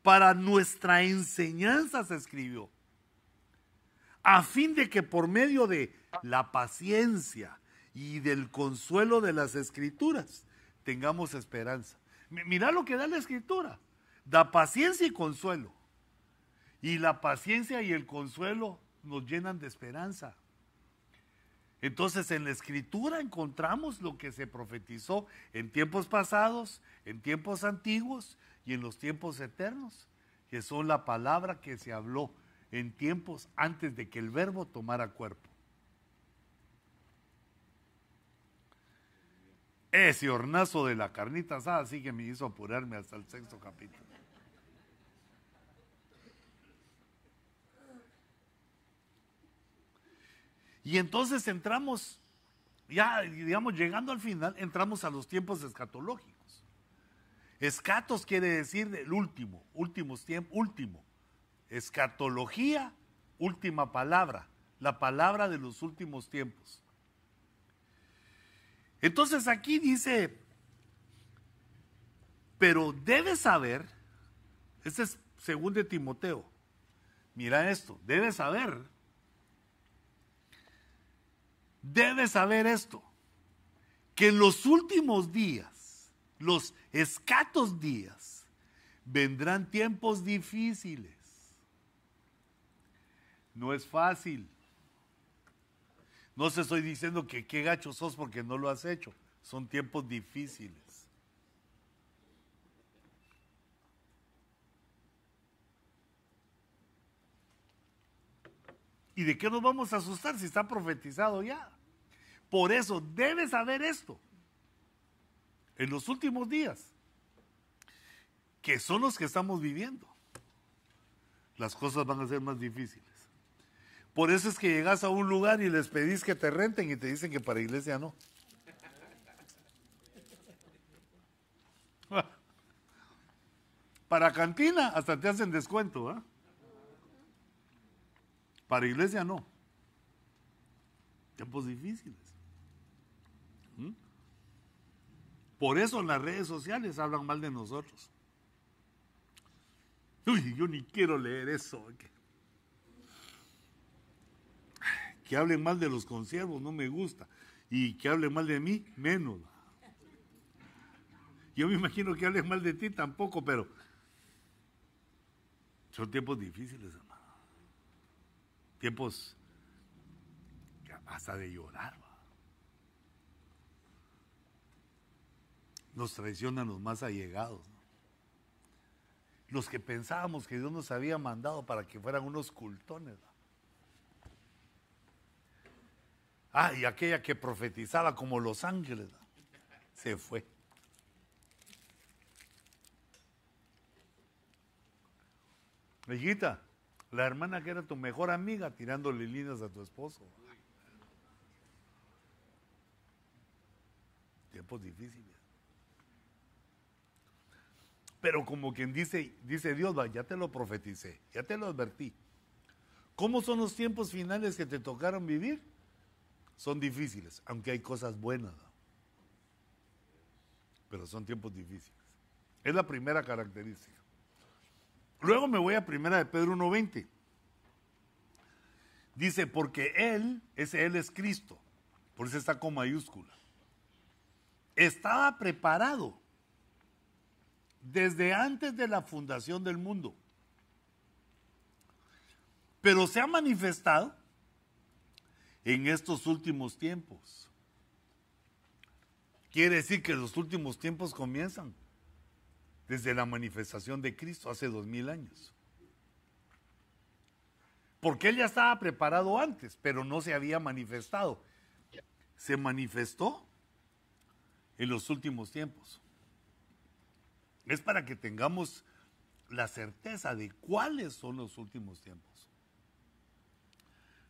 para nuestra enseñanza se escribió, a fin de que por medio de la paciencia y del consuelo de las escrituras tengamos esperanza. Mira lo que da la escritura, da paciencia y consuelo. Y la paciencia y el consuelo nos llenan de esperanza. Entonces en la escritura encontramos lo que se profetizó en tiempos pasados, en tiempos antiguos y en los tiempos eternos, que son la palabra que se habló en tiempos antes de que el verbo tomara cuerpo. Ese hornazo de la carnita asada sí que me hizo apurarme hasta el sexto capítulo. Y entonces entramos, ya digamos, llegando al final, entramos a los tiempos escatológicos. Escatos quiere decir el último, últimos último. Escatología, última palabra, la palabra de los últimos tiempos. Entonces aquí dice, pero debes saber, este es según de Timoteo, mira esto, debes saber debe saber esto, que en los últimos días, los escatos días, vendrán tiempos difíciles. No es fácil. No se estoy diciendo que qué gacho sos porque no lo has hecho. Son tiempos difíciles. ¿Y de qué nos vamos a asustar si está profetizado ya? Por eso debes saber esto. En los últimos días, que son los que estamos viviendo, las cosas van a ser más difíciles. Por eso es que llegas a un lugar y les pedís que te renten y te dicen que para iglesia no. Para cantina hasta te hacen descuento. ¿ah? Para iglesia no. Tiempos difíciles. ¿Mm? Por eso en las redes sociales hablan mal de nosotros. Uy, yo ni quiero leer eso. Que hablen mal de los consiervos, no me gusta. Y que hablen mal de mí, menos. Yo me imagino que hablen mal de ti tampoco, pero son tiempos difíciles, hermano. Tiempos hasta de llorar. Nos traicionan los más allegados. Los que pensábamos que Dios nos había mandado para que fueran unos cultones. Ah, y aquella que profetizaba como los ángeles, se fue. Hijita, la hermana que era tu mejor amiga tirándole líneas a tu esposo. Tiempos difíciles. Pero como quien dice, dice Dios, ya te lo profeticé, ya te lo advertí. ¿Cómo son los tiempos finales que te tocaron vivir? Son difíciles, aunque hay cosas buenas. Pero son tiempos difíciles. Es la primera característica. Luego me voy a primera de Pedro 1.20. Dice, porque Él, ese Él es Cristo, por eso está con mayúscula. Estaba preparado desde antes de la fundación del mundo. Pero se ha manifestado en estos últimos tiempos. Quiere decir que los últimos tiempos comienzan desde la manifestación de Cristo hace dos mil años. Porque Él ya estaba preparado antes, pero no se había manifestado. Se manifestó en los últimos tiempos. Es para que tengamos la certeza de cuáles son los últimos tiempos.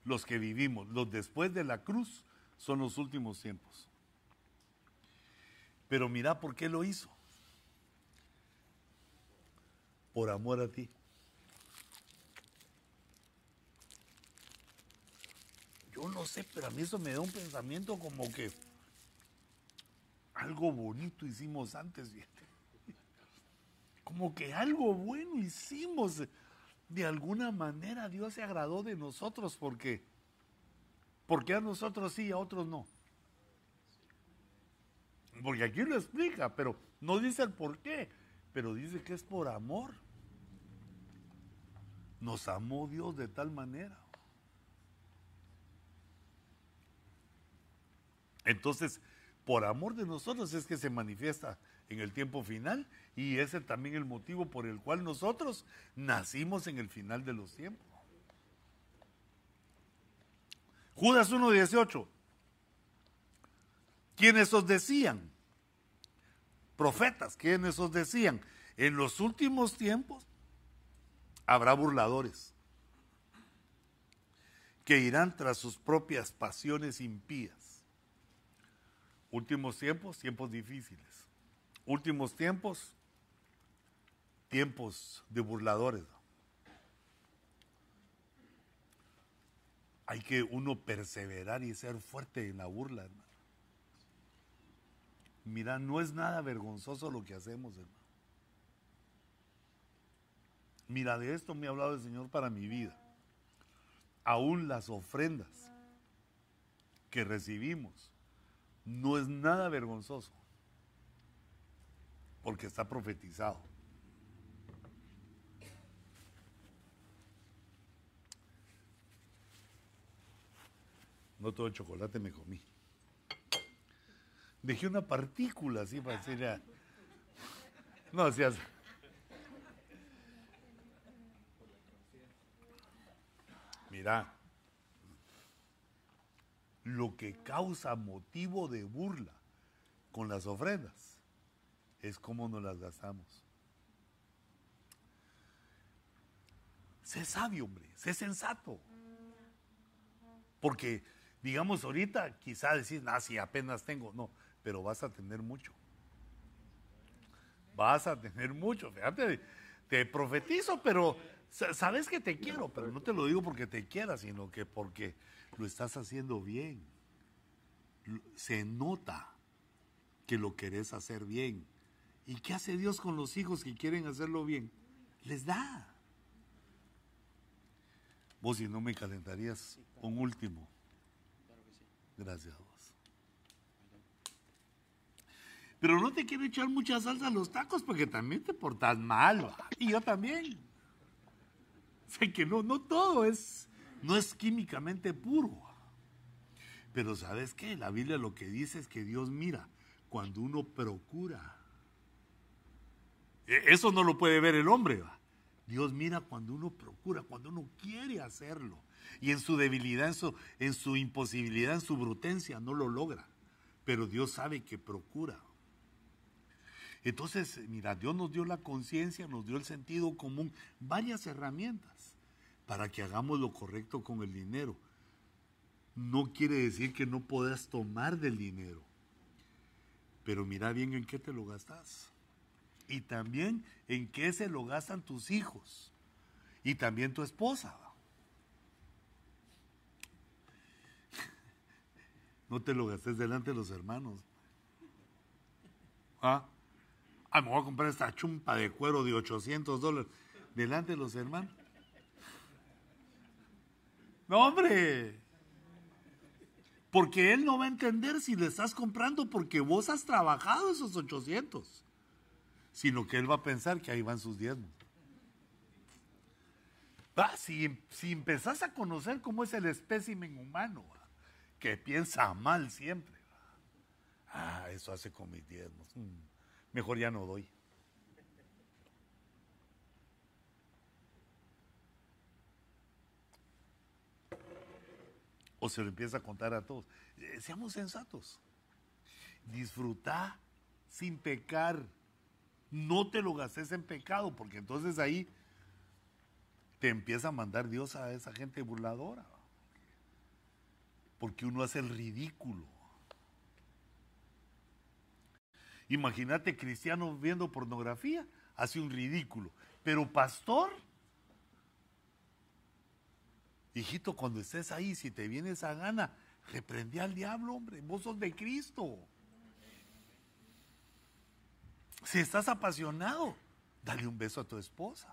Los que vivimos, los después de la cruz, son los últimos tiempos. Pero mira por qué lo hizo. Por amor a ti. Yo no sé, pero a mí eso me da un pensamiento como que algo bonito hicimos antes, como que algo bueno hicimos. De alguna manera Dios se agradó de nosotros porque, porque a nosotros sí, a otros no. Porque aquí lo explica, pero no dice el por qué, pero dice que es por amor. Nos amó Dios de tal manera. Entonces, por amor de nosotros es que se manifiesta en el tiempo final y ese también el motivo por el cual nosotros nacimos en el final de los tiempos. Judas 1.18. ¿Quiénes os decían? Profetas, ¿quiénes os decían? En los últimos tiempos habrá burladores que irán tras sus propias pasiones impías. Últimos tiempos, tiempos difíciles últimos tiempos, tiempos de burladores. Hay que uno perseverar y ser fuerte en la burla, hermano. Mira, no es nada vergonzoso lo que hacemos, hermano. Mira, de esto me ha hablado el Señor para mi vida. Aún las ofrendas que recibimos no es nada vergonzoso porque está profetizado. No todo el chocolate me comí. Dejé una partícula así para decir No, seas. Mira, lo que causa motivo de burla con las ofrendas es cómo nos las gastamos. Sé sabio, hombre, sé sensato. Porque, digamos, ahorita quizá decís, ah, si apenas tengo, no, pero vas a tener mucho. Vas a tener mucho. Fíjate, te profetizo, pero sabes que te quiero, pero no te lo digo porque te quiera, sino que porque lo estás haciendo bien. Se nota que lo querés hacer bien. ¿Y qué hace Dios con los hijos que quieren hacerlo bien? Les da. Vos si no me calentarías un último. Gracias a vos. Pero no te quiero echar mucha salsa a los tacos porque también te portas mal. Y yo también. Sé que no, no todo es, no es químicamente puro. Pero ¿sabes qué? La Biblia lo que dice es que Dios mira cuando uno procura. E, eso no lo puede ver el hombre. Dios mira cuando uno procura, cuando uno quiere hacerlo. Y en su debilidad, en su, en su imposibilidad, en su brutencia, no lo logra. Pero Dios sabe que procura. Entonces, mira, Dios nos dio la conciencia, nos dio el sentido común, varias herramientas para que hagamos lo correcto con el dinero. No quiere decir que no puedas tomar del dinero, pero mira bien en qué te lo gastas. Y también en qué se lo gastan tus hijos. Y también tu esposa. No te lo gastes delante de los hermanos. ¿Ah? Ah, me voy a comprar esta chumpa de cuero de 800 dólares delante de los hermanos. No, hombre. Porque él no va a entender si le estás comprando porque vos has trabajado esos 800. Sino que él va a pensar que ahí van sus diezmos. Ah, si, si empezás a conocer cómo es el espécimen humano, que piensa mal siempre. Ah, eso hace con mis diezmos. Mm mejor ya no doy. O se lo empieza a contar a todos. Eh, seamos sensatos. Disfruta sin pecar. No te lo gastes en pecado, porque entonces ahí te empieza a mandar Dios a esa gente burladora. Porque uno hace el ridículo. Imagínate cristiano viendo pornografía, hace un ridículo. Pero pastor, hijito, cuando estés ahí, si te viene esa gana, reprende al diablo, hombre, vos sos de Cristo. Si estás apasionado, dale un beso a tu esposa.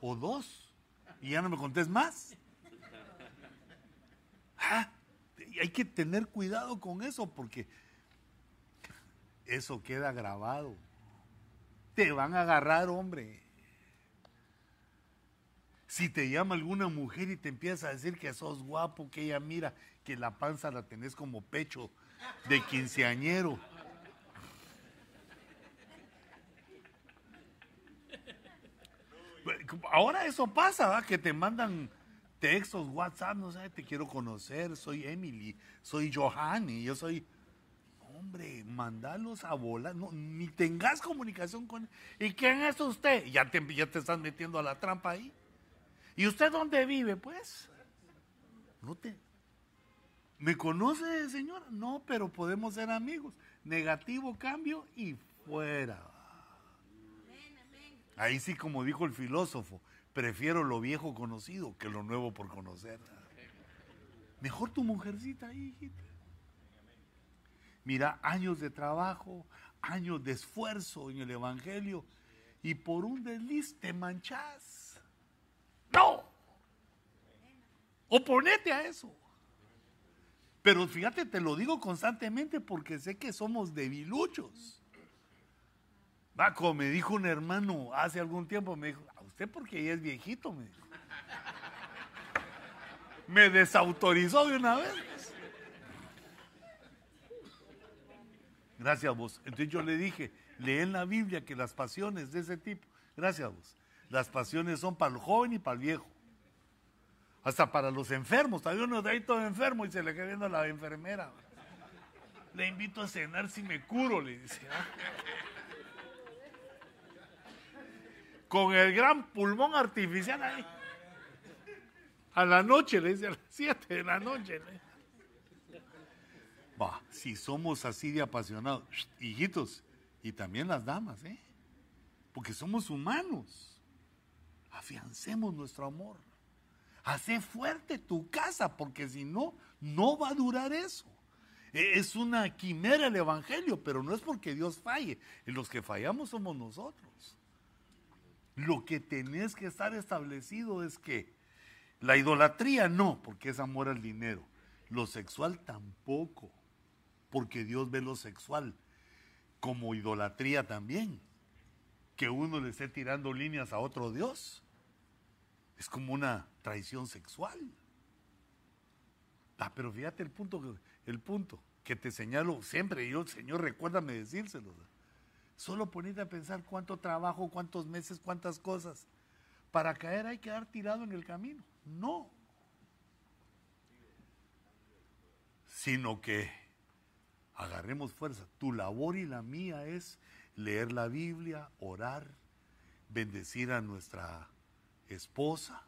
O dos. Y ya no me contés más. Ah, hay que tener cuidado con eso porque eso queda grabado. Te van a agarrar, hombre. Si te llama alguna mujer y te empieza a decir que sos guapo, que ella mira que la panza la tenés como pecho de quinceañero. Ahora eso pasa, ¿va? que te mandan textos, WhatsApp, no sé, te quiero conocer, soy Emily, soy Johanny, yo soy hombre, mandalos a volar, no, ni tengas comunicación con él. ¿Y quién es usted? Ya te, ya te estás metiendo a la trampa ahí. ¿Y usted dónde vive, pues? No te. ¿Me conoce, señora? No, pero podemos ser amigos. Negativo, cambio y fuera. Ahí sí, como dijo el filósofo, prefiero lo viejo conocido que lo nuevo por conocer. Mejor tu mujercita ahí, hijita. Mira, años de trabajo, años de esfuerzo en el Evangelio y por un desliz te manchás. No. Oponete a eso. Pero fíjate, te lo digo constantemente porque sé que somos debiluchos. Va, como me dijo un hermano hace algún tiempo, me dijo, ¿a porque ya es viejito? Me, me desautorizó de una vez. Gracias vos. Entonces yo le dije, lee en la Biblia que las pasiones de ese tipo, gracias vos, las pasiones son para el joven y para el viejo. Hasta para los enfermos. Todavía uno de ahí todo enfermo y se le queda viendo a la enfermera. Le invito a cenar si me curo, le dice. ¿ah? Con el gran pulmón artificial ahí. A la noche, le dice, a las 7 de la noche. Le si somos así de apasionados, hijitos, y también las damas, ¿eh? Porque somos humanos. Afiancemos nuestro amor. Hace fuerte tu casa, porque si no, no va a durar eso. E, es una quimera el Evangelio, pero no es porque Dios falle. Los que fallamos somos nosotros. Lo que tenés que estar establecido es que la idolatría no, porque es amor al dinero. Lo sexual tampoco porque Dios ve lo sexual como idolatría también. Que uno le esté tirando líneas a otro Dios. Es como una traición sexual. Ah, pero fíjate el punto, el punto que te señalo siempre, yo, Señor, recuérdame decírselo. Solo ponete a pensar cuánto trabajo, cuántos meses, cuántas cosas. Para caer hay que quedar tirado en el camino. No. Sino que agarremos fuerza. Tu labor y la mía es leer la Biblia, orar, bendecir a nuestra esposa,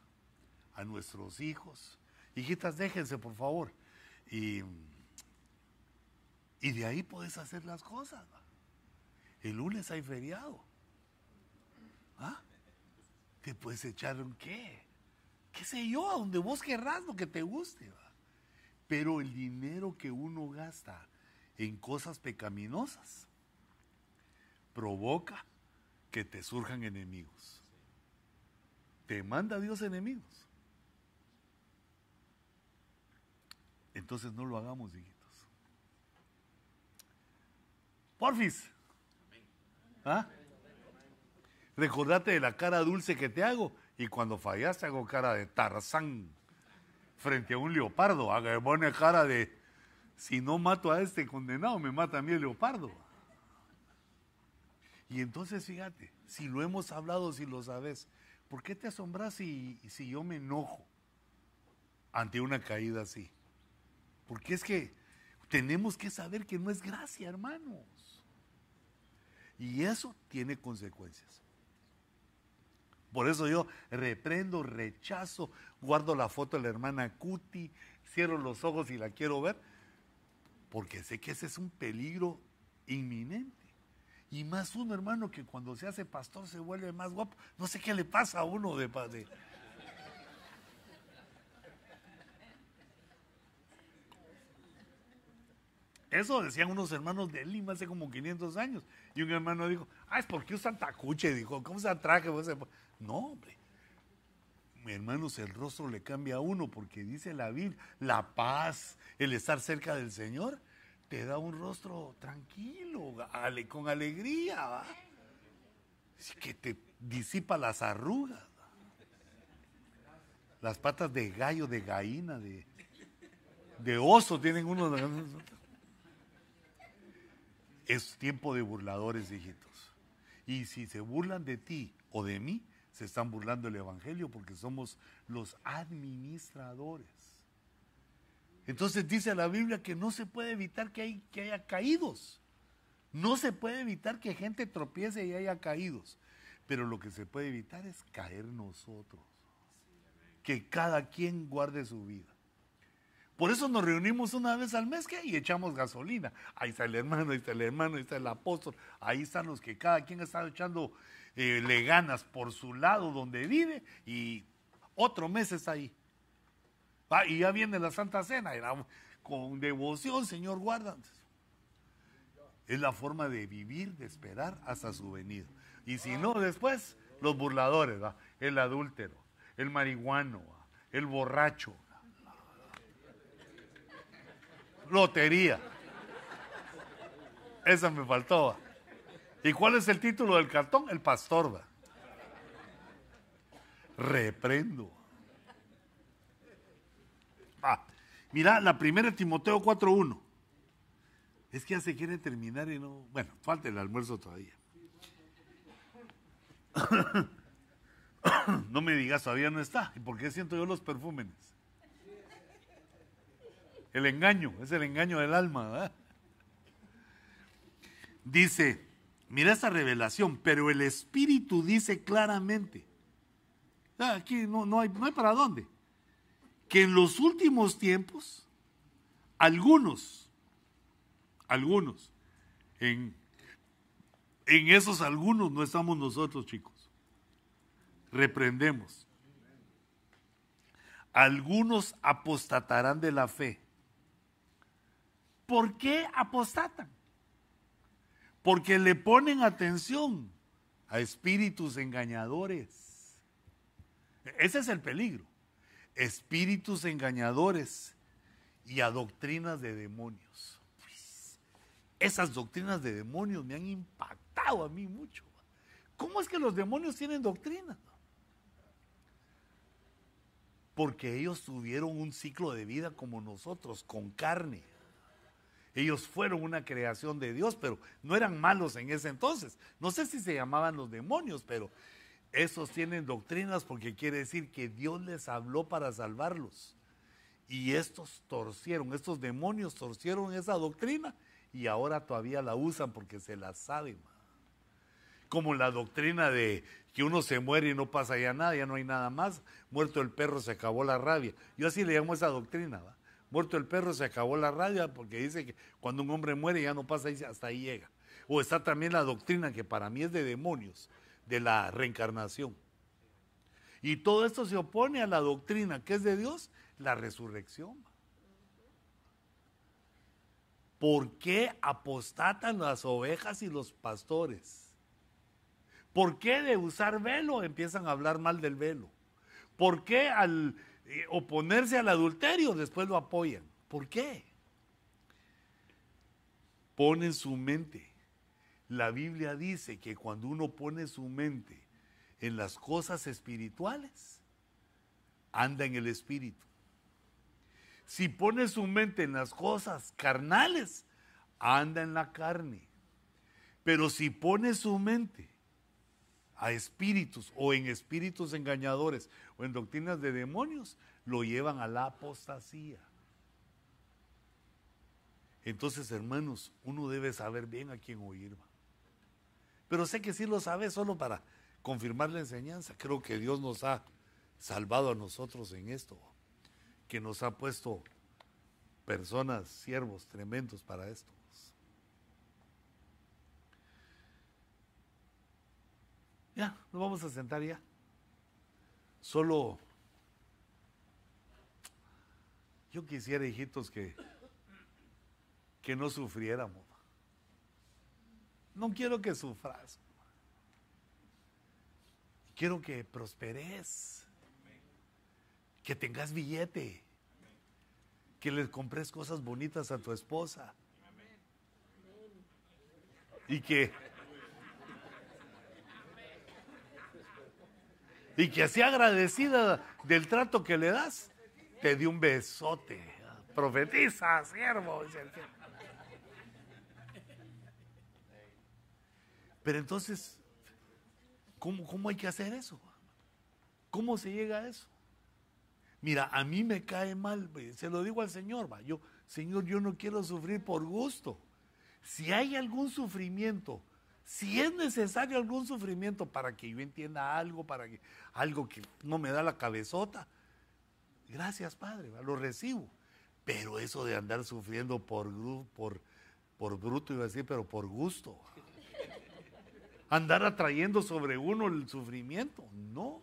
a nuestros hijos. Hijitas, déjense, por favor. Y, y de ahí puedes hacer las cosas. El lunes hay feriado. ¿Ah? Te puedes echar un qué. ¿Qué sé yo? A donde vos querrás lo que te guste. Pero el dinero que uno gasta en cosas pecaminosas provoca que te surjan enemigos. Te manda Dios enemigos. Entonces no lo hagamos, hijitos. Porfis. ¿Ah? Recordate de la cara dulce que te hago y cuando fallaste hago cara de Tarzán frente a un leopardo. Haga pone cara de si no mato a este condenado, me mata a mí el leopardo. Y entonces fíjate, si lo hemos hablado, si lo sabes, ¿por qué te asombras si, si yo me enojo ante una caída así? Porque es que tenemos que saber que no es gracia, hermanos. Y eso tiene consecuencias. Por eso yo reprendo, rechazo, guardo la foto de la hermana Cuti, cierro los ojos y la quiero ver, porque sé que ese es un peligro inminente. Y más uno, hermano, que cuando se hace pastor se vuelve más guapo. No sé qué le pasa a uno de, padre. Eso decían unos hermanos de Lima hace como 500 años. Y un hermano dijo, ah, es porque usan tacuche. Dijo, ¿cómo se traje? No, hombre. Hermanos, el rostro le cambia a uno porque dice la Biblia, la paz, el estar cerca del Señor, te da un rostro tranquilo, con alegría. que te disipa las arrugas. Las patas de gallo, de gallina, de, de oso tienen uno. Es tiempo de burladores, hijitos. Y si se burlan de ti o de mí, se están burlando del Evangelio porque somos los administradores. Entonces dice la Biblia que no se puede evitar que, hay, que haya caídos. No se puede evitar que gente tropiece y haya caídos. Pero lo que se puede evitar es caer nosotros. Que cada quien guarde su vida. Por eso nos reunimos una vez al mes y echamos gasolina. Ahí está el hermano, ahí está el hermano, ahí está el apóstol. Ahí están los que cada quien está echando eh, le ganas por su lado donde vive y otro mes está ahí. y ya viene la Santa Cena, con devoción, Señor, guarda. Es la forma de vivir, de esperar hasta su venida. Y si no, después los burladores, el adúltero, el marihuano, el borracho, lotería. Esa me faltó. ¿Y cuál es el título del cartón? El pastor. Reprendo. Ah, mira, la primera Timoteo 4.1. Es que ya se quiere terminar y no. Bueno, falta el almuerzo todavía. no me digas, todavía no está. ¿Y por qué siento yo los perfúmenes? El engaño, es el engaño del alma. Dice, mira esta revelación, pero el Espíritu dice claramente, ah, aquí no, hay, no hay para dónde, que en los últimos tiempos, algunos, algunos, en, en esos algunos no estamos nosotros, chicos. Reprendemos. Algunos apostatarán de la fe ¿Por qué apostatan? Porque le ponen atención a espíritus engañadores. Ese es el peligro. Espíritus engañadores y a doctrinas de demonios. Pues, esas doctrinas de demonios me han impactado a mí mucho. ¿Cómo es que los demonios tienen doctrina? Porque ellos tuvieron un ciclo de vida como nosotros, con carne. Ellos fueron una creación de Dios, pero no eran malos en ese entonces. No sé si se llamaban los demonios, pero esos tienen doctrinas porque quiere decir que Dios les habló para salvarlos. Y estos torcieron, estos demonios torcieron esa doctrina y ahora todavía la usan porque se la saben. Como la doctrina de que uno se muere y no pasa ya nada, ya no hay nada más. Muerto el perro, se acabó la rabia. Yo así le llamo esa doctrina. Muerto el perro, se acabó la rabia porque dice que cuando un hombre muere ya no pasa, hasta ahí llega. O está también la doctrina que para mí es de demonios, de la reencarnación. Y todo esto se opone a la doctrina que es de Dios, la resurrección. ¿Por qué apostatan las ovejas y los pastores? ¿Por qué de usar velo empiezan a hablar mal del velo? ¿Por qué al oponerse al adulterio después lo apoyan? ¿Por qué? Ponen su mente. La Biblia dice que cuando uno pone su mente en las cosas espirituales, anda en el espíritu. Si pone su mente en las cosas carnales, anda en la carne. Pero si pone su mente a espíritus o en espíritus engañadores o en doctrinas de demonios, lo llevan a la apostasía. Entonces, hermanos, uno debe saber bien a quién oír. Pero sé que sí lo sabe solo para confirmar la enseñanza. Creo que Dios nos ha salvado a nosotros en esto que nos ha puesto personas, siervos tremendos para esto. Ya, nos vamos a sentar ya. Solo yo quisiera, hijitos, que, que no sufriéramos. No quiero que sufras. Quiero que prosperes que tengas billete, que le compres cosas bonitas a tu esposa. Y que y que así agradecida del trato que le das, te dé un besote. Profetiza, siervo. Pero entonces, ¿cómo, ¿cómo hay que hacer eso? ¿Cómo se llega a eso? Mira, a mí me cae mal, se lo digo al Señor, yo, Señor, yo no quiero sufrir por gusto. Si hay algún sufrimiento, si es necesario algún sufrimiento para que yo entienda algo, para que algo que no me da la cabezota, gracias Padre, lo recibo. Pero eso de andar sufriendo por, por, por bruto, iba a decir, pero por gusto. Andar atrayendo sobre uno el sufrimiento, no.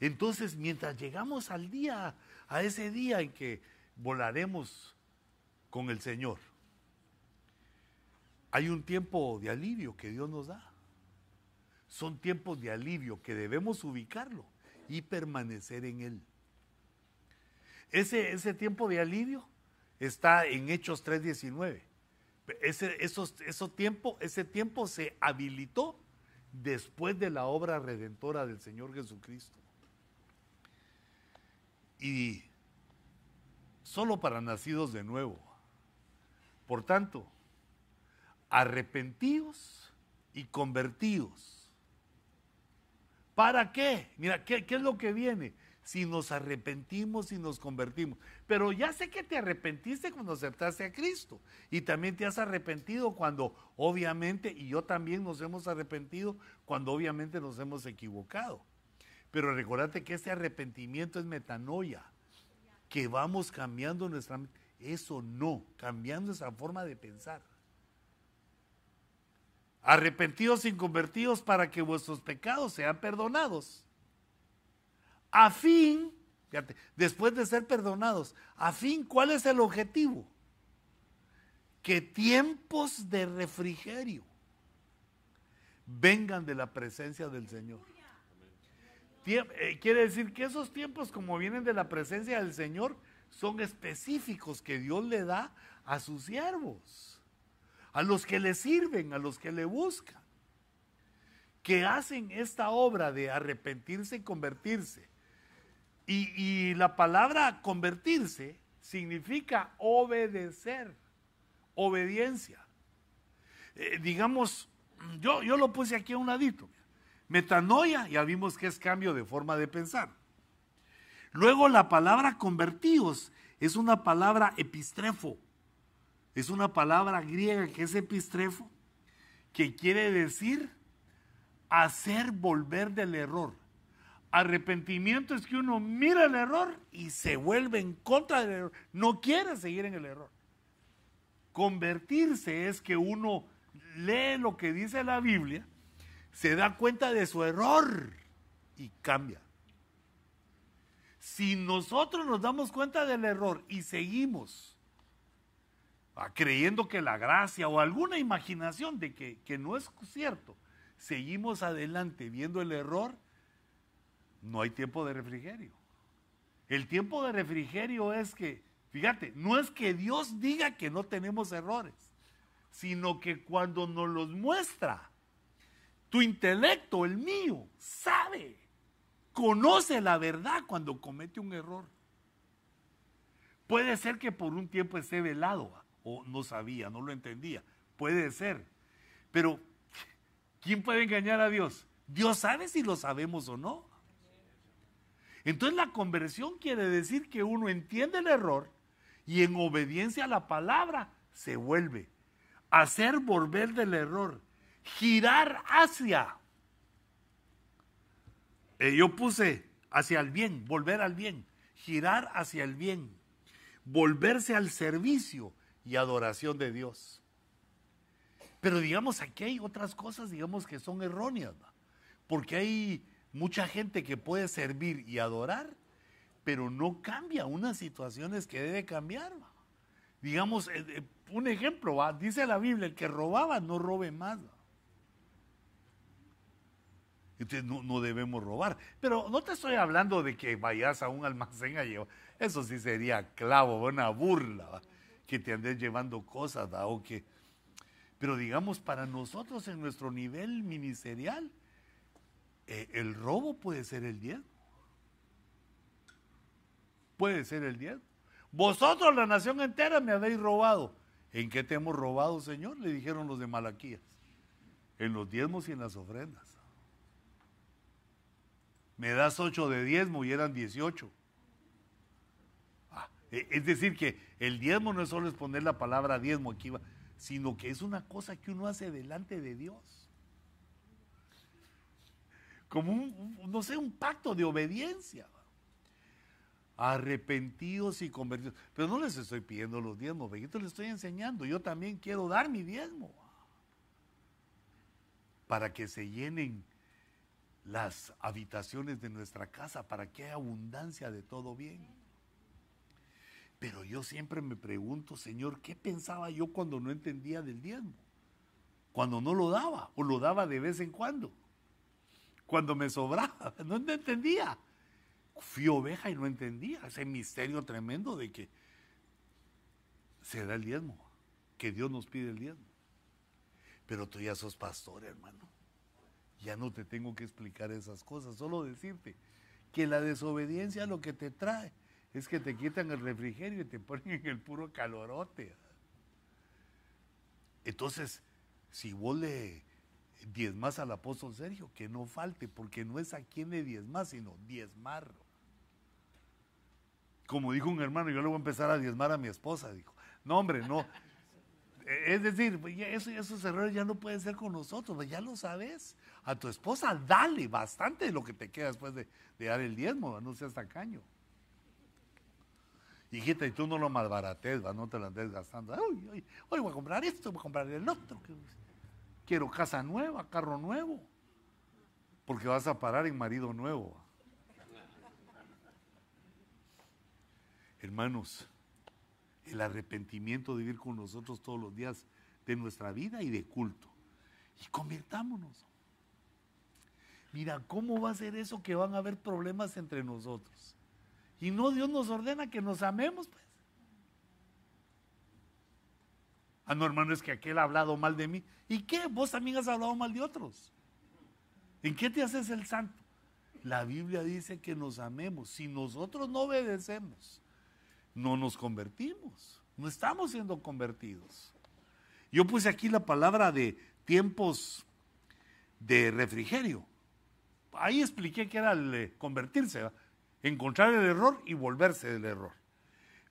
Entonces, mientras llegamos al día, a ese día en que volaremos con el Señor, hay un tiempo de alivio que Dios nos da. Son tiempos de alivio que debemos ubicarlo y permanecer en Él. Ese, ese tiempo de alivio está en Hechos 3.19. Ese, esos, tiempo, ese tiempo se habilitó después de la obra redentora del Señor Jesucristo y solo para nacidos de nuevo. Por tanto, arrepentidos y convertidos. ¿Para qué? Mira, ¿qué, ¿qué, es lo que viene? Si nos arrepentimos y nos convertimos. Pero ya sé que te arrepentiste cuando aceptaste a Cristo. Y también te has arrepentido cuando obviamente, y yo también nos hemos arrepentido cuando obviamente nos hemos equivocado. Pero recordate que ese arrepentimiento es metanoia, que vamos cambiando nuestra mente. Eso no, cambiando esa forma de pensar. Arrepentidos y convertidos para que vuestros pecados sean perdonados. A fin, fíjate, después de ser perdonados, a fin, ¿cuál es el objetivo? Que tiempos de refrigerio vengan de la presencia del Señor. Eh, quiere decir que esos tiempos, como vienen de la presencia del Señor, son específicos que Dios le da a sus siervos, a los que le sirven, a los que le buscan, que hacen esta obra de arrepentirse y convertirse, Y, la palabra convertirse significa obedecer, obediencia. Eh, digamos, yo, yo lo puse aquí a un ladito. Metanoia, ya vimos que es cambio de forma de pensar. Luego la palabra convertidos es una palabra epistrefo. Es una palabra griega que es epistrefo, que quiere decir hacer volver del error. Arrepentimiento es que uno mira el error y se vuelve en contra del error. No quiere seguir en el error. Convertirse es que uno lee lo que dice la Biblia, se da cuenta de su error y cambia. Si nosotros nos damos cuenta del error y seguimos creyendo que la gracia o alguna imaginación de que, que no es cierto, seguimos adelante viendo el error, no hay tiempo de refrigerio. El tiempo de refrigerio es que, fíjate, no es que Dios diga que no tenemos errores, sino que cuando nos los muestra, tu intelecto, el mío, sabe, conoce la verdad cuando comete un error. Puede ser que por un tiempo esté velado o no sabía, no lo entendía. Puede ser. Pero, ¿quién puede engañar a Dios? Dios sabe si lo sabemos o no. Entonces la conversión quiere decir que uno entiende el error y en obediencia a la palabra se vuelve. Hacer volver del error. Girar hacia. Eh, yo puse hacia el bien, volver al bien. Girar hacia el bien. Volverse al servicio y adoración de Dios. Pero digamos, aquí hay otras cosas, digamos, que son erróneas. Porque hay mucha gente que puede servir y adorar, pero no cambia unas situaciones que debe cambiar. Digamos, eh, eh, un ejemplo, dice la Biblia, el que robaba no robe más. Entonces no, debemos robar. Pero no te estoy hablando de que vayas a un almacén a llevar. Eso sí sería clavo, una burla, que te andes llevando cosas, o que... Pero digamos, para nosotros en nuestro nivel ministerial, eh, el robo puede ser el diezmo. Puede ser el diezmo. Vosotros, la nación entera, me habéis robado. ¿En qué te hemos robado, Señor? Le dijeron los de Malaquías. En los diezmos y en las ofrendas. Me das ocho de diezmo y eran dieciocho. Ah, e, es decir, que el diezmo no es solo exponer la palabra diezmo aquí, sino que es una cosa que uno hace delante de Dios como un, no sé, un pacto de obediencia. Arrepentidos y convertidos. Pero no les estoy pidiendo los diezmos, Veguito, les estoy enseñando. Yo también quiero dar mi diezmo. Para que se llenen las habitaciones de nuestra casa, para que haya abundancia de todo bien. Pero yo siempre me pregunto, Señor, ¿qué pensaba yo cuando no entendía del diezmo? Cuando no lo daba o lo daba de vez en cuando cuando me sobraba. No entendía. Fui oveja y no entendía ese misterio tremendo de que se da el diezmo, que Dios nos pide el diezmo. Pero tú ya sos pastor, hermano. Ya no te tengo que explicar esas cosas, solo decirte que la desobediencia lo que te trae es que te quitan el refrigerio y te ponen en el puro calorote. Entonces, si vos le diezmas al apóstol Sergio, que no falte, porque no es a quien le diezmas, sino diezmar. Como dijo un hermano, yo le voy a empezar a diezmar a mi esposa, dijo. No, hombre, no. E, es decir, pues, esos errores ya no pueden ser con nosotros, pues, ya lo sabes. A tu esposa dale bastante de lo que te queda después de, dar el diezmo, no seas tacaño. Hijita, y tú no lo malbarates, no te lo andes gastando. Hoy, voy a comprar esto, voy a comprar el otro. Quiero casa nueva, carro nuevo. Porque vas a parar en marido nuevo. Hermanos, el arrepentimiento de vivir con nosotros todos los días de nuestra vida y de culto. Y convirtámonos. Mira, ¿cómo va a ser eso que van a haber problemas entre nosotros? Y no Dios nos ordena que nos amemos, pues. Ah, no, hermano, es que aquel ha hablado mal de mí. ¿Y qué? Vos también has hablado mal de otros. ¿En qué te haces el santo? La Biblia dice que nos amemos. Si nosotros no obedecemos, no nos convertimos. No estamos siendo convertidos. Yo puse aquí la palabra de tiempos de refrigerio. Ahí expliqué que era el eh, convertirse, encontrar el error y volverse del error.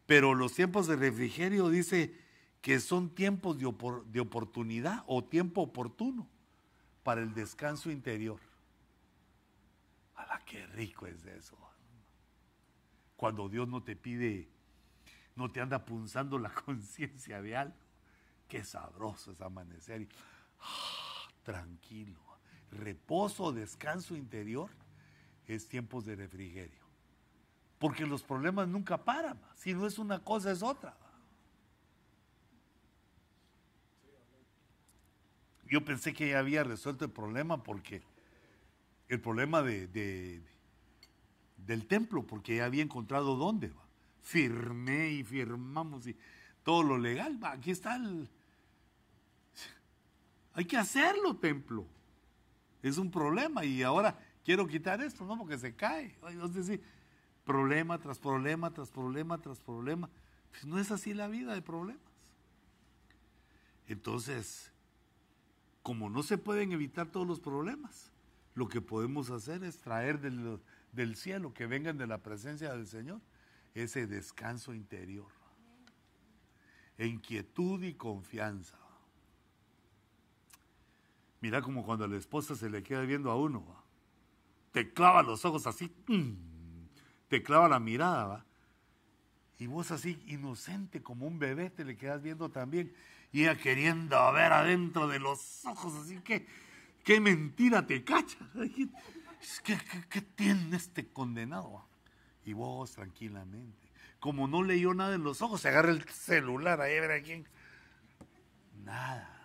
Pero los tiempos de refrigerio dice que son tiempos de, de oportunidad o tiempo oportuno para el descanso interior. ¡Hala, qué rico es eso! Cuando Dios no te pide, no te anda punzando la conciencia de algo. Qué sabroso es amanecer y ah, tranquilo. Reposo, descanso interior es tiempos de refrigerio. Porque los problemas nunca paran. Si no es una cosa, es otra. Yo pensé que ya había resuelto el problema porque el problema de, del templo, porque ya había encontrado dónde. Va. Firmé y firmamos y todo lo legal. Aquí está el, hay que hacerlo, templo. Es un problema y ahora quiero quitar esto, ¿no? Porque se cae. Entonces, problema tras problema, tras problema, tras problema. Pues no es así la vida de problemas. Entonces, como no se pueden evitar todos los problemas, lo que podemos hacer es traer del, del cielo, que vengan de la presencia del Señor, ese descanso interior, inquietud y confianza. Mira como cuando la esposa se le queda viendo a uno, te clava los ojos así, mm, te clava la mirada, ¿va? Y vos así, inocente como un bebé, te le quedas viendo también. Y ella queriendo ver adentro de los ojos, así que, qué mentira te cacha. ¿Qué, qué, tiene este condenado? Y vos tranquilamente. Como no leyó nada en los ojos, se agarra el celular ahí a ver a quién. Nada.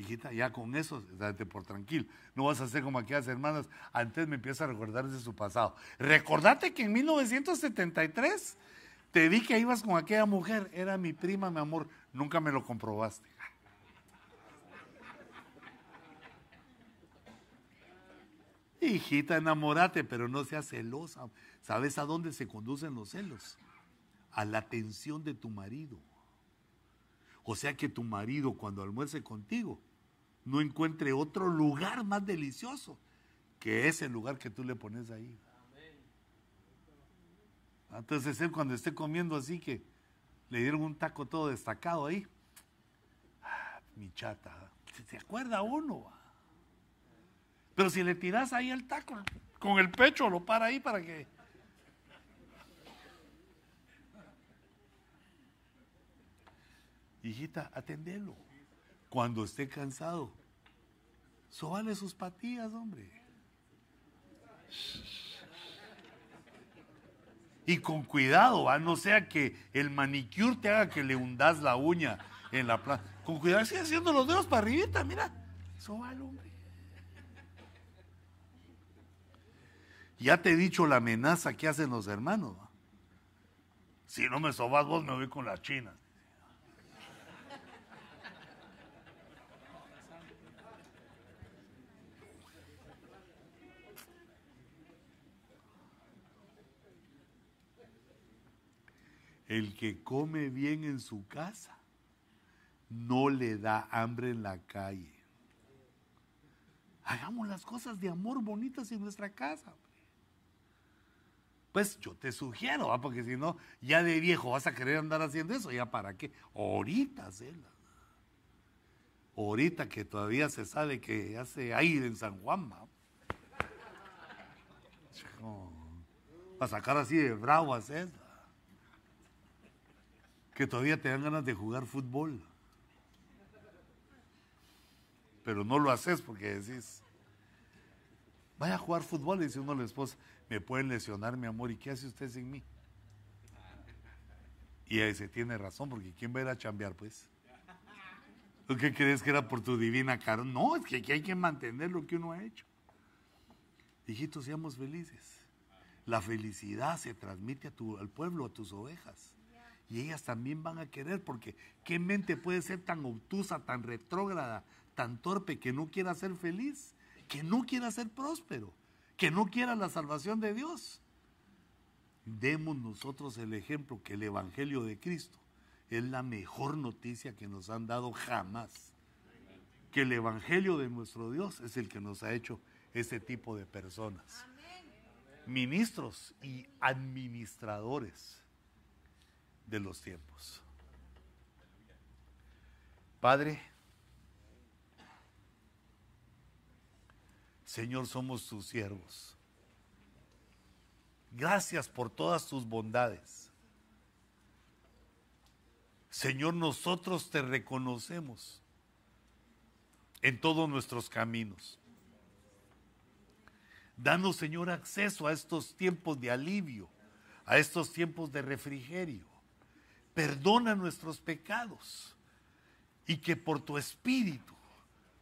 Hijita, ya con eso, date por tranquilo. No vas a hacer como aquellas hermanas. Antes me empieza a recordar de su pasado. Recordate que en 1973 te vi que ibas con aquella mujer. Era mi prima, mi amor. Nunca me lo comprobaste. Hijita, enamórate, pero no seas celosa. ¿Sabes a dónde se conducen los celos? A la atención de tu marido. O sea que tu marido cuando almuerce contigo no encuentre otro lugar más delicioso que ese lugar que tú le pones ahí. Entonces él cuando esté comiendo así que le dieron un taco todo destacado ahí, ah, mi chata, se acuerda uno. Pero si le tiras ahí el taco, con el pecho lo para ahí para que... Hijita, atendelo cuando esté cansado, sobale sus patillas, hombre. Y con cuidado, ¿va? no sea que el manicure te haga que le hundas la uña en la plaza. Con cuidado, sigue haciendo los dedos para arribita, mira. Sobale, hombre. Ya te he dicho la amenaza que hacen los hermanos. Si no me sobas vos, me voy con las chinas. El que come bien en su casa no le da hambre en la calle. Hagamos las cosas de amor bonitas en nuestra casa. Pues yo te sugiero, porque si no, ya de viejo vas a querer andar haciendo eso, ya para qué. Ahorita, Cela. Ahorita que todavía se sabe que hace aire en San Juan, ¿va? para sacar así de bravo a César que todavía te dan ganas de jugar fútbol. Pero no lo haces porque decís, vaya a jugar fútbol, y dice uno a la esposa, me pueden lesionar mi amor, ¿y qué hace usted sin mí? Y ahí se tiene razón, porque ¿quién va a ir a chambear, pues? ¿Tú qué crees que era por tu divina cara? No, es que aquí hay que mantener lo que uno ha hecho. Hijitos, seamos felices. La felicidad se transmite a tu, al pueblo, a tus ovejas y ellas también van a querer, porque ¿qué mente puede ser tan obtusa, tan retrógrada, tan torpe que no quiera ser feliz, que no quiera ser próspero, que no quiera la salvación de Dios. Demos nosotros el ejemplo que el Evangelio de Cristo es la mejor noticia que nos han dado jamás. Que el Evangelio de nuestro Dios es el que nos ha hecho ese tipo de personas. Ministros y administradores de los tiempos. Padre, Señor, somos tus siervos. Gracias por todas tus bondades. Señor, nosotros te reconocemos en todos nuestros caminos. Danos, Señor, acceso a estos tiempos de alivio, a estos tiempos de refrigerio. Perdona nuestros pecados y que por tu espíritu,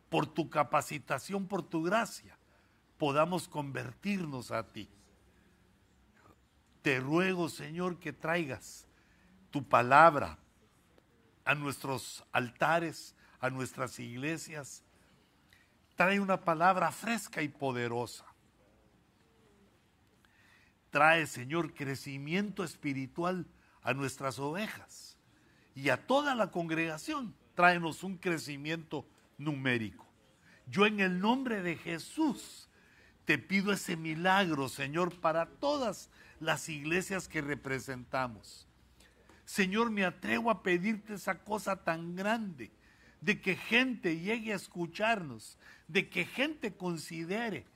por tu capacitación, por tu gracia, podamos convertirnos a ti. Te ruego, Señor, que traigas tu palabra a nuestros altares, a nuestras iglesias. Trae una palabra fresca y poderosa. Trae, Señor, crecimiento espiritual a nuestras ovejas y a toda la congregación. Tráenos un crecimiento numérico. Yo en el nombre de Jesús te pido ese milagro, Señor, para todas las iglesias que representamos. Señor, me atrevo a pedirte esa cosa tan grande, de que gente llegue a escucharnos, de que gente considere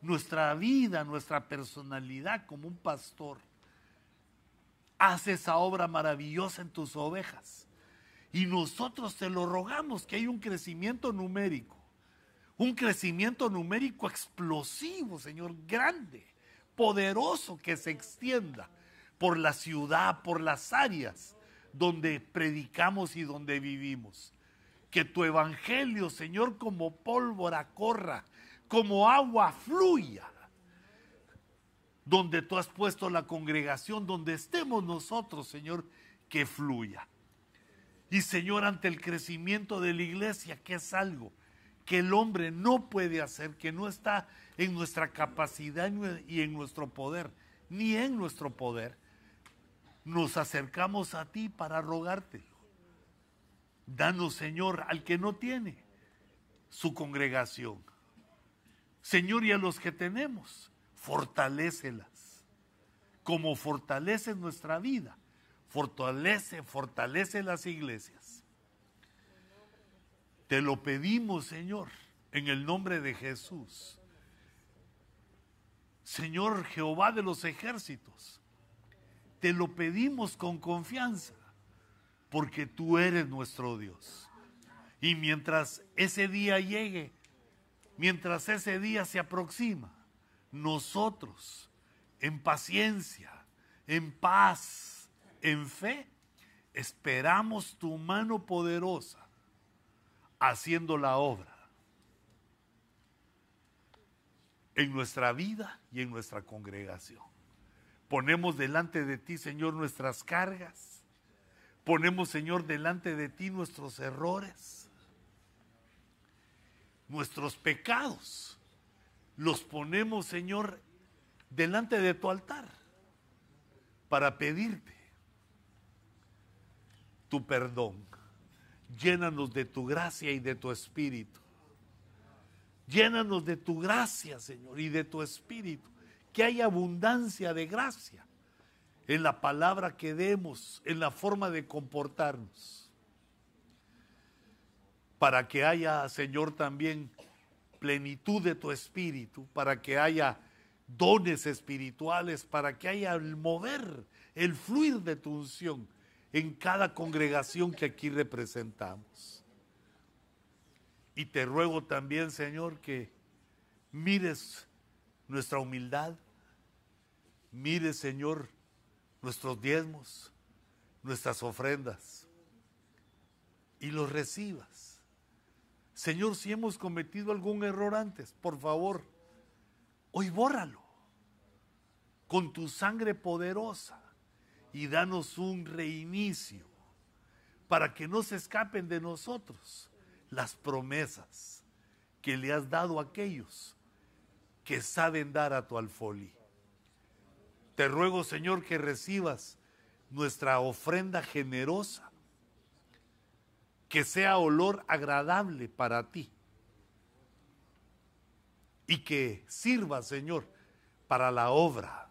nuestra vida, nuestra personalidad como un pastor. Haz esa obra maravillosa en tus ovejas. Y nosotros te lo rogamos que hay un crecimiento numérico, un crecimiento numérico explosivo, Señor, grande poderoso que se extienda por la ciudad, por las áreas donde predicamos y donde vivimos. Que tu evangelio, Señor, como pólvora corra, como agua fluya. Donde tú has puesto la congregación, donde estemos nosotros, Señor, que fluya. Y Señor, ante el crecimiento de la iglesia, que es algo que el hombre no puede hacer, que no está en nuestra capacidad y en nuestro poder, ni en nuestro poder, nos acercamos a ti para rogártelo. Danos, Señor, al que no tiene su congregación. Señor, y a los que tenemos, fortalécelas. Como fortalece nuestra vida, fortalece, fortalece las iglesias. Te lo pedimos, Señor, en el nombre de Jesús. Señor Jehová de los ejércitos, te lo pedimos con confianza, porque tú eres nuestro Dios. Y mientras ese día llegue, mientras ese día se aproxima, nosotros, en paciencia, en paz, en fe, esperamos tu mano poderosa haciendo la obra en nuestra vida y en nuestra congregación. Ponemos delante de ti, Señor, nuestras cargas. Ponemos, Señor, delante de ti nuestros errores, nuestros pecados. Los ponemos, Señor, delante de tu altar para pedirte tu perdón. Llénanos de tu gracia y de tu espíritu Llénanos de tu gracia, Señor, y de tu espíritu. Que haya abundancia de gracia en la palabra que demos, en la forma de comportarnos. Para que haya, Señor, también plenitud de tu espíritu, para que haya dones espirituales, para que haya el mover, el fluir de tu unción en cada congregación que aquí representamos. Y te ruego también, Señor, que mires nuestra humildad, mires, Señor, nuestros diezmos, nuestras ofrendas, y los recibas. Señor, si hemos cometido algún error antes, por favor, hoy bórralo con tu sangre poderosa y danos un reinicio para que no se escapen de nosotros las promesas que le has dado a aquellos que saben dar a tu alfolí. Te ruego, Señor, que recibas nuestra ofrenda generosa, que sea olor agradable para ti y que sirva, Señor, para la obra,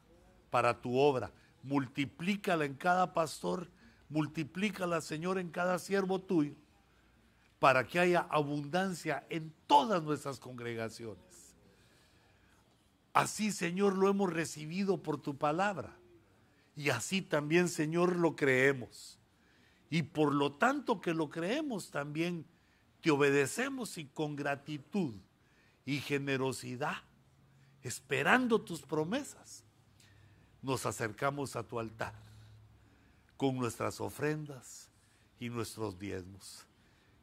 para tu obra. Multiplícala en cada pastor, multiplícala, Señor, en cada siervo tuyo, para que haya abundancia en todas nuestras congregaciones. Así, Señor, lo hemos recibido por tu palabra. Y así también, Señor, lo creemos. Y por lo tanto que lo creemos, también te obedecemos y con gratitud y generosidad, esperando tus promesas, nos acercamos a tu altar con nuestras ofrendas y nuestros diezmos.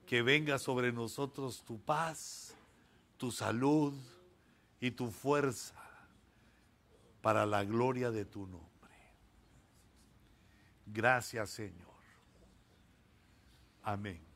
Que venga sobre nosotros tu paz, tu salud y tu fuerza para la gloria de tu nombre. Gracias Señor. Amén.